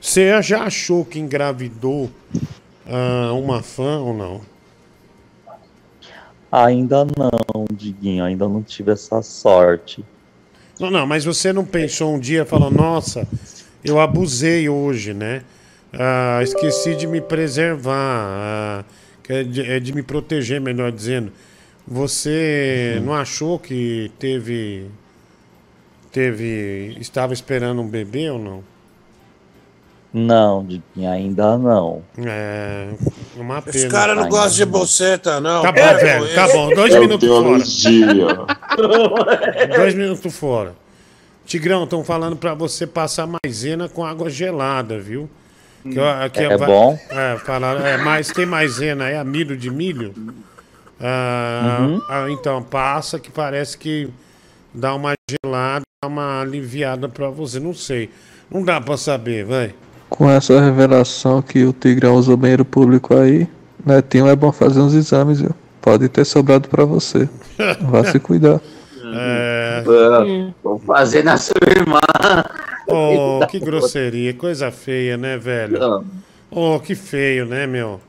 Você já achou que engravidou ah, uma fã ou não?
Ainda não, Diguinho, ainda não tive essa sorte.
Não, não, mas você não pensou um dia, falou, nossa, eu abusei hoje, né? Ah, esqueci de me preservar, ah, é, de, é de me proteger, melhor dizendo. Você não achou que teve, teve, estava esperando um bebê ou não?
Não, ainda não.
É, uma pena.
Esse cara não gosta de boceta, não.
Tá bom, velho, tá bom, dois
É
minutos fora. Dois minutos fora. Tigrão, estão falando pra você passar maisena com água gelada, viu? Que, que
É
vai-
bom?
É, falaram, é, mas tem maisena, é amido de milho? Ah,
Uhum.
ah, então, passa que parece que dá uma gelada, dá uma aliviada pra você. Não sei. Não dá pra saber, vai.
Com essa revelação que o Tigrão usa o banheiro público aí, Netinho é bom fazer uns exames, viu? Pode ter sobrado pra você. Vá se cuidar.
É...
Vou fazer na sua irmã.
Oh, que grosseria, coisa feia, né, velho? Oh, que feio, né, meu?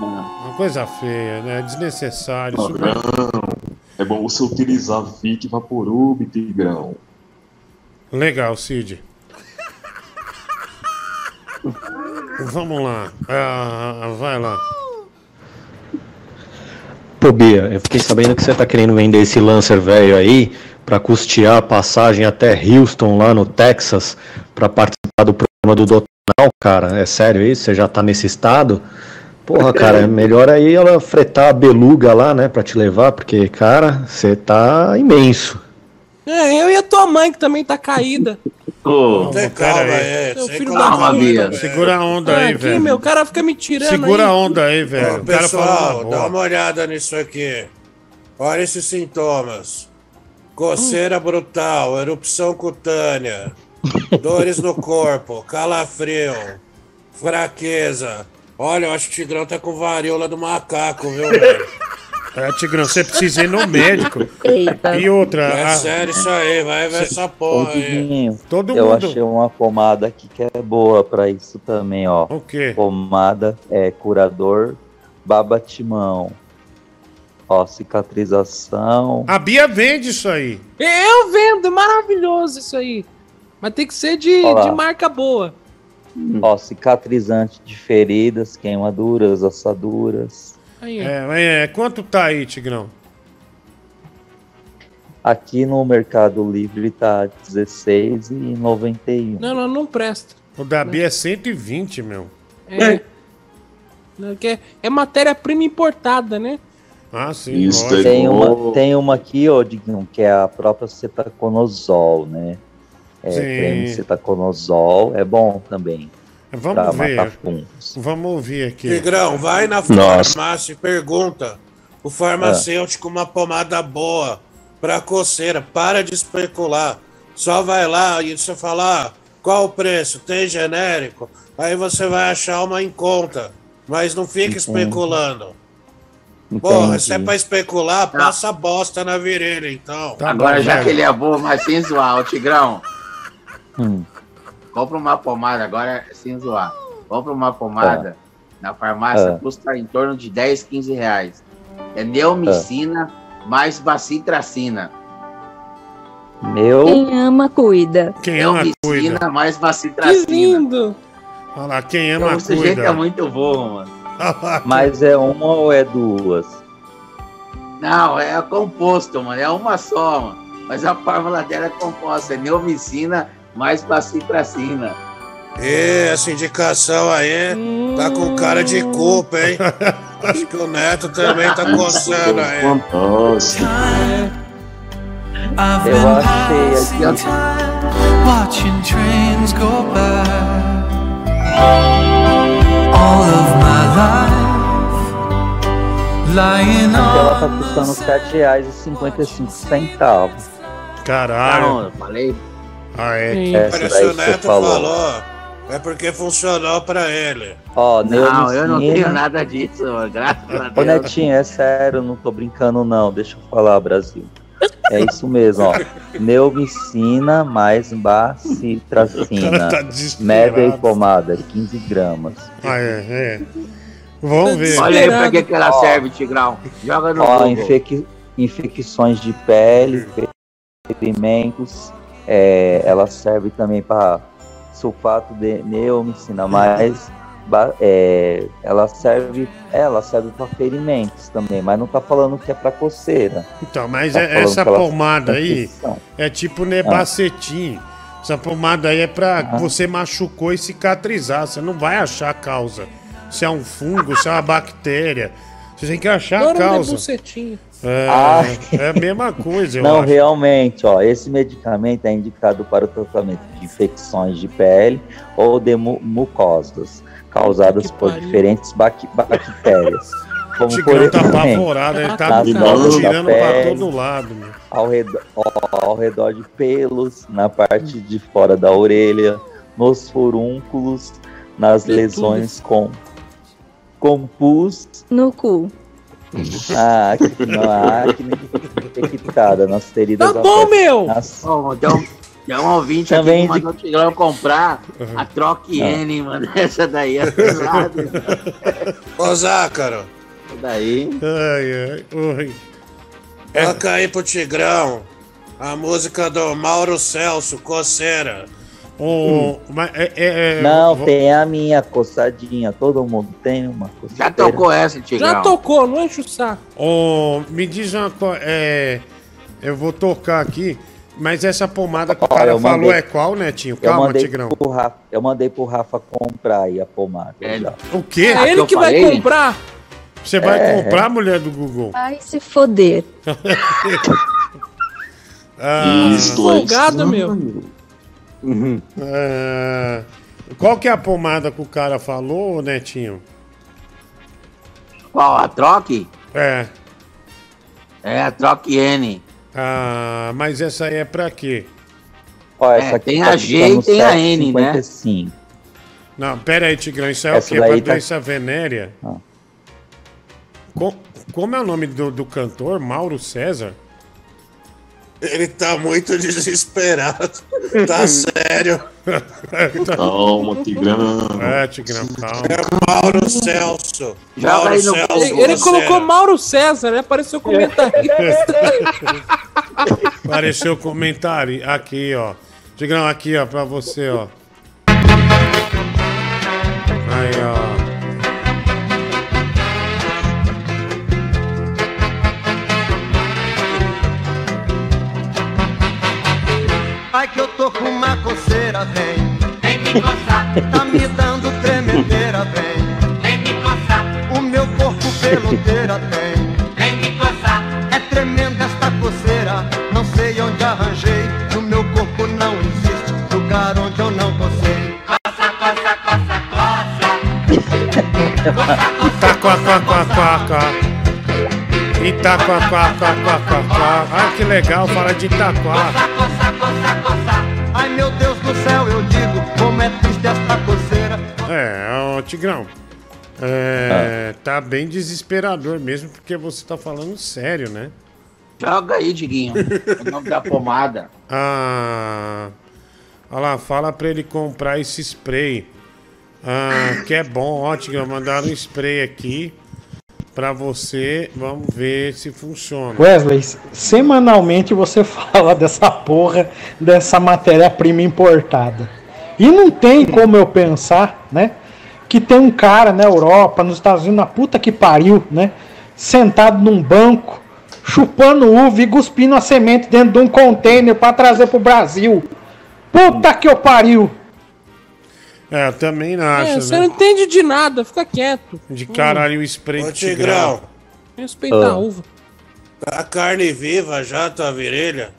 Uma coisa feia, né? Desnecessário. Não-
Não. É bom você utilizar Vic Vaporub, Tigrão.
Legal, Cid. Vamos lá. Ah, vai lá.
Pô, Bia, eu fiquei sabendo que você tá querendo vender esse Lancer velho aí pra custear a passagem até Houston, lá no Texas, pra participar do programa do Dotonal, cara. É sério isso? Você já tá nesse estado? Porra, cara, é melhor aí ela fretar a beluga lá, né, pra te levar, porque, cara, você tá imenso.
É, eu e a tua mãe que também tá caída.
Tem calma aí.
Seu filho
Calma,
da
Bia.
velho.
Segura a onda aí,
aqui,
velho.
meu, o cara fica me tirando
Segura
aí.
a onda aí, velho.
Ô,
o cara
pessoal, dá
boa.
uma olhada nisso aqui. Olha esses sintomas: coceira brutal, erupção cutânea, dores no corpo, calafrio, fraqueza. Olha, eu acho que o Tigrão tá com varíola do macaco, viu, velho?
É, Tigrão, você precisa ir no médico.
Eita.
E outra.
É
a-
sério isso aí, vai ver essa porra aí.
Todo
eu
mundo-
achei uma pomada aqui que é boa pra isso também, ó.
O quê?
Pomada é curador babatimão. Ó, cicatrização.
A Bia vende isso aí.
Eu vendo, é maravilhoso isso aí. Mas tem que ser de, de marca boa.
Ó, cicatrizante de feridas, queimaduras, assaduras.
Aí.
É, é, quanto tá aí, Tigrão?
Aqui no Mercado Livre tá R$16,91.
Não, não, não presta.
O da Bia é 120, meu.
É. Que é, é matéria-prima importada, né?
Ah, sim.
Isso.
Tem uma, tem uma aqui, ó, Diguinho, que é a própria cetaconazol, né? É,
Sim.
creme cetaconazol, é bom também.
Vamos ver. Vamos ouvir aqui.
Tigrão, vai na
Nossa.
farmácia e pergunta. O farmacêutico uma pomada boa pra coceira. Para de especular. Só vai lá e você fala, ah, qual o preço? Tem genérico? Aí você vai achar uma em conta. Mas não fica especulando. Porra, se é pra especular, passa bosta na virilha, então.
Tá
Agora,
bom,
já
velho.
que ele é boa, mas sem zoar, ô Tigrão,
Hum,
compra uma pomada, agora sem zoar. Compra uma pomada na farmácia,
Ah.
custa em torno de 10, 15 reais. É neomicina mais bacitracina.
meu,
Quem ama, cuida.
Quem ama, cuida.
Neomicina mais
Que
bacitracina.
lindo!
Olha lá, quem ama,
Então, o sujeito
cuida.
é muito bom, mano.
mas é uma ou é duas?
Não, é composto, mano. É uma só, mano. Mas a fórmula dela é composta. É neomicina mais bacitracina.
E essa indicação aí tá com cara de culpa, hein? Acho que o Neto também tá coçando aí.
Fantástico.
Eu achei aqui.
watching trains go by. All of my life lying
Ela tá custando R$ 7,55.
Caralho.
Não, eu falei.
Ah, é.
Essa
Olha, se
daí
o
que você
Neto
falou.
falou, é porque funcionou pra ele.
Ó,
Não, eu não tenho nada disso. Graças a
Ô
Deus.
Netinho, é sério, não tô brincando não, deixa eu falar, Brasil. É isso mesmo, ó. Neomicina mais bacitracina.
tá.
Média e pomada, 15 gramas.
Ah, é, é. Vamos ver.
Olha aí pra que, que ela serve, Tigrão. Joga no
Ó,
Google.
infec- infecções de pele, ferimentos. É, ela serve também para sulfato de neomicina, mas é, ela serve, ela serve para ferimentos também, mas não tá falando que é para coceira.
Então, mas
Tá
é-
falando
essa
que ela
pomada aí é tipo nebacetim. Essa pomada aí é pra você machucou e cicatrizar. Você não vai achar a causa. Se é um fungo, se é uma bactéria. Você tem que achar a
Agora um
causa.
nebucetinho.
É,
Ah.
é a mesma coisa, eu
Não,
acho.
realmente, ó, esse medicamento é indicado para o tratamento de infecções de pele ou de mu- mucosas causadas por diferentes bac- bactérias. Como por
Tigrão tá
exemplo,
apavorado, ele tá tirando pra
pele,
todo lado, meu.
ao redor, ao redor de pelos, na parte de fora da orelha, nos furúnculos, nas
Em
lesões com, com pus,
No cu.
A acne, não, a acne infectada nas feridas
Tá bom,
abertas,
meu!
Ó, tem um, tem um ouvinte
Também
aqui que mandou o Tigrão comprar a Troque N, mano. Essa daí é pesada.
Ô, Zácaro,
daí.
Ai, ai, oi.
toca aí pro Tigrão a música do Mauro Celso, Coceira.
Ô, mas é, é- é-
Não,
vou-
tem a minha coçadinha. Todo mundo tem uma coçadinha.
Já tocou essa, Tigrão?
Já tocou, não enche o saco.
Ô, me diz uma coisa, é, eu vou tocar aqui, mas essa pomada que o
Ó,
cara falou
mandei-
é qual, Netinho?
Eu
Calma,
mandei,
Tigrão.
pro Rafa, eu mandei pro Rafa comprar aí a pomada.
É.
O quê?
É ele que vai comprar.
Você vai
É.
comprar, mulher do Google?
Vai se foder.
Ah,
é
Folgado, meu.
Ah, qual que é a pomada que o cara falou, Netinho?
Qual? A Troque?
É.
É a Troque N.
Ah, mas essa aí é pra quê?
Ó,
É,
essa aqui
tem
tá
a G e tem a N, né?
7,55.
Não, pera aí, Tigrão, isso é
Essa
o quê? É pra
tá-
doença venérea?
Ah.
Co- como é o nome do, do cantor? Mauro César?
Ele tá muito desesperado. Tá sério.
Calma, Tigrão.
É, Tigrão, calma.
É Mauro Celso.
Joga
Mauro
no
Celso.
Ele, ele colocou Mauro César, né? Apareceu comentarista.
Apareceu o comentário. Aqui, ó. Tigrão, aqui, ó, pra você, ó. Aí, ó.
Que eu tô com uma coceira, vem. Vem me coçar. Tá me dando tremedeira, vem. Vem me coçar. O meu corpo peloteira tem. Vem me coçar. É tremenda esta coceira. Não sei onde arranjei. No meu corpo não existe lugar onde eu não cocei. Coça, coça, coça, coça.
Quá, quá, quá, quá. Itaquá, quá, quá, quá, quá, quá. Ah, que legal, fala de Itaquá.
Meu Deus do céu, eu digo, como é triste esta coceira.
É, ó, Tigrão. É, tá bem desesperador mesmo, porque você tá falando sério, né?
Joga aí, Diguinho. o nome da pomada.
Ah, olha lá, fala pra ele comprar esse spray. Ah, que é bom, ó, Tigrão. Mandaram um spray aqui pra você. Vamos ver se funciona.
Wesley, semanalmente você fala dessa porra, dessa matéria-prima importada. E não tem como eu pensar, né? Que tem um cara na Europa, nos Estados Unidos, na puta que pariu, né? Sentado num banco, chupando uva e cuspindo a semente dentro de um container pra trazer pro Brasil. Puta que eu pariu!
É, eu também não
É,
acho,
você
né?
não entende de nada, fica quieto.
De caralho o spray
Ô, Tigrão.
Tigrão.
Respeita
Ah.
a uva.
Tá carne viva já, tua virilha?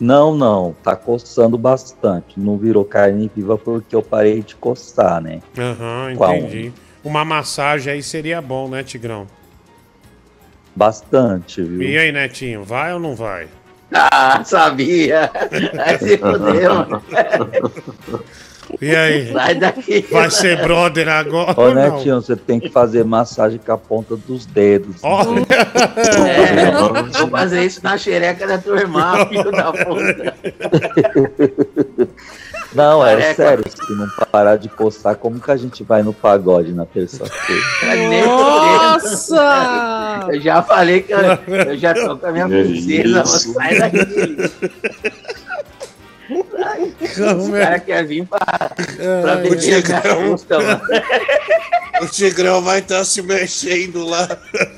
Não, não, tá coçando bastante. Não virou carne viva porque eu parei de coçar, né?
Aham,
Qual?
entendi. Uma massagem aí seria bom, né, Tigrão?
Bastante, viu?
E aí, Netinho, vai ou não vai?
Ah, sabia. Aí se fodeu.
E aí?
Sai daqui.
Vai ser brother agora não?
Netinho, você tem que fazer massagem com a ponta dos dedos.
Olha!
É, vou fazer isso na xereca da tua irmã, filho da puta.
Não, é
Careca.
sério, se não parar de coçar, como que a gente vai no pagode na terça-feira?
Nossa!
Eu já falei que eu, eu já tô com a minha princesa, sai daqui. Os caras querem vir pra, pra beber minha
Tigrão. O Tigrão vai estar se mexendo lá,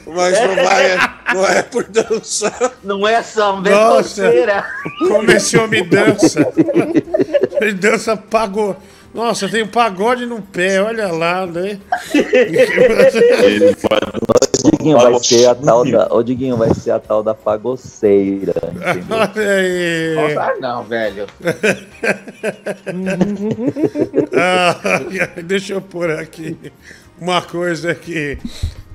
mas não vai, não é por dançar.
Não é samba, é
Nossa,
coceira.
como esse homem dança. Ele dança pagode. Nossa, tem um pagode no pé, olha lá, né?
Ele vai
Diguinho vai ser a tal da. Ô Diguinho vai ser a tal da fagoceira. entendeu?
Nossa, não, velho.
Ah, deixa eu pôr aqui uma coisa aqui.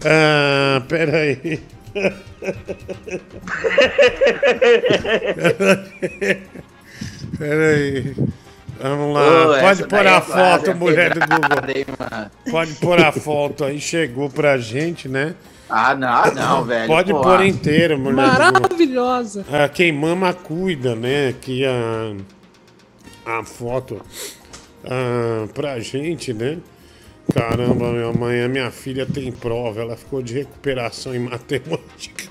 Ah, peraí. Peraí. Vamos lá. Pode pôr a
é
foto, mulher do Google. Pode pôr a foto aí. Chegou pra gente, né?
Ah, não, ah, não, velho.
Pode pôr inteira, mulher.
Maravilhosa.
Ah, quem mama cuida, né? Aqui a, a foto ah, pra gente, né? Caramba, minha mãe, a minha filha tem prova, ela ficou de recuperação em matemática.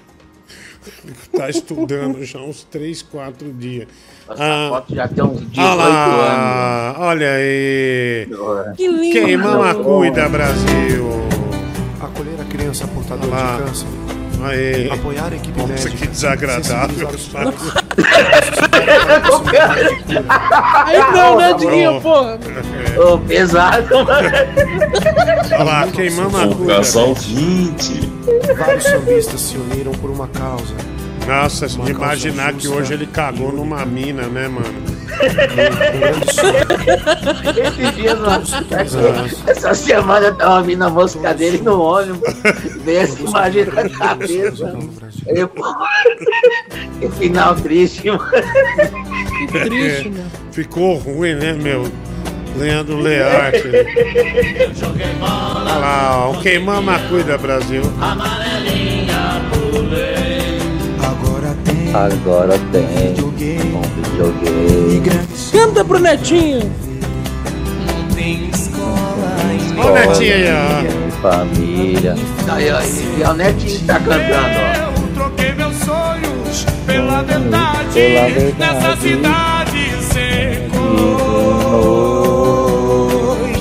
tá estudando já uns 3, 4 dias.
Essa foto já tem uns 18
ah lá, Olha aí.
Que lindo.
Quem mama cuida, Brasil.
Acolher a criança portadora
Lá.
de câncer.
Aí.
Apoiar a equipe
Nossa,
médica.
que desagradável.
Aí não, né, Diguinho, porra?
Ô, pesado, mano.
Olha lá, cuida.
Casal 20.
Vários sambistas se uniram por uma causa.
Nossa, de imaginar que hoje ele cagou numa mina, né, mano?
Esses dias, mano, essa semana eu tava ouvindo a música dele no ônibus. Veio essa imagem na cabeça. Eu, que final triste, mano.
Que triste, mano.
Ficou ruim, né, meu? Leandro Learte. Olha lá, ó, quem mama cuida, Brasil.
Agora tem
Agora tem um videogame.
Canta pro Netinho.
Olha o Netinho aí, ó.
Família.
Aí, e o Netinho tá cantando, ó.
Troquei meus sonhos pela verdade,
Pela verdade.
nessa cidade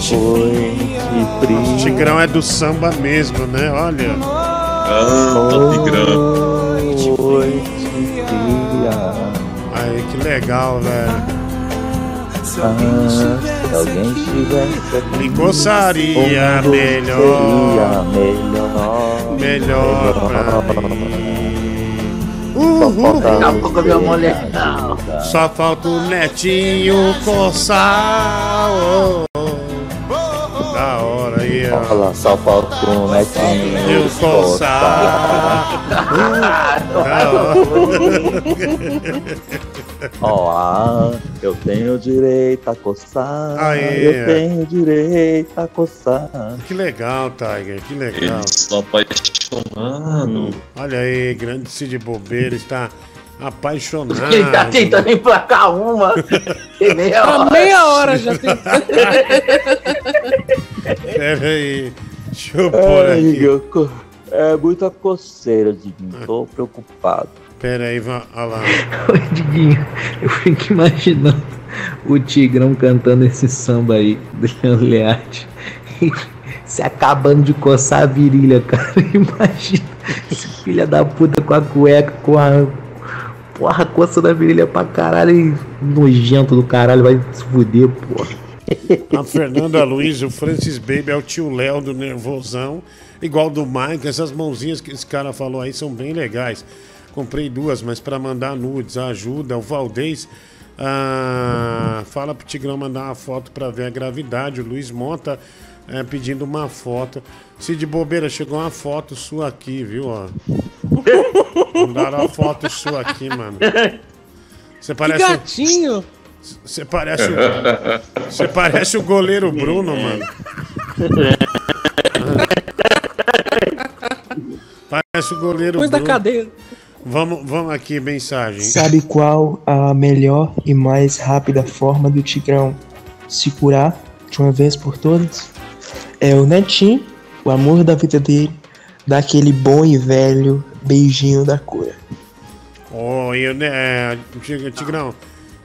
Foi
O Tigrão é do samba mesmo, né? Olha.
Ah, Tigrão.
Noite fria.
Aí, que legal, velho.
Ah, se alguém estivesse aqui.
Me gostaria
como
melhor.
Seria melhor.
Melhor pra mim.
Daqui a pouco.
Só falta o netinho coçar. oh, oh.
Lá, só falta um netinho.
Eu hora.
Ó, eu tenho direito a coçar.
Aí,
eu tenho direito a coçar.
Que legal, Tiger, que legal.
Eles estão apaixonados.
Olha aí, grande Cid Bobeira está apaixonado.
Ele tá tentando emplacar uma. Tem meia
Há
hora.
meia hora já tem.
Pera aí, deixa eu pôr
Ai,
aqui.
É muita coceira, Diguinho. Tô preocupado.
Pera aí, olha lá.
Diguinho, eu fico imaginando o Tigrão cantando esse samba aí do Leandro Learte. Se acabando de coçar a virilha, cara. Imagina esse filho da puta com a cueca, com a. Porra, coçando a virilha pra caralho. e Nojento do caralho, vai se fuder, porra.
A Fernanda Luiz, o Francis Baby é o tio Léo do Nervosão, igual do Mike. Essas mãozinhas que esse cara falou aí são bem legais. Comprei duas, mas para mandar nudes, ajuda. O Valdez ah, fala pro Tigrão mandar uma foto para ver a gravidade. O Luiz Mota é, pedindo uma foto. Se de bobeira, chegou uma foto sua aqui, viu? Ó. Mandaram uma foto sua aqui, mano. Você
Que
parece. um-
gatinho.
Você parece o. Você parece o goleiro Bruno, mano. Parece o goleiro
Depois da
Bruno.
cadeira.
Vamos, vamos aqui, mensagem.
Sabe qual a melhor e mais rápida forma do Tigrão se curar de uma vez por todas? É o Netinho, o amor da vida dele, dar aquele bom e velho beijinho da cura.
Ô, eu, né, é, Tig- Tigrão,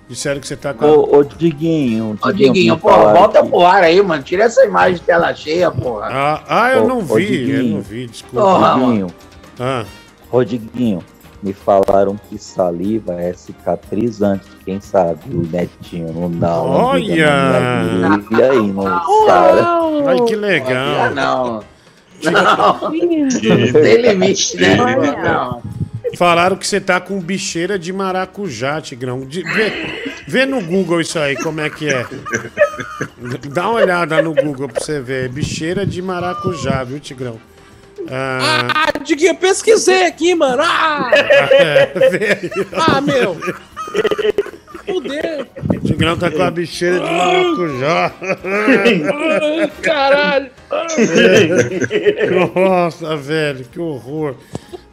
disseram que você tá com. a-
Ô, ô Diguinho,
Ô, Diguinho, pô, volta pro ar aí, mano. Tira essa imagem de tela cheia, porra.
Ah, ah, eu
Ô,
não
ô,
vi, eu não vi, desculpa.
Porra,
Diguinho,
Ah,
ô Diguinho, me falaram que saliva é cicatrizante, quem sabe o Netinho não dá
Olha!
virilha aí, não sabe?
ai, que legal.
não. Não, tem limite, né? Não.
Falaram que você tá com bicheira de maracujá, Tigrão. De- vê, no Google isso aí, como é que é. Dá uma olhada no Google pra você ver. Bicheira de maracujá, viu, Tigrão? Ah,
Ah, Diguinho, pesquisei aqui, mano. Ah,
é, aí.
ah meu. Fudeu.
O Tigrão tá com a bicheira de maracujá.
Caralho.
Nossa, velho, que horror.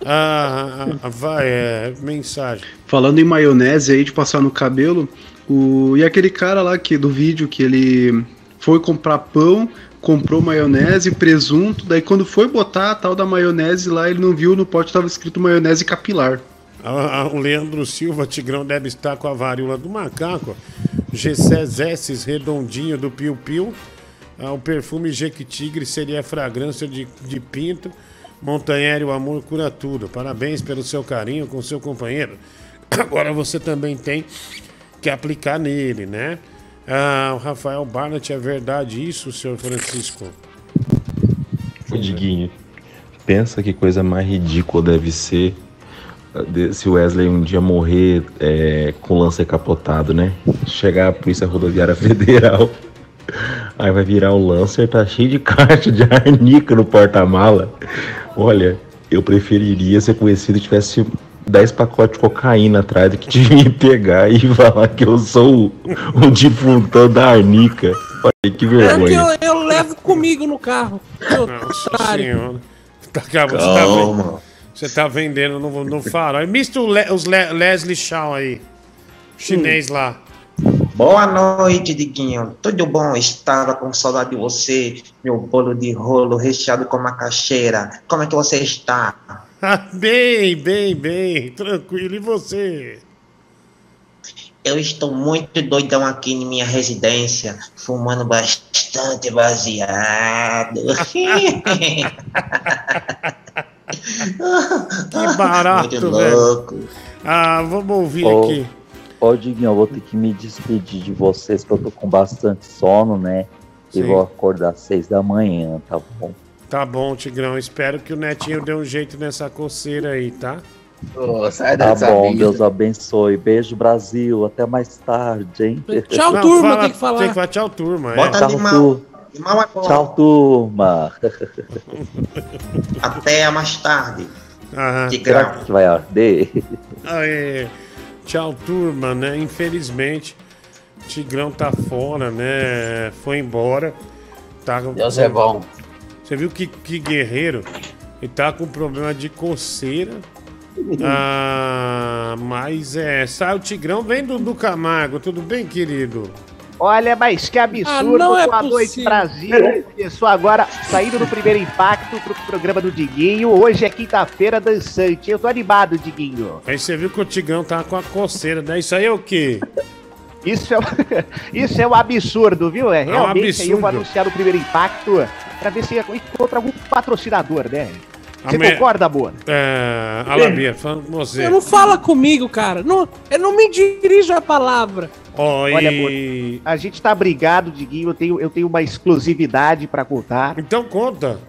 Ah, ah, ah, vai, é, mensagem.
Falando em maionese aí de passar no cabelo, o e aquele cara lá que do vídeo que ele foi comprar pão, comprou maionese, presunto, daí quando foi botar a tal da maionese lá, ele não viu no pote tava escrito maionese capilar.
O Leandro Silva, Tigrão, deve estar com a varíola do macaco. G6S redondinho do Piu Piu. Ah, o perfume Jequitigre seria a fragrância de, de pinto. Montanheiro, o amor cura tudo. Parabéns pelo seu carinho com seu companheiro. Agora você também tem que aplicar nele, né? Ah, o Rafael Barnett, é verdade isso, senhor Francisco?
Ô, Diguinho, pensa que coisa mais ridícula deve ser se o Wesley um dia morrer é, com o lance capotado, né? Chegar a Polícia Rodoviária Federal, aí vai virar o Lancer, tá cheio de caixa de arnica no porta-mala. Olha, eu preferiria ser conhecido se tivesse 10 pacotes de cocaína atrás do que de me pegar e falar que eu sou o, o defuntão da arnica. Olha que
É que
vergonha.
eu, eu levo comigo no carro. Meu
Nossa
otário.
senhora. Tá, cara, você,
Calma.
tá, você tá vendendo no, no farol. Mista Le- os Le- Leslie Shaw aí. Chinês lá.
Boa noite, Diguinho. Tudo bom? Estava com saudade de você, meu bolo de rolo recheado com macaxeira. Como é que você está?
Ah, bem, bem, bem. Tranquilo. E você?
Eu estou muito doidão aqui em minha residência, fumando bastante baseado.
Que barato, velho. Ah, vamos ouvir
Ô,
aqui.
Ô, Diguinho, eu vou ter que me despedir de vocês, que eu tô com bastante sono, né? E
Sim.
vou acordar às seis da manhã, tá bom?
Tá bom, Tigrão. Espero que o Netinho dê um jeito nessa coceira aí, tá?
sai
Tá bom, Deus abençoe. Beijo, Brasil. Até mais tarde, hein?
Não, fala- Tem que falar tchau, turma.
Bota
é.
Tchau, tur-
Mal agora.
Tchau, turma.
Até mais tarde.
Aham.
Que vai arder?
Aê. Tchau, turma, né? Infelizmente, Tigrão tá fora, né? Foi embora. Tá...
Deus é bom.
Você viu que, que guerreiro? Ele tá com problema de coceira. Ah, mas é. Sai o Tigrão, vem do, do Camargo, tudo bem, querido?
Olha, mas que absurdo.
Ah, não é
Boa noite. Brasil. Começou agora, saindo do primeiro impacto pro programa do Diguinho. Hoje é quinta-feira dançante. Eu tô animado, Diguinho.
Aí você viu que o Tigrão tá com a coceira, né? Isso aí é o quê?
Isso é, isso é um absurdo, viu? É realmente aí eu vou
absurdo.
anunciar no primeiro impacto pra ver se encontra algum patrocinador, né? Você
me-
concorda, amor?
É. Alabia, falando com você.
Você não fala comigo, cara. Não, eu não me dirijo a palavra.
Olha, amor, a gente tá brigado, Diguinho. Eu tenho, eu tenho uma exclusividade pra contar.
Então conta.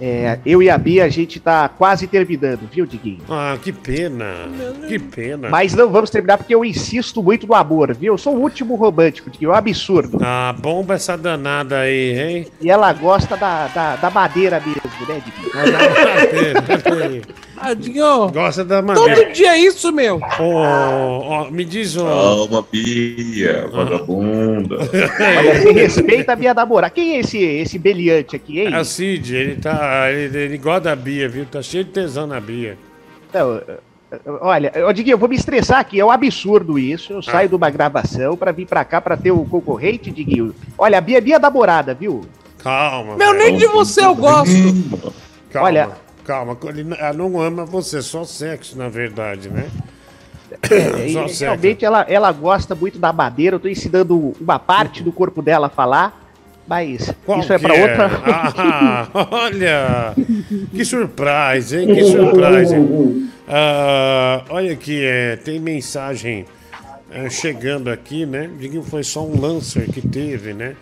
É, eu e a Bia, a gente tá quase terminando, viu, Diguinho?
Ah, que pena. Que pena.
Mas não vamos terminar porque eu insisto muito no amor, viu? Eu sou o último romântico, Diguinho. É um absurdo.
Ah, bomba essa danada aí, hein?
E ela gosta da, da, da madeira mesmo, né, Diguinho?
Ah, Diguinho.
Gosta da madeira.
Todo dia é isso, meu.
Ó, ó, me diz, ó.
Calma, Bia, vagabunda.
Olha, você respeita a minha namorada. Quem é esse, esse beliante aqui, hein?
É o Cid, ele tá. Ele, ele gosta da Bia, viu? Tá cheio de tesão na Bia.
Eh, olha, eu Diguinho, eu vou me estressar aqui. É um absurdo isso. Eu saio de uma gravação pra vir pra cá pra ter o concorrente, Diguinho. Olha, a Bia é minha namorada, viu?
Calma.
Meu, nem de você eu gosto.
Calma,
Olha-
calma. Ele, ela não ama você, só sexo, na verdade, né?
É, e
Só sexo.
realmente ela, ela gosta muito da madeira. Eu tô ensinando uma parte do corpo dela a falar. Mas
Qual
isso é
que
pra outra.
Ah, olha! Que surpresa, hein? Que surpresa. Ah, olha aqui, é, tem mensagem é, chegando aqui, né? Diguinho foi só um Lancer que teve, né?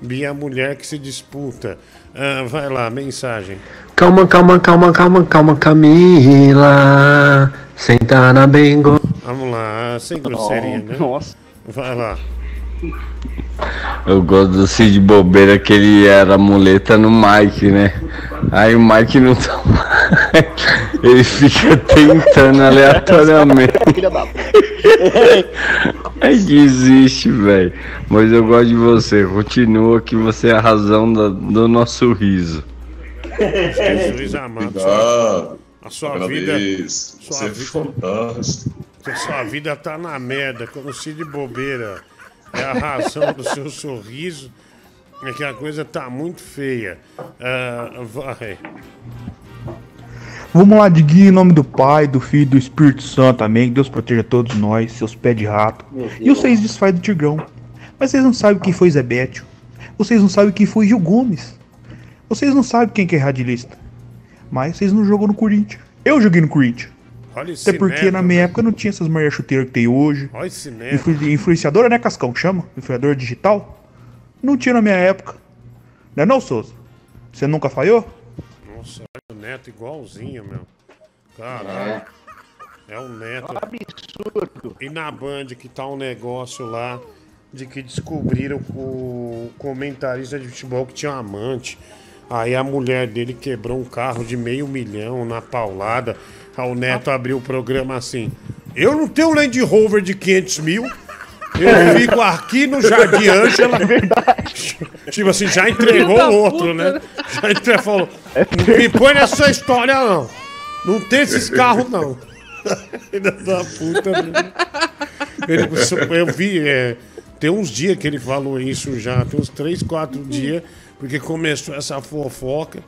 Bia é a mulher que se disputa. Ah, vai lá, mensagem.
Calma, calma, calma, calma, calma, Camila. Senta na bengo.
Vamos lá, sem grosseria, né?
Nossa.
Vai lá.
Eu gosto do Cid Bobeira que ele era muleta no Mike, né? Aí o Mike não tá mais. Ele fica tentando aleatoriamente. Aí desiste, velho. Mas eu gosto de você. Continua que você é a razão da- do nosso riso.
Jesus amado.
Obrigado.
A sua
Agradeço.
vida.
Você
Sua
é fantástico.
a sua vida tá na merda. Quando o Cid Bobeira é a razão do seu sorriso, é que a coisa tá muito feia. Ah, vai.
Vamos lá, Diguinho, em nome do Pai, do Filho e do Espírito Santo, amém. Que Deus proteja todos nós, seus pés de rato. E vocês desfaz do Tigrão. Mas vocês não sabem quem foi Zé Bétio. Vocês não sabem quem foi Gil Gomes. Vocês não sabem quem que é radilista. Mas vocês não jogam no Corinthians. Eu joguei no Corinthians.
Olha esse
Até porque
merda,
na minha época não tinha essas mulheres chuteiras que tem hoje.
Olha esse merda.
Influ- influenciadora, né, Cascão? Chama? Influenciadora digital? Não tinha na minha época. Não é não, Souza? Você nunca falhou?
Nossa, olha o neto igualzinho, meu. Caralho. É o neto.
absurdo.
E na Band que tá um negócio lá de que descobriram o comentarista de futebol que tinha um amante. Aí a mulher dele quebrou um carro de meio milhão na paulada. Aí o Neto abriu o programa assim. Eu não tenho Land Rover de 500 mil. Eu fico aqui no Jardim Ângela. Tipo assim, já entregou o outro,
puta,
né? Já entregou, falou. Não me põe nessa história, não. Não tem esses carros, não. Filha da puta, né? Ele, eu vi, é, tem uns dias que ele falou isso já, tem uns 3, 4 dias, porque começou essa fofoca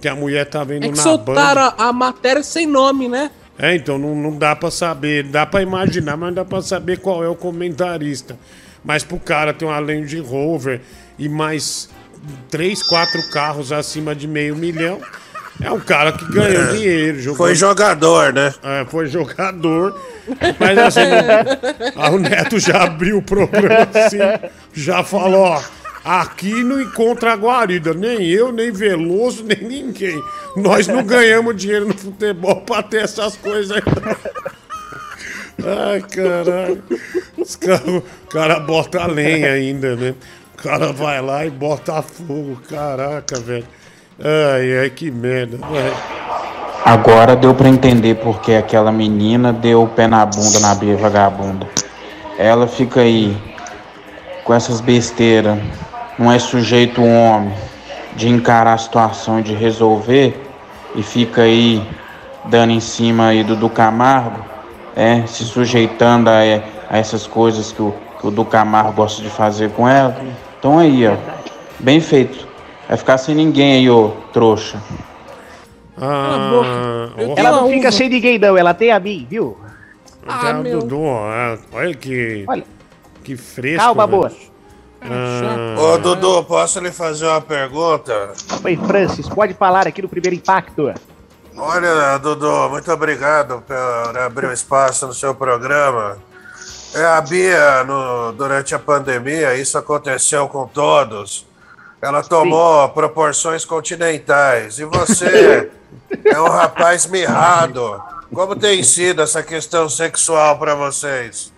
que a mulher tá vendo
É que
na
soltaram
Band.
a, a matéria sem nome, né?
É, então não, não dá pra saber, dá pra imaginar, mas não dá pra saber qual é o comentarista. Mas pro cara ter uma Land Rover e mais três, quatro carros acima de meio milhão, é um cara que ganhou
É.
dinheiro. Jogou...
Foi jogador, né?
É, foi jogador. Mas assim, aí o Neto já abriu o programa assim, já falou, ó. Aqui não encontra guarida, nem eu, nem Veloso, nem ninguém. Nós não ganhamos dinheiro no futebol pra ter essas coisas aí. Ai, caralho. Os cara, o cara bota lenha ainda, né? O cara vai lá e bota fogo. Caraca, velho. Ai, ai, que merda.
Agora deu pra entender porque aquela menina deu o pé na bunda na Bia vagabunda. Ela fica aí com essas besteiras, não é sujeito homem de encarar a situação, de resolver e fica aí dando em cima aí do, do Camargo, é, se sujeitando a, a essas coisas que o, que o do Camargo gosta de fazer com ela. Então aí, ó, bem feito. Vai ficar sem ninguém aí, ô trouxa.
Ah,
Ela não fica sem ninguém, não. Ela tem a mim, viu?
Ah, Dudu, ó, olha que.
Olha.
Que fresco.
Calma, moço.
Ah,
Ô, Dudu, posso lhe fazer uma pergunta?
Oi, Francis, pode falar aqui no primeiro impacto.
Olha, Dudu, muito obrigado por abrir um espaço no seu programa. É, a Bia, no- durante a pandemia, isso aconteceu com todos. Ela tomou proporções continentais. E você é um rapaz mirrado. Como tem sido essa questão sexual para vocês?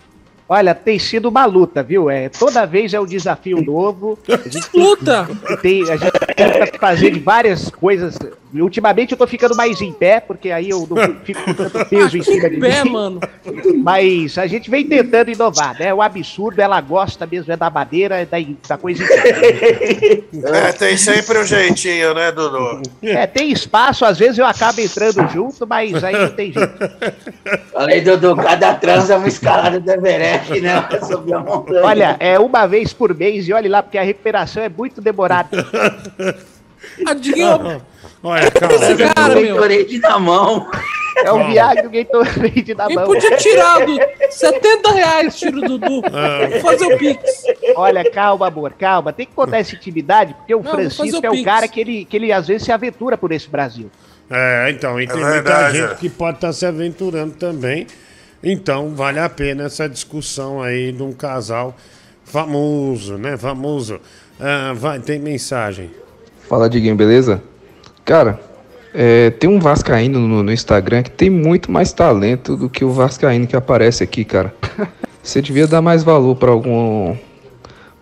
Olha, tem sido uma luta, viu? É, toda vez é um desafio novo. A gente
luta!
Tem, a gente tenta fazer várias coisas. Ultimamente eu tô ficando mais em pé, porque aí eu não fico com tanto peso em cima de
Pé,
mim.
mano.
Mas a gente vem tentando inovar, né? O absurdo, ela gosta mesmo, é da madeira, é da, da coisa inteira.
É, tem sempre um jeitinho, né, Dudu?
É, tem espaço, às vezes eu acabo entrando junto, mas aí não tem jeito.
Falei, Dudu, cada trans é uma escalada do Everest, né? Subir a montanha.
Olha, é uma vez por mês e olhe lá, porque a recuperação é muito demorada.
Adinho,
Olha,
cara, meu.
Gatorade na mão.
É o Viagra do Gatorade na
Quem
mão.
podia tirar do 70 reais, tiro do Dudu. Vou fazer o Pix.
Olha, calma, amor, calma. Tem que contar essa intimidade, porque o
Não,
Francisco
o
é o cara que ele, que ele às vezes se aventura por esse Brasil.
É, então, e tem muita
verdade.
gente que pode estar se aventurando também. Então, vale a pena essa discussão aí de um casal famoso, né? Famoso. Ah, vai, tem mensagem.
Fala, Diguinho, beleza? Cara, é, tem um Vascaíno no, no Instagram que tem muito mais talento do que o Vascaíno que aparece aqui, cara. Você devia dar mais valor pra algum.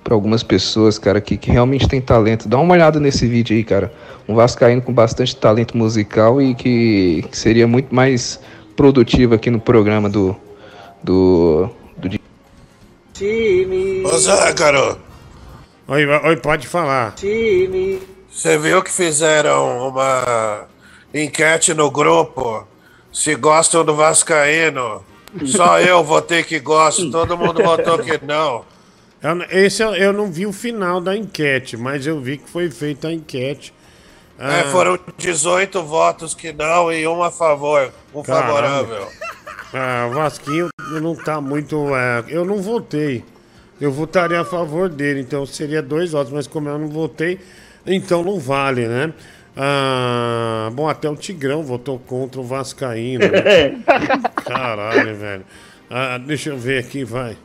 para algumas pessoas, cara, que, que realmente tem talento. Dá uma olhada nesse vídeo aí, cara. Um Vascaíno com bastante talento musical e que, que seria muito mais produtivo aqui no programa do. do. do
Time. Ô Zácaro.
Oi, oi, pode falar.
Time. Você viu que fizeram uma enquete no grupo? Se gostam do Vascaíno. Só eu votei que gosto, todo mundo votou que não.
Eu, esse eu, eu não vi o final da enquete, mas eu vi que foi feita a enquete.
É,
Ah,
foram 18 votos que não e um a favor, um
Caralho.
favorável.
Ah, o Vasquinho não tá muito. é, eu não votei. Eu votaria a favor dele, então seria dois votos, mas como eu não votei, então não vale, né? Ah, bom, até o Tigrão votou contra o Vascaíno. né? Caralho, velho. Ah, deixa eu ver aqui, vai.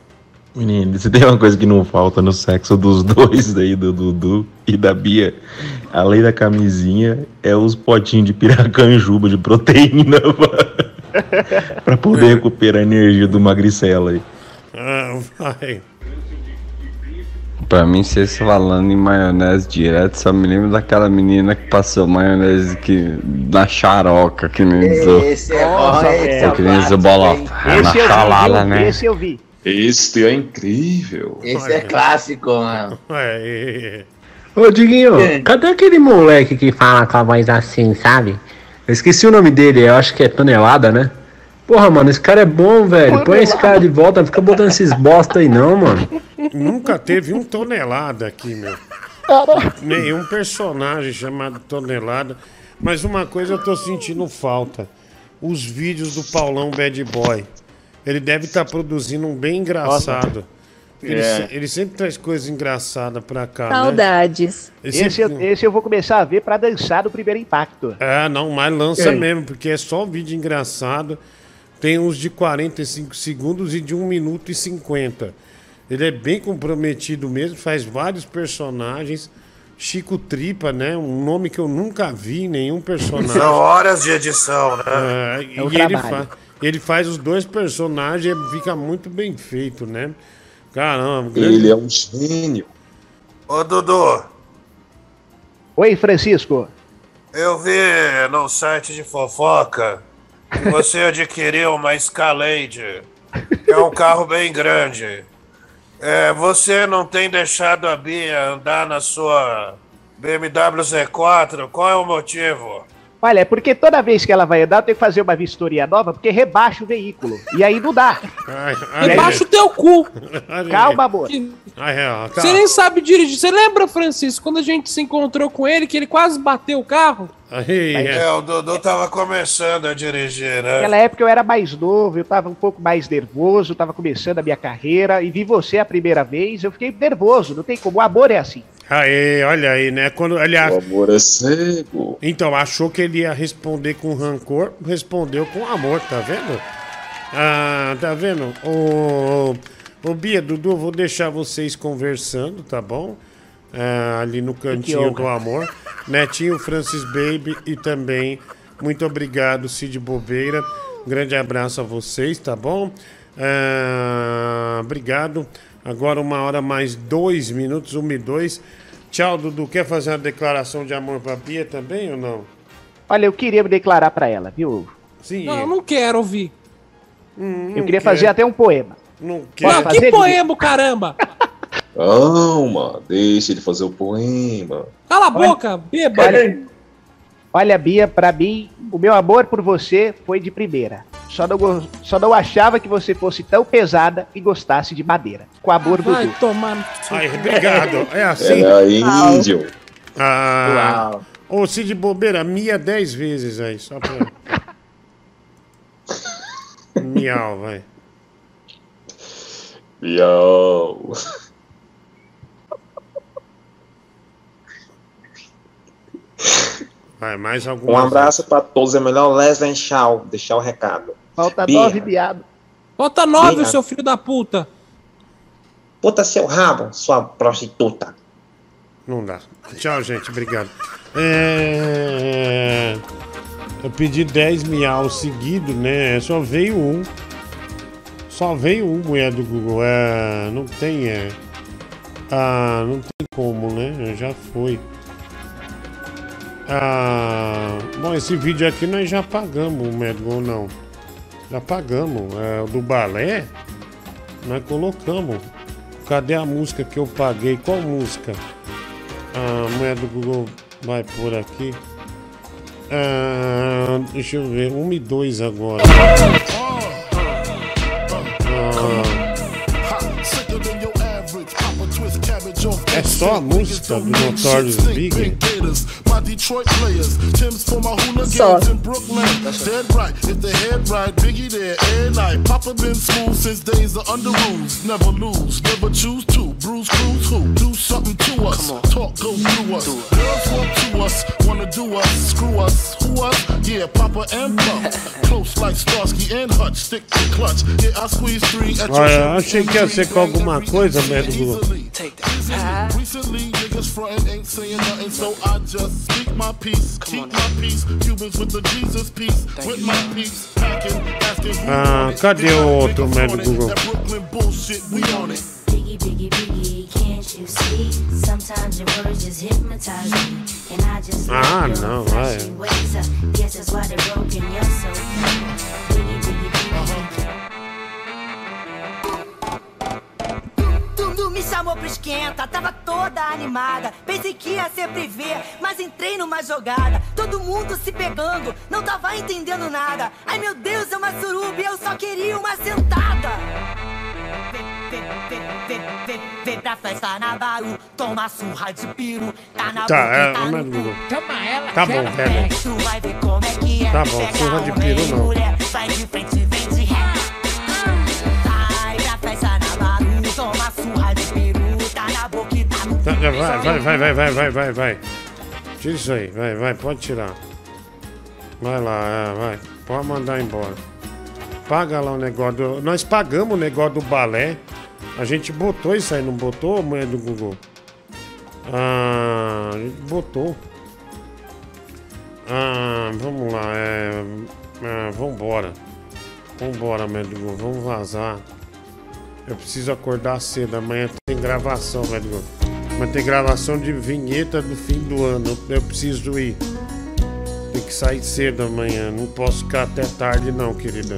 Menino, se tem uma coisa que não falta no sexo dos dois daí, do Dudu e da Bia, além da camisinha, é os potinhos de piracanjuba de proteína pra, pra poder recuperar a energia do magricela aí.
Ah, vai.
Pra mim, vocês falando em maionese direto, só me lembro daquela menina que passou maionese que, na xaroca, que nem diz
Esse é bom, esse é
o que nem. É na
Esse eu vi,
chalada,
viu?
né?
Esse eu vi.
Este é incrível.
Esse é clássico, mano.
É,
Ô, Diguinho, cadê aquele moleque que fala com a voz assim, sabe? Eu esqueci o nome dele, eu acho que é Tonelada, né? Porra, mano, esse cara é bom, velho. Põe esse cara de volta, não fica botando esses bosta aí não, mano.
Nunca teve um tonelada aqui, meu. Nenhum personagem chamado tonelada. Mas uma coisa eu tô sentindo falta: os vídeos do Paulão Bad Boy. Ele deve estar produzindo um bem engraçado. Ele,
É.
se- ele sempre traz coisas engraçadas pra cá. Né?
Saudades.
Esse, eu, esse eu vou começar a ver pra dançar do primeiro impacto.
É, não, mas lança
Ei.
mesmo, porque é só vídeo engraçado. Tem uns de 45 segundos e de 1 minuto e 50. Ele é bem comprometido mesmo, faz vários personagens. Chico Tripa, né? Um nome que eu nunca vi em nenhum personagem.
São horas de edição, né?
É,
É
e ele, fa- ele faz os dois personagens e fica muito bem feito, né? Caramba, grande-
Ele é um gênio.
Ô, Dudu,
Oi, Francisco.
eu vi no site de fofoca você adquiriu uma Escalade. É um carro bem grande. É, você não tem deixado a Bia andar na sua BMW Z4? Qual é o motivo?
Olha, é porque toda vez que ela vai andar, eu tenho que fazer uma vistoria nova, porque rebaixa o veículo. E aí não dá.
Rebaixa o teu cu.
Calma, amor.
Você nem sabe dirigir. Você lembra, Francisco, quando a gente se encontrou com ele, que ele quase bateu o carro?
É, o Dudu tava começando a dirigir, né?
Naquela época eu era mais novo, eu tava um pouco mais nervoso, tava começando a minha carreira e vi você a primeira vez, eu fiquei nervoso, não tem como, o amor é assim.
Aê, olha aí, né? Quando ele
O amor é cego.
Então, achou que ele ia responder com rancor, respondeu com amor, tá vendo? Ah, tá vendo? Ô, ô Bia, Dudu, eu vou deixar vocês conversando, tá bom? Ah, ali no cantinho do amor. Netinho, Francis Baby e também muito obrigado, Cid Bobeira. Grande abraço a vocês, tá bom? Ah, obrigado. Agora uma hora mais dois minutos, uma e dois. Tchau, Dudu. Quer fazer uma declaração de amor pra Bia também ou não?
Olha, eu queria declarar pra ela, viu?
Sim.
Não, não quero ouvir.
eu queria fazer até um poema.
Não
Posso
Não,
fazer,
que poema, caramba!
Calma, deixa ele fazer o poema.
Cala a
Olha-
boca, beba.
Olha, olha, Bia, pra mim, o meu amor por você foi de primeira. Só não, go- só não achava que você fosse tão pesada e gostasse de madeira. Com amor do
Vai tomar
Ai, obrigado. É assim?
Era índio.
Ah, ô Cid Bobeira, Mia dez vezes aí, só pra... Miau, vai.
Miau.
Vai, mais alguma
Um abraço pra todos, é melhor Leslie Shaw, deixar o recado.
Falta
Bia.
nove, viado.
Falta nove,
Bia.
seu filho da puta.
Puta seu rabo, sua prostituta.
Não dá. Tchau, gente. Obrigado. É... Eu pedi 10 miau seguido, né? Só veio um. Só veio um, mulher do Google. É... Não tem, é... Ah, não tem como, né? Já foi. Ah, bom, esse vídeo aqui nós já pagamos, o ou não? Já pagamos. É, do balé, nós colocamos. Cadê a música que eu paguei? Qual música? A mulher do Google vai por aqui. Ah, deixa eu ver, 1 e 2 agora. Ah, só a música do Notorious Big?
My Detroit players, Tim's for my hooligans
Só.
in Brooklyn. Dead right, if the head right, Biggie there every night. Papa been smooth since days of under rules. Never lose, never choose to. Bruise, cruise, who? Do something to us. Talk goes through us. Girls want to us, wanna do us, screw us, who us? Yeah, Papa and Pump. Close like Starsky and Hutch, stick to clutch. Yeah, I squeeze three at your
Olha, eu achei que ia ser com alguma coisa, Médico Google.
Recently, niggas frontin' ain't saying nothing, so I just speak my peace, keep my peace. Cubans with the Jesus peace, with my peace, packing, asking who
Ah, cadê o outro Médico Google?
Biggie, biggie, biggie, can't you see? Sometimes your words just hypnotize me. And I just
Ah,
flashy
vai.
I guess that's why they're broken, you're so mean. Biggie, biggie, biggie.
Tu, tu me chamou pro esquenta, tava toda animada. Pensei que ia sempre ver, mas entrei numa jogada. Todo mundo se pegando, não tava entendendo nada. Ai meu Deus, é uma suruba e eu só queria uma sentada. Vem, vem pra festa na Baru, toma surra de piru. Tá na
Tá,
boca,
é,
tá no cu.
Google.
Chama ela,
Tá bom, velho.
Tu vai ver como é que é.
Tá bom,
Pega
surra de
homem
peru não.
mulher, Vai de frente, vem de ré. Vai pra festa na Baru, toma surra de peru. Tá na boca e tá no
Tá, já vai, vai, vai, vai, vai, vai, vai, vai. Tira isso aí, vai, vai, pode tirar. Vai lá, é, vai. Pode mandar embora. Paga lá o negócio. do- Nós pagamos o negócio do balé. A gente botou isso aí, não botou, mulher do Google? Ah, a gente botou. Ah, vamos lá, é. é vambora. Vambora, mulher do Google, vamos vazar. Eu preciso acordar cedo. Amanhã tem gravação, velho. Mas tem gravação de vinheta do fim do ano. Eu preciso ir. Tem que sair cedo amanhã. Não posso ficar até tarde, não, querida.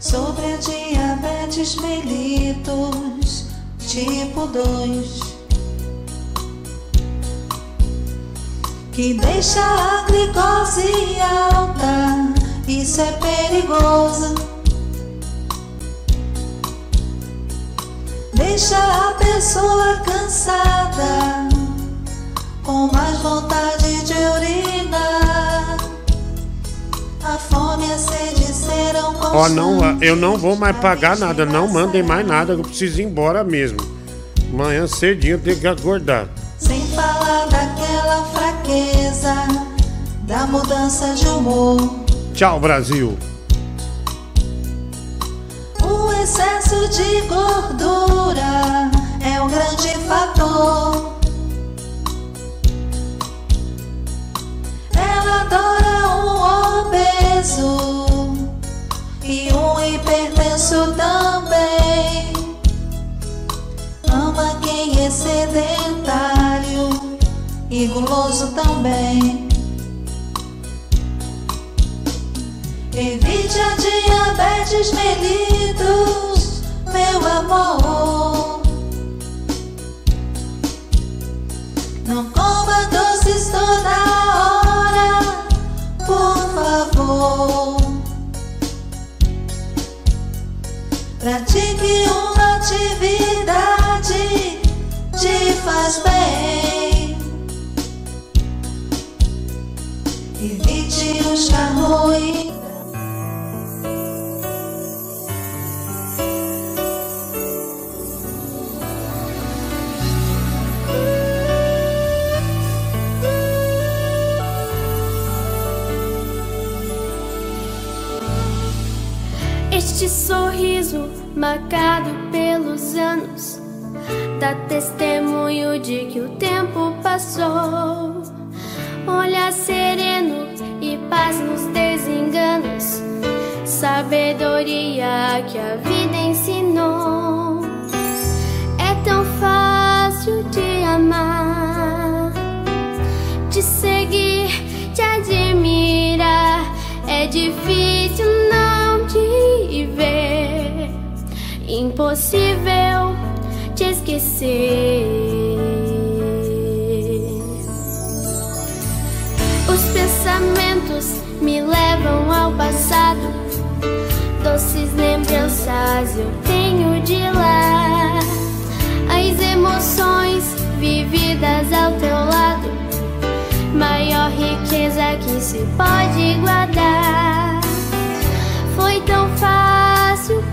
Sobre a diabetes mellitus tipo 2 Que deixa a glicose alta Isso é perigoso. Deixa a pessoa cansada Com mais vontade de urinar A fome e a sede serão
Ó, não, eu não vou mais pagar nada. Não mandem mais nada. Eu preciso ir embora mesmo. Amanhã cedinho eu tenho que acordar.
Sem falar daquela fraqueza Da mudança de humor
Tchau, Brasil.
O excesso de gordura é um grande fator. E um hipertenso também. Ama quem é sedentário e guloso também. Evite a diabetes mellitus, meu amor. Não coma doces toda Pratique uma atividade, te faz bem. Evite os carros.
Este sorriso marcado pelos anos
dá testemunho de que o tempo passou. Olhar sereno e paz nos desenganos, sabedoria que a vida ensinou. É tão fácil te amar, te seguir, te admirar. É difícil não impossível te esquecer. Os pensamentos me levam ao passado. Doces lembranças eu tenho de lá. As emoções vividas ao teu lado. Maior riqueza que se pode guardar. Foi tão fácil